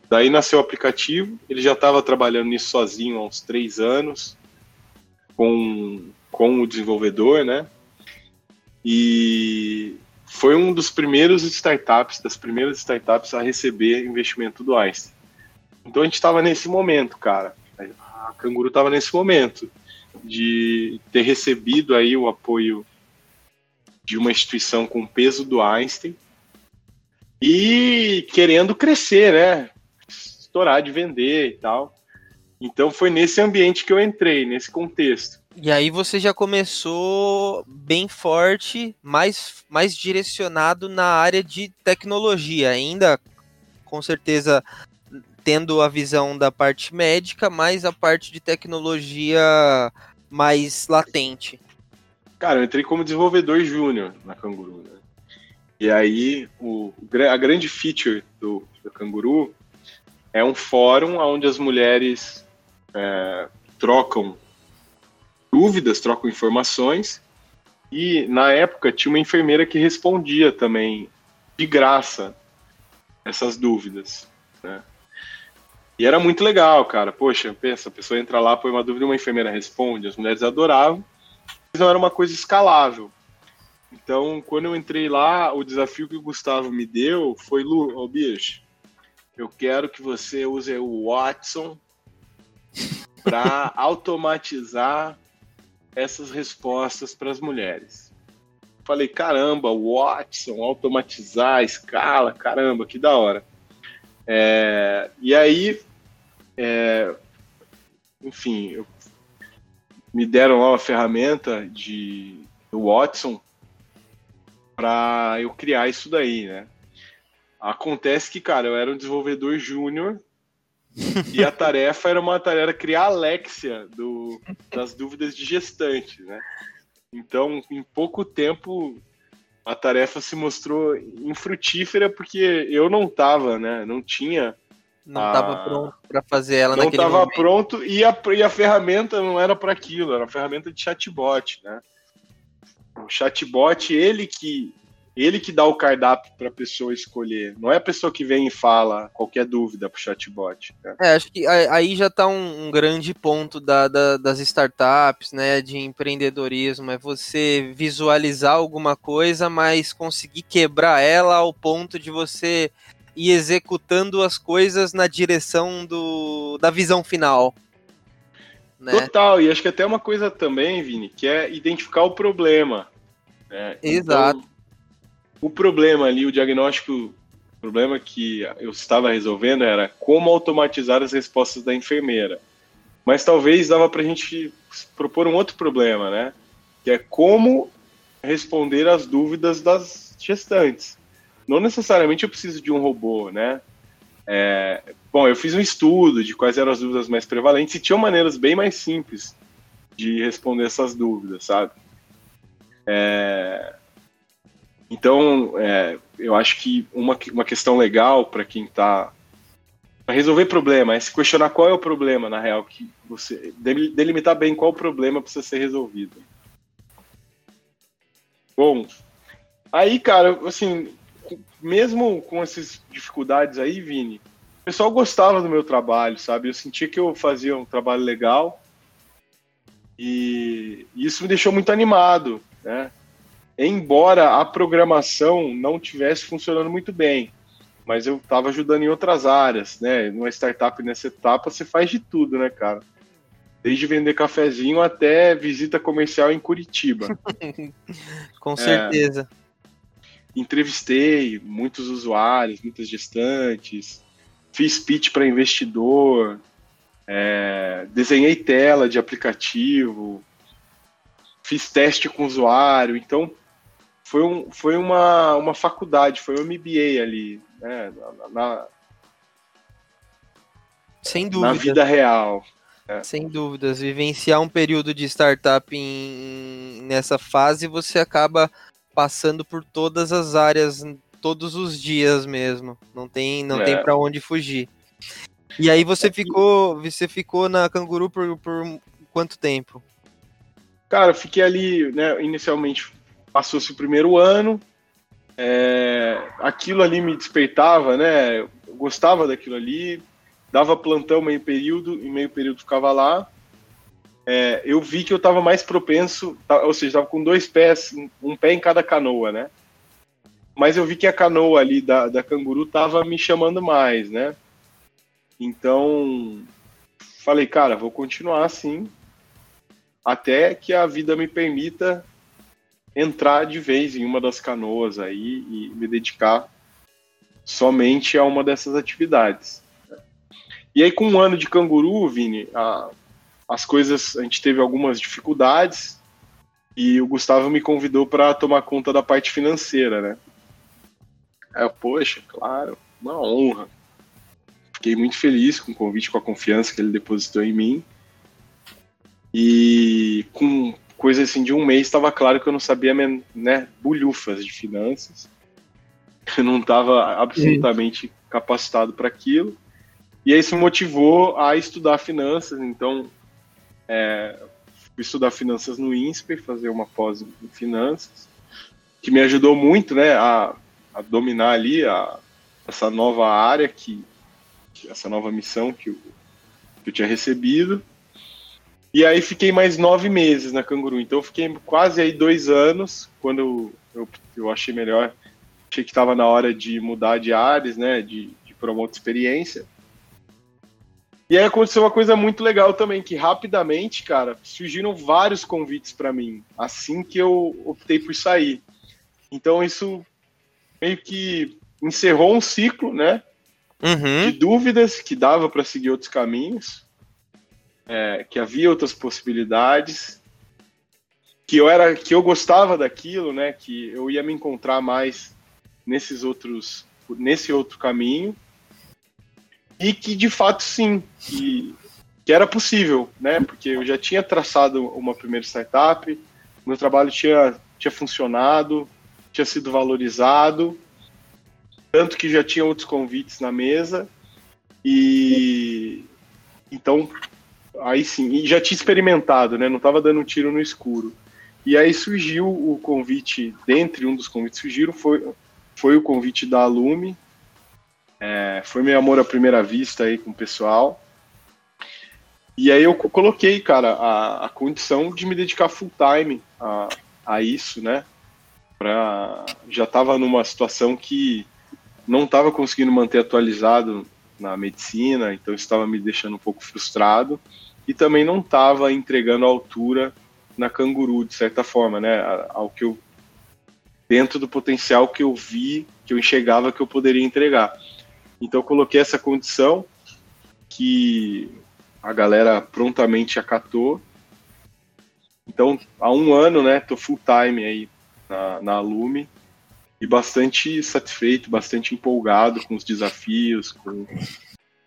daí nasceu o aplicativo. Ele já estava trabalhando nisso sozinho há uns três anos com, com o desenvolvedor, né? E foi um dos primeiros startups, das primeiras startups a receber investimento do Einstein. Então a gente estava nesse momento, cara. A Canguru estava nesse momento de ter recebido aí o apoio de uma instituição com peso do Einstein e querendo crescer, né? Estourar de vender e tal. Então foi nesse ambiente que eu entrei, nesse contexto. E aí você já começou bem forte, mais, mais direcionado na área de tecnologia, ainda com certeza tendo a visão da parte médica, mas a parte de tecnologia mais latente. Cara, eu entrei como desenvolvedor júnior na Canguru, né? E aí o, a grande feature do, do Canguru é um fórum onde as mulheres é, trocam dúvidas, trocam informações. E na época tinha uma enfermeira que respondia também de graça essas dúvidas. Né? E era muito legal, cara. Poxa, pensa, a pessoa entra lá, põe uma dúvida e uma enfermeira responde. As mulheres adoravam, mas não era uma coisa escalável. Então, quando eu entrei lá, o desafio que o Gustavo me deu foi: Lu, oh, bicho, eu quero que você use o Watson para automatizar essas respostas para as mulheres. Falei, caramba, Watson, automatizar, escala, caramba, que da hora. É, e aí, é, enfim, eu, me deram lá uma ferramenta de Watson para eu criar isso daí, né? Acontece que, cara, eu era um desenvolvedor júnior e a tarefa era uma tarefa criar a Alexia do, das dúvidas de gestante, né? Então, em pouco tempo, a tarefa se mostrou infrutífera porque eu não tava, né? Não tinha. Não estava pronto para fazer ela não naquele Não estava pronto e a, e a ferramenta não era para aquilo, era uma ferramenta de chatbot, né? O chatbot, ele que ele que dá o cardápio para a pessoa escolher. Não é a pessoa que vem e fala qualquer dúvida para o chatbot. Né? É, acho que aí já está um, um, grande ponto da, da, das startups, né, de empreendedorismo. É você visualizar alguma coisa, mas conseguir quebrar ela ao ponto de você ir executando as coisas na direção do, da visão final. Né? Total, e acho que até uma coisa também, Vini, que é identificar o problema. Né? Exato. Então, o problema ali, o diagnóstico, o problema que eu estava resolvendo era como automatizar as respostas da enfermeira. Mas talvez dava para a gente propor um outro problema, né? Que é como responder às dúvidas das gestantes. Não necessariamente eu preciso de um robô, né? É, bom, eu fiz um estudo de quais eram as dúvidas mais prevalentes e tinham maneiras bem mais simples de responder essas dúvidas, sabe? É, então, é, eu acho que uma, uma questão legal para quem está para resolver problema é se questionar qual é o problema na real que você delimitar bem qual problema precisa ser resolvido. Bom, aí, cara, assim, mesmo com essas dificuldades aí, Vini, o pessoal gostava do meu trabalho, sabe? Eu sentia que eu fazia um trabalho legal e isso me deixou muito animado, né? Embora a programação não tivesse funcionando muito bem, mas eu estava ajudando em outras áreas, né? Numa startup nessa etapa você faz de tudo, né, cara? Desde vender cafezinho até visita comercial em Curitiba. Com certeza. É, entrevistei muitos usuários, muitas gestantes, fiz pitch para investidor, é, desenhei tela de aplicativo, fiz teste com usuário, então foi, um, foi uma, uma faculdade, foi um MBA ali, né? Na, na, Sem dúvida. Na vida real. É. Sem dúvidas. Vivenciar um período de startup em, nessa fase, você acaba passando por todas as áreas, todos os dias mesmo. Não tem, não é. tem para onde fugir. E aí você ficou, você ficou na Canguru por, por quanto tempo? Cara, eu fiquei ali, né, inicialmente passou-se o primeiro ano, é, aquilo ali me despertava, né? Eu gostava daquilo ali, dava plantão meio período, e meio período ficava lá. É, eu vi que eu estava mais propenso, ou seja, estava com dois pés, um pé em cada canoa, né? Mas eu vi que a canoa ali da, da canguru estava me chamando mais, né? Então, falei, cara, vou continuar assim, até que a vida me permita entrar de vez em uma das canoas aí e me dedicar somente a uma dessas atividades. E aí, com um ano de canguru, Vini, a, as coisas, a gente teve algumas dificuldades e o Gustavo me convidou para tomar conta da parte financeira, né? Aí eu, poxa, claro, uma honra. Fiquei muito feliz com o convite, com a confiança que ele depositou em mim. E com coisa assim de um mês, estava claro que eu não sabia, né, bulhufas de finanças. Eu não estava absolutamente capacitado para aquilo. E aí isso me motivou a estudar finanças. Então, é, fui estudar finanças no INSPER, fazer uma pós em finanças, que me ajudou muito, né, a, a dominar ali a, essa nova área que, essa nova missão que eu, que eu tinha recebido. E aí fiquei mais nove meses na Canguru. Então fiquei quase aí dois anos, quando eu, eu achei melhor, achei que estava na hora de mudar de áreas, né, de, de promover experiência. E aí aconteceu uma coisa muito legal também, que rapidamente, cara, surgiram vários convites para mim, assim que eu optei por sair. Então isso meio que encerrou um ciclo, né, uhum. de dúvidas que dava para seguir outros caminhos é, que havia outras possibilidades. que eu era que eu gostava daquilo, né? Que eu ia me encontrar mais nesses outros nesse outro caminho e que de fato sim que, que era possível, né? Porque eu já tinha traçado uma primeira startup, meu trabalho tinha tinha funcionado, tinha sido valorizado, tanto que já tinha outros convites na mesa e então aí sim, e já tinha experimentado, né? Não estava dando um tiro no escuro. E aí surgiu o convite, dentre um dos convites que surgiram, foi, foi o convite da Alume. É, foi meu amor à primeira vista aí com o pessoal. E aí eu coloquei, cara, a, a condição de me dedicar full time a, a isso, né? Pra, já estava numa situação que não estava conseguindo manter atualizado na medicina, então estava me deixando um pouco frustrado e também não estava entregando a altura na Canguru, de certa forma, né? Ao que eu dentro do potencial que eu vi, que eu enxergava que eu poderia entregar. Então eu coloquei essa condição que a galera prontamente acatou. Então, há um ano, né, tô full time aí na, na Lume e bastante satisfeito, bastante empolgado com os desafios, com,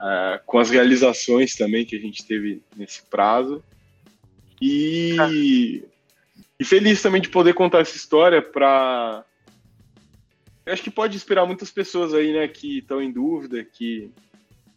uh, com as realizações também que a gente teve nesse prazo. E, e feliz também de poder contar essa história para. Acho que pode inspirar muitas pessoas aí, né, que estão em dúvida, que.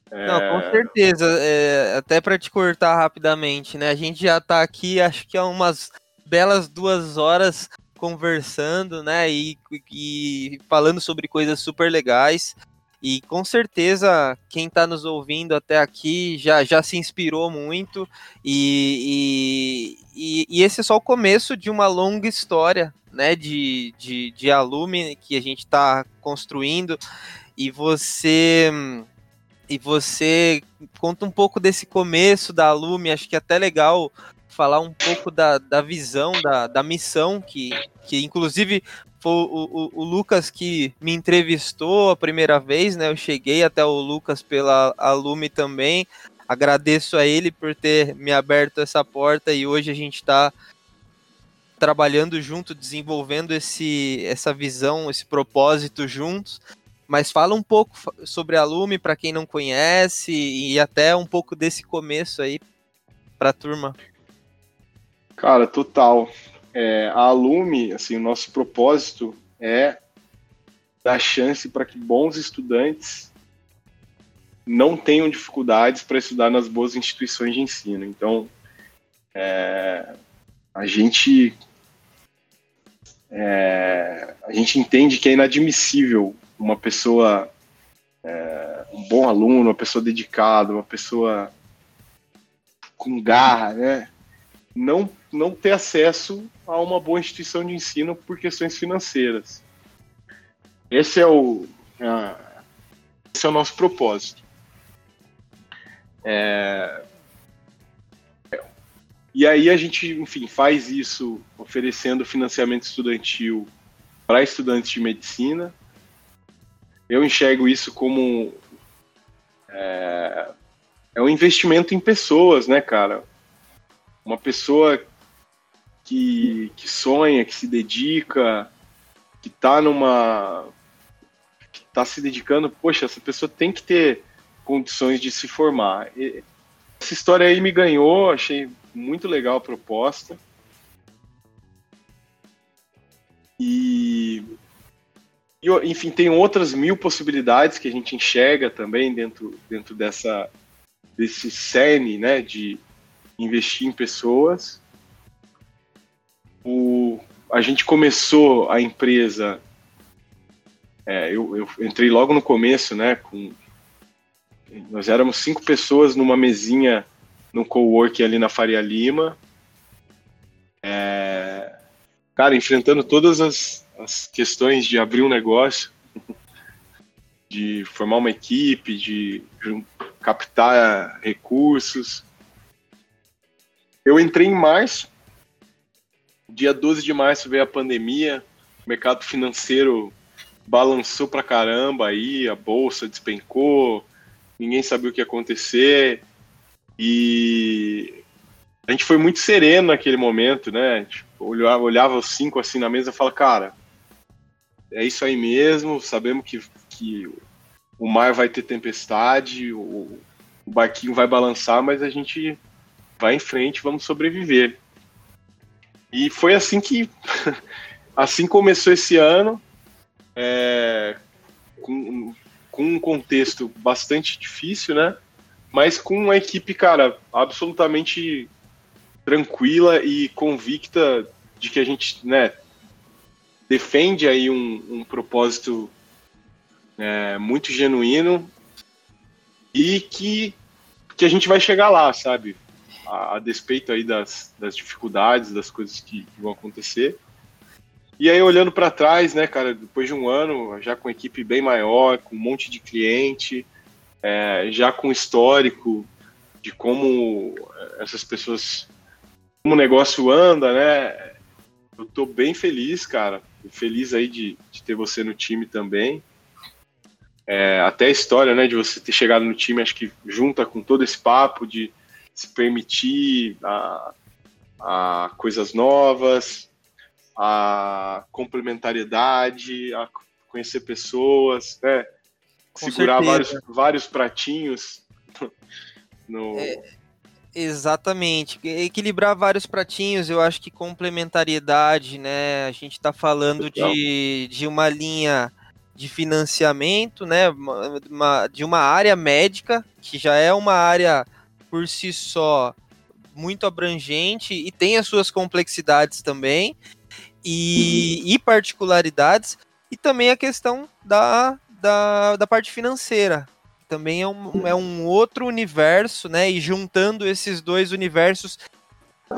É... Não, com certeza. É, até para te cortar rapidamente, né? A gente já está aqui, acho que há umas belas duas horas conversando, né? E, e falando sobre coisas super legais. E com certeza quem está nos ouvindo até aqui já, já se inspirou muito. E, e, e, esse é só o começo de uma longa história né, de, de, de alume que a gente está construindo. E você. E você conta um pouco desse começo da Alume, acho que é até legal falar um pouco da, da visão, da, da missão, que, que inclusive foi o, o, o, Lucas que me entrevistou a primeira vez, né? Eu cheguei até o Lucas pela Alume também. Agradeço a ele por ter me aberto essa porta e hoje a gente está trabalhando junto, desenvolvendo esse, essa visão, esse propósito juntos. Mas fala um pouco sobre a Lume para quem não conhece e até um pouco desse começo aí para a turma. Cara, total. É, a Alume, assim, o nosso propósito é dar chance para que bons estudantes não tenham dificuldades para estudar nas boas instituições de ensino. Então, é, a gente é, a gente entende que é inadmissível uma pessoa é, um bom aluno, uma pessoa dedicada, uma pessoa com garra, né, não não ter acesso a uma boa instituição de ensino por questões financeiras. Esse é o, esse é o nosso propósito. É, e aí a gente, enfim, faz isso oferecendo financiamento estudantil para estudantes de medicina. Eu enxergo isso como é, é um investimento em pessoas, né, cara? Uma pessoa que, que sonha, que se dedica, que está numa. que está se dedicando, poxa, essa pessoa tem que ter condições de se formar. E essa história aí me ganhou, achei muito legal a proposta. E, e, enfim, tem outras mil possibilidades que a gente enxerga também dentro, dentro dessa, desse cerne né, de investir em pessoas o, a gente começou a empresa. É, eu, eu, entrei logo no começo, né? Com, nós éramos cinco pessoas numa mesinha no coworking ali na Faria Lima. É, cara, enfrentando todas as, as questões de abrir um negócio, de formar uma equipe, de captar recursos. Eu entrei em março Dia 12 de março veio a pandemia, o mercado financeiro balançou pra caramba aí, a bolsa despencou, ninguém sabia o que ia acontecer. E, a gente foi muito sereno naquele momento, né? Tipo, olhava, olhava os cinco assim na mesa e falava, cara, é isso aí mesmo, sabemos que, que o mar vai ter tempestade, o, o barquinho vai balançar, mas a gente vai em frente, vamos sobreviver. E foi assim que assim começou esse ano, é, com, com um contexto bastante difícil, né? Mas com uma equipe, cara, absolutamente tranquila e convicta de que a gente, né, defende aí um, um propósito é, muito genuíno e que, que a gente vai chegar lá, sabe? A, a despeito aí das, das dificuldades, das coisas que, que vão acontecer. E aí, olhando para trás, né, cara, depois de um ano, já com equipe bem maior, com um monte de cliente, é, já com histórico de como essas pessoas, como o negócio anda, né, eu tô bem feliz, cara. Feliz aí de, de ter você no time também. É, até a história, né, de você ter chegado no time, acho que junta com todo esse papo de se permitir a, a coisas novas, a complementariedade, a conhecer pessoas, né? Com segurar vários, vários pratinhos no. É, exatamente. Equilibrar vários pratinhos, eu acho que complementariedade, né? A gente está falando de, de uma linha de financiamento, né? Uma, de uma área médica, que já é uma área por si só muito abrangente e tem as suas complexidades também e, e particularidades, e também a questão da, da, da parte financeira. Também é um, é um outro universo, né? E juntando esses dois universos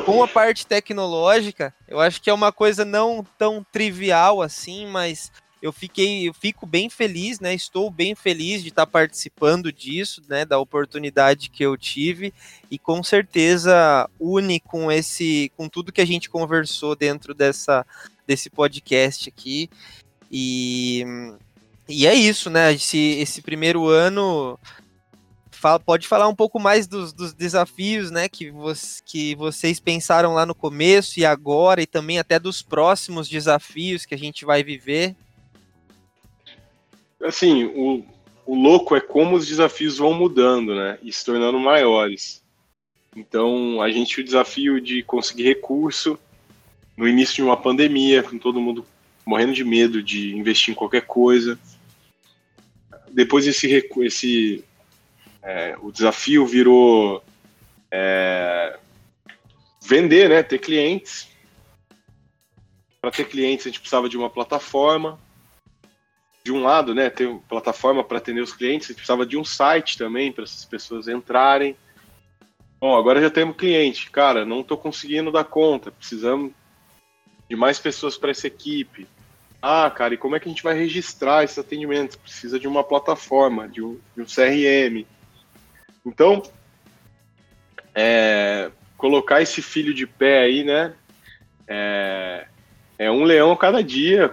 com a parte tecnológica, eu acho que é uma coisa não tão trivial assim, mas eu fiquei, eu fico bem feliz, né? Estou bem feliz de estar participando disso, né? Da oportunidade que eu tive e com certeza une com esse, com tudo que a gente conversou dentro dessa desse podcast aqui e e é isso, né? Esse, esse primeiro ano fala, pode falar um pouco mais dos, dos desafios, né, que, que vocês pensaram lá no começo e agora, e também até dos próximos desafios que a gente vai viver assim, o, o louco é como os desafios vão mudando, né? E se tornando maiores. Então, a gente o desafio de conseguir recurso no início de uma pandemia, com todo mundo morrendo de medo de investir em qualquer coisa. Depois esse, esse é, o desafio virou é, vender, né? Ter clientes. Para ter clientes a gente precisava de uma plataforma de um lado, né, ter uma plataforma para atender os clientes, precisava de um site também para essas pessoas entrarem. Bom, agora já temos cliente. Cara, não estou conseguindo dar conta, precisamos de mais pessoas para essa equipe. Ah, cara, e como é que a gente vai registrar esses atendimentos? Precisa de uma plataforma, de um, de um CRM. Então, é, colocar esse filho de pé aí, né? É, é um leão a cada dia,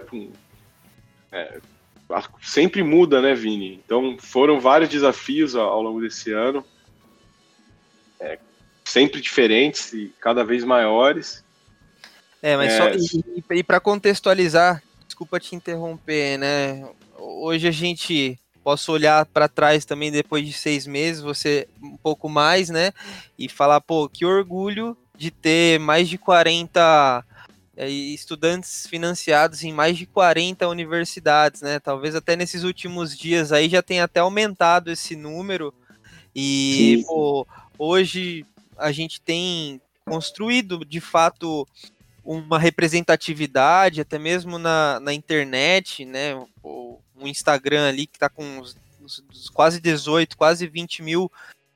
é, sempre muda, né, Vini? Então foram vários desafios ao longo desse ano, é, sempre diferentes e cada vez maiores. É, mas é... só e, e para contextualizar, desculpa te interromper, né? Hoje a gente posso olhar para trás também depois de seis meses, você um pouco mais, né? E falar, pô, que orgulho de ter mais de 40 é, estudantes financiados em mais de 40 universidades, né? Talvez até nesses últimos dias aí já tenha até aumentado esse número. E pô, hoje a gente tem construído de fato uma representatividade, até mesmo na, na internet, né? O, o Instagram ali que está com uns, uns quase 18, quase 20 mil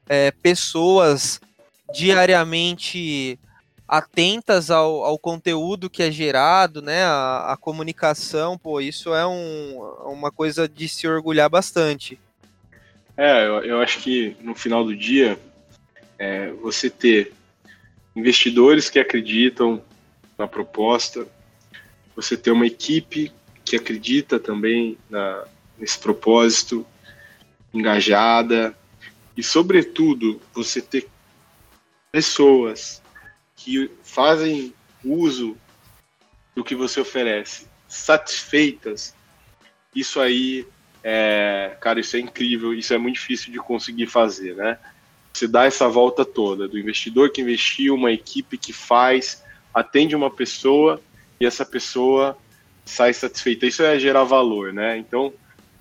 é, pessoas diariamente atentas ao, ao conteúdo que é gerado, né? A, a comunicação, pô, isso é um, uma coisa de se orgulhar bastante. É, eu, eu acho que no final do dia, é, você ter investidores que acreditam na proposta, você ter uma equipe que acredita também na, nesse propósito, engajada, e sobretudo você ter pessoas que fazem uso do que você oferece, satisfeitas, isso aí, é, cara, isso é incrível, isso é muito difícil de conseguir fazer, né? Você dá essa volta toda do investidor que investiu, uma equipe que faz, atende uma pessoa e essa pessoa sai satisfeita. Isso é gerar valor, né? Então,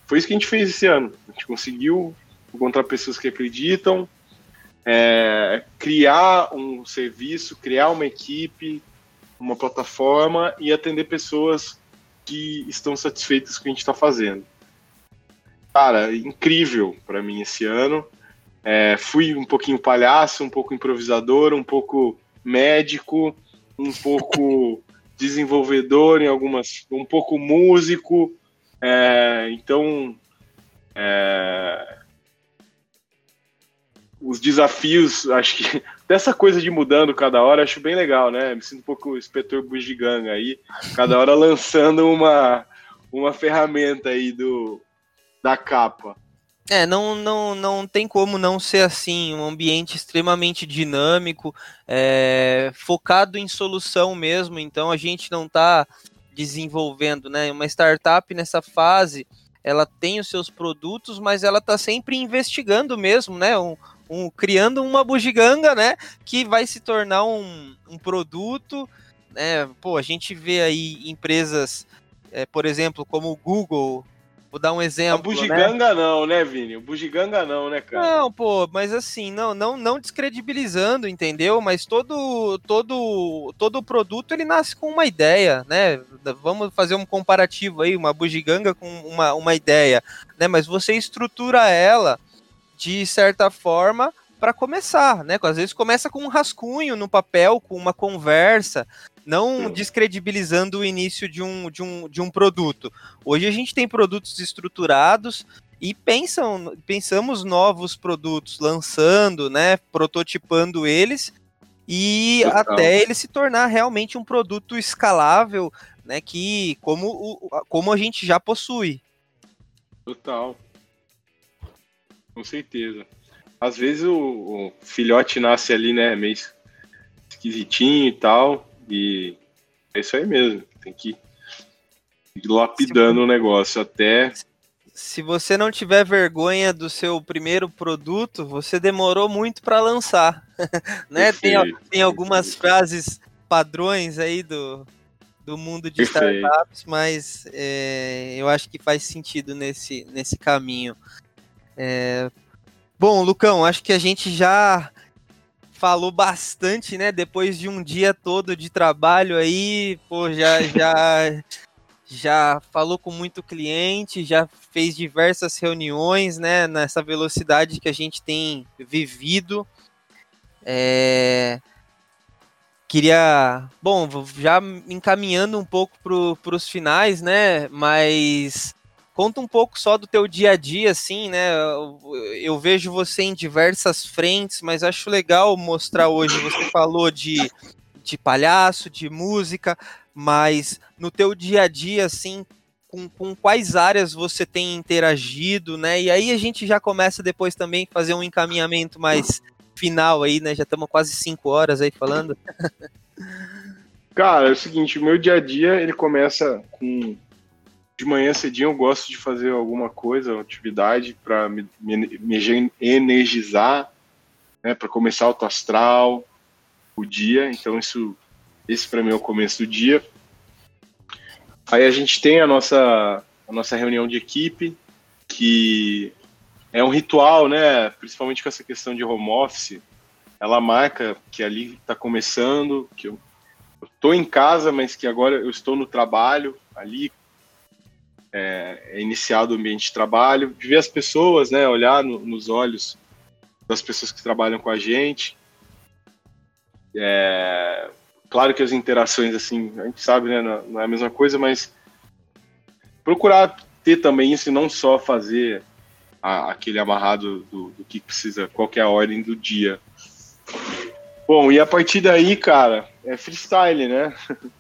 foi isso que a gente fez esse ano. A gente conseguiu encontrar pessoas que acreditam, é, criar um serviço, criar uma equipe, uma plataforma e atender pessoas que estão satisfeitas com o que a gente está fazendo. Cara, incrível para mim esse ano. É, fui um pouquinho palhaço, um pouco improvisador, um pouco médico, um pouco desenvolvedor em algumas, um pouco músico. É, então, é, os desafios, acho que dessa coisa de mudando cada hora, acho bem legal, né? Me sinto um pouco inspetor bugiganga aí, cada hora lançando uma, uma ferramenta aí do, da capa. É, não, não, não tem como não ser assim, um ambiente extremamente dinâmico, é, focado em solução mesmo, então a gente não está desenvolvendo, né? Uma startup nessa fase, ela tem os seus produtos, mas ela está sempre investigando mesmo, né? Um, um, criando uma bugiganga, né? Que vai se tornar um, um produto. Né? Pô, a gente vê aí empresas, é, por exemplo, como o Google. Vou dar um exemplo. A bugiganga né? não, né, Vini? O bugiganga não, né, cara? Não, pô, mas assim, não, não, não descredibilizando, entendeu? Mas todo, todo, todo produto ele nasce com uma ideia, né? Vamos fazer um comparativo aí, uma bugiganga com uma, uma ideia, né? Mas você estrutura ela de certa forma, para começar, né? Às vezes começa com um rascunho no papel, com uma conversa, não descredibilizando o início de um, de um, de um produto. Hoje a gente tem produtos estruturados e pensam, pensamos novos produtos, lançando, né? Prototipando eles e Total. até ele se tornar realmente um produto escalável, né? Que como, como a gente já possui. Total. Com certeza. Às vezes o, o filhote nasce ali, né, meio esquisitinho e tal, e é isso aí mesmo. Tem que ir lapidando o negócio até. Se você não tiver vergonha do seu primeiro produto, você demorou muito para lançar, né? Perfeito, tem, tem algumas perfeito. frases padrões aí do, do mundo de perfeito. startups, mas é, eu acho que faz sentido nesse, nesse caminho. É... Bom, Lucão, acho que a gente já falou bastante, né? Depois de um dia todo de trabalho aí, pô, já, já, já falou com muito cliente, já fez diversas reuniões, né? Nessa velocidade que a gente tem vivido. É... Queria, bom, já encaminhando um pouco para os finais, né? Mas Conta um pouco só do teu dia a dia, assim, né? Eu, vejo você em diversas frentes, mas acho legal mostrar hoje. Você falou de, de palhaço, de música, mas no teu dia a dia, assim, com, com, quais áreas você tem interagido, né? E aí a gente já começa depois também fazer um encaminhamento mais final aí, né? Já estamos quase cinco horas aí falando. Cara, é o seguinte, o meu dia a dia ele começa com de manhã cedinho eu gosto de fazer alguma coisa, atividade para me, me, me, energizar, né, para começar o astral, o dia. Então isso, esse para mim é o começo do dia. Aí a gente tem a nossa a nossa reunião de equipe, que é um ritual, né? Principalmente com essa questão de home office, ela marca que ali está começando, que eu estou em casa, mas que agora eu estou no trabalho ali é, é iniciado o ambiente de trabalho, de ver as pessoas, né, olhar no, nos olhos das pessoas que trabalham com a gente. É, claro que as interações, assim, a gente sabe, né, não é a mesma coisa, mas procurar ter também isso e não só fazer a, aquele amarrado do, do, que precisa, qual que é a ordem do dia. Bom, e a partir daí, cara, é freestyle, né?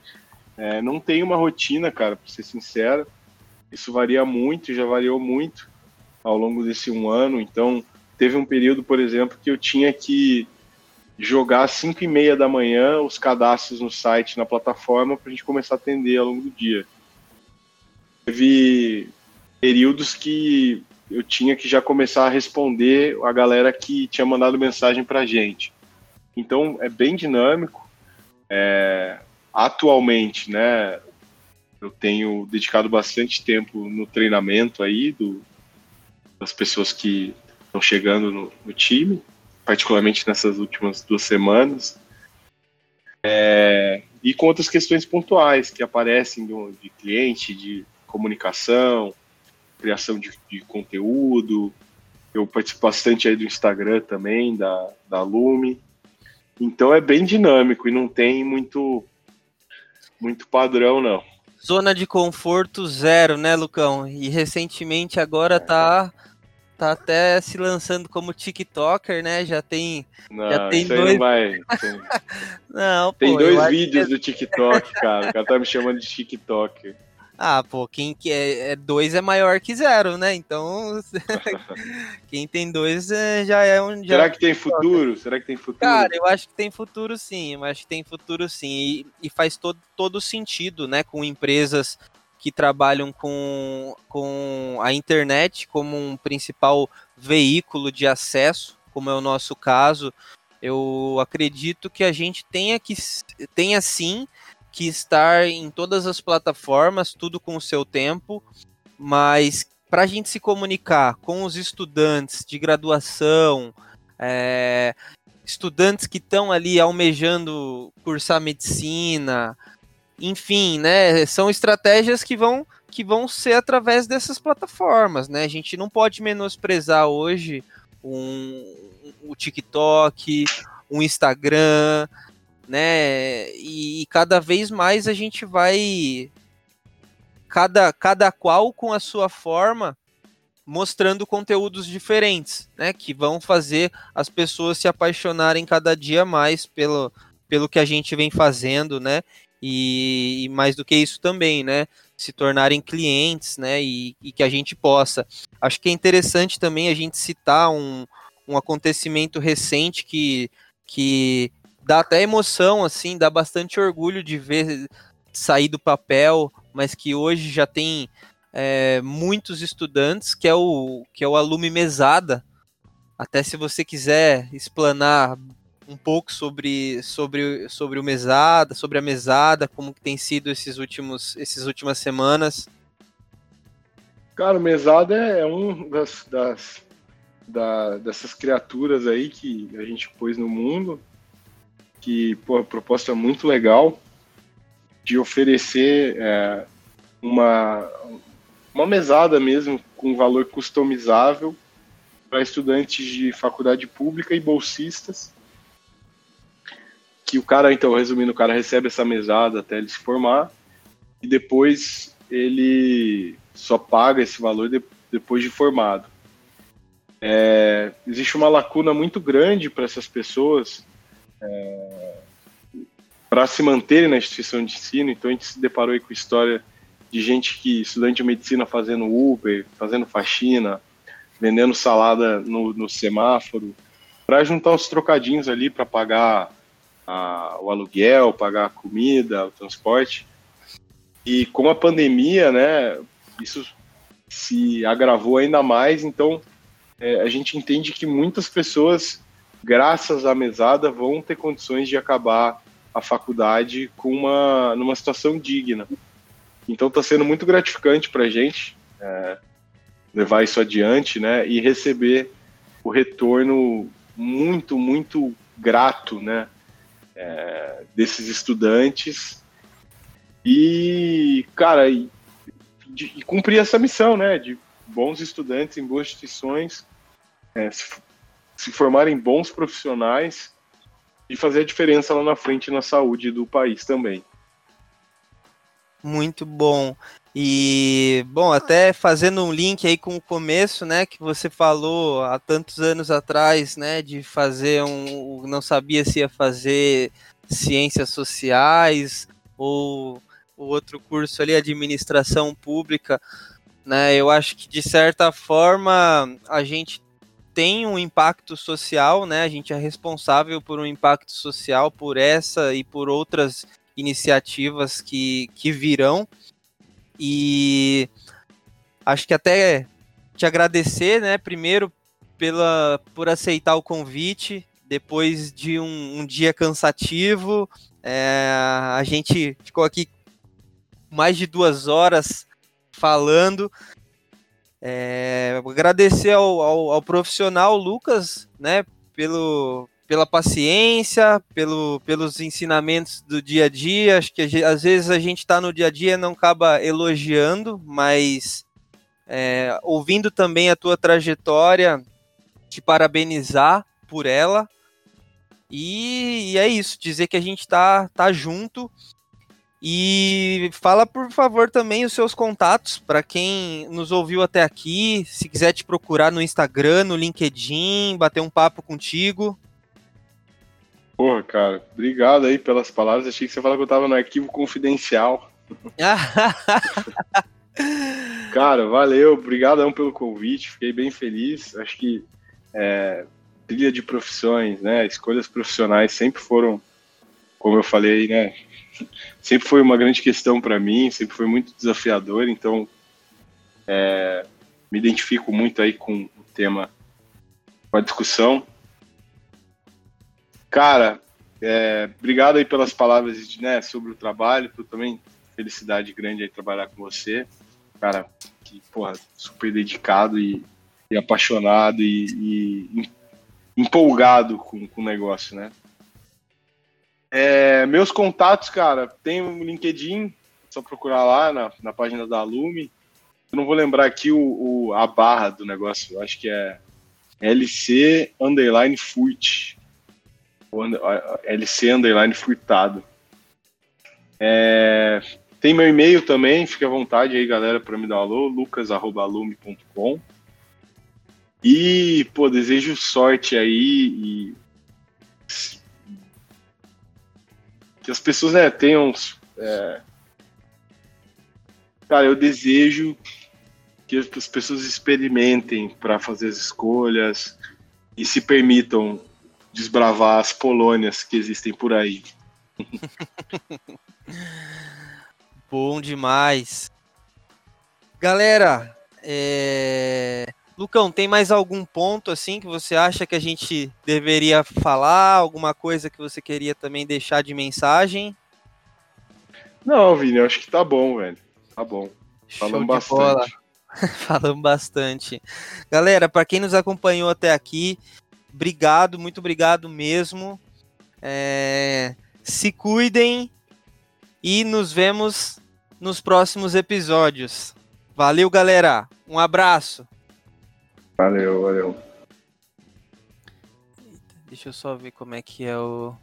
É, não tem uma rotina, cara, pra ser sincero. Isso varia muito, já variou muito ao longo desse um ano. Então, teve um período, por exemplo, que eu tinha que jogar às 5 e meia da manhã os cadastros no site, na plataforma, para a gente começar a atender ao longo do dia. Teve períodos que eu tinha que já começar a responder a galera que tinha mandado mensagem para a gente. Então é bem dinâmico. É, atualmente, né, eu tenho dedicado bastante tempo no treinamento aí do, das pessoas que estão chegando no, no time particularmente nessas últimas duas semanas, é, e com outras questões pontuais que aparecem do, de cliente, de comunicação, criação de, de, conteúdo. Eu participo bastante aí do Instagram também, da, da Lume. Então é bem dinâmico e não tem muito, muito padrão, não. Zona de conforto zero, né, Lucão? E recentemente agora tá tá até se lançando como TikToker, né? Já tem. Não, já tem dois. Não, vai. Tem, não tem pô, dois vídeos que... do TikTok, cara. O cara tá me chamando de TikToker. Ah, pô, quem que é, é, dois é maior que zero, né? Então, quem tem dois é, já é um. Já Será que tem futuro? Será que tem futuro? Cara, eu acho que tem futuro sim. Eu acho que tem futuro sim. E, e faz todo, todo sentido, né? Com empresas que trabalham com, com a internet como um principal veículo de acesso, como é o nosso caso, eu acredito que a gente tenha que tenha sim que estar em todas as plataformas, tudo com o seu tempo, mas para a gente se comunicar com os estudantes de graduação, é, estudantes que estão ali almejando cursar medicina, enfim, né, são estratégias que vão que vão ser através dessas plataformas, né? A gente não pode menosprezar hoje um, o TikTok, o Instagram, né? E, cada vez mais a gente vai cada cada qual com a sua forma mostrando conteúdos diferentes, né, que vão fazer as pessoas se apaixonarem cada dia mais pelo, pelo que a gente vem fazendo, né, e, e, mais do que isso também, né? Se tornarem clientes, né? E, e, que a gente possa. Acho que é interessante também a gente citar um, um acontecimento recente que, que dá até emoção, assim, dá bastante orgulho de ver sair do papel, mas que hoje já tem é, muitos estudantes, que é o que é o Alume Mesada. Até se você quiser explanar um pouco sobre, sobre, sobre o mesada, sobre a mesada, como que tem sido esses últimos, esses últimas semanas. Cara, o mesada é, um das, das da, dessas criaturas aí que a gente pôs no mundo, que pô, a proposta é muito legal de oferecer é, uma, uma mesada mesmo com valor customizável para estudantes de faculdade pública e bolsistas que o cara, então, resumindo, o cara recebe essa mesada até ele se formar e depois ele só paga esse valor de, depois de formado. É, existe uma lacuna muito grande para essas pessoas é, para se manterem na instituição de ensino, então a gente se deparou com história de gente que, estudante de medicina fazendo Uber, fazendo faxina, vendendo salada no, no semáforo, para juntar uns trocadinhos ali para pagar a, o aluguel, pagar a comida, o transporte. E com a pandemia, né, isso se agravou ainda mais, então é, a gente entende que muitas pessoas, graças à mesada, vão ter condições de acabar a faculdade com uma numa situação digna. Então está sendo muito gratificante para a gente é, levar isso adiante, né, e receber o retorno muito, muito grato, né, é, desses estudantes e, cara, e, de, e, cumprir essa missão, né, de bons estudantes em boas instituições, é, se, formarem bons profissionais e fazer a diferença lá na frente na saúde do país também. Muito bom. E, bom, até fazendo um link aí com o começo, né, que você falou há tantos anos atrás, né, de fazer um. Não sabia se ia fazer ciências sociais ou o outro curso ali, administração pública, né, eu acho que de certa forma a gente tem um impacto social, né? A gente é responsável por um impacto social, por essa e por outras iniciativas que, que virão. E acho que até te agradecer, né? Primeiro pela por aceitar o convite depois de um, um dia cansativo. É, a gente ficou aqui mais de duas horas falando. É, agradecer ao, ao, ao, profissional Lucas, né, pelo, pela paciência, pelo, pelos ensinamentos do dia a dia. Acho que às vezes a gente está no dia a dia e não acaba elogiando, mas é, ouvindo também a tua trajetória, te parabenizar por ela. E, e é isso, dizer que a gente tá, tá junto. E fala, por favor, também os seus contatos para quem nos ouviu até aqui. Se quiser te procurar no Instagram, no LinkedIn, bater um papo contigo. Porra, cara, obrigado aí pelas palavras. Achei que você falava que eu tava no arquivo confidencial. cara, valeu, obrigadão pelo convite, fiquei bem feliz. Acho que é, trilha de profissões, né? Escolhas profissionais sempre foram, como eu falei, né? Sempre foi uma grande questão para mim, sempre foi muito desafiador. Então, é, me identifico muito aí com o tema, com a discussão. Cara, é, obrigado aí pelas palavras né, sobre o trabalho. Tu também felicidade grande aí trabalhar com você, cara. Que porra, super dedicado e, e apaixonado e, e empolgado com, com o negócio, né? É, meus contatos, cara, tem o um LinkedIn, só procurar lá na, na página da Lume. Eu não vou lembrar aqui o, o, a barra do negócio, eu acho que é LC underline furt. LC underline furtado. É, tem meu e-mail também, fique à vontade aí, galera, para me dar um alô, lucas.alume.com. E, pô, desejo sorte aí e que as pessoas né, tenham. É... Cara, eu desejo que as pessoas experimentem para fazer as escolhas e se permitam desbravar as colônias que existem por aí. Bom demais. Galera, é... Lucão, tem mais algum ponto assim que você acha que a gente deveria falar? Alguma coisa que você queria também deixar de mensagem? Não, Vini, eu acho que tá bom, velho. Tá bom. Falamos bastante. Falamos bastante. Galera, para quem nos acompanhou até aqui, obrigado, muito obrigado mesmo. É... Se cuidem e nos vemos nos próximos episódios. Valeu, galera. Um abraço. Valeu, valeu. Deixa eu só ver como é que é o.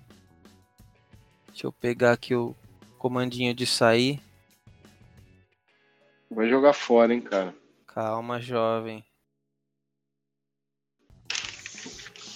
Deixa eu pegar aqui o comandinho de sair. Vai jogar fora, hein, cara. Calma, jovem.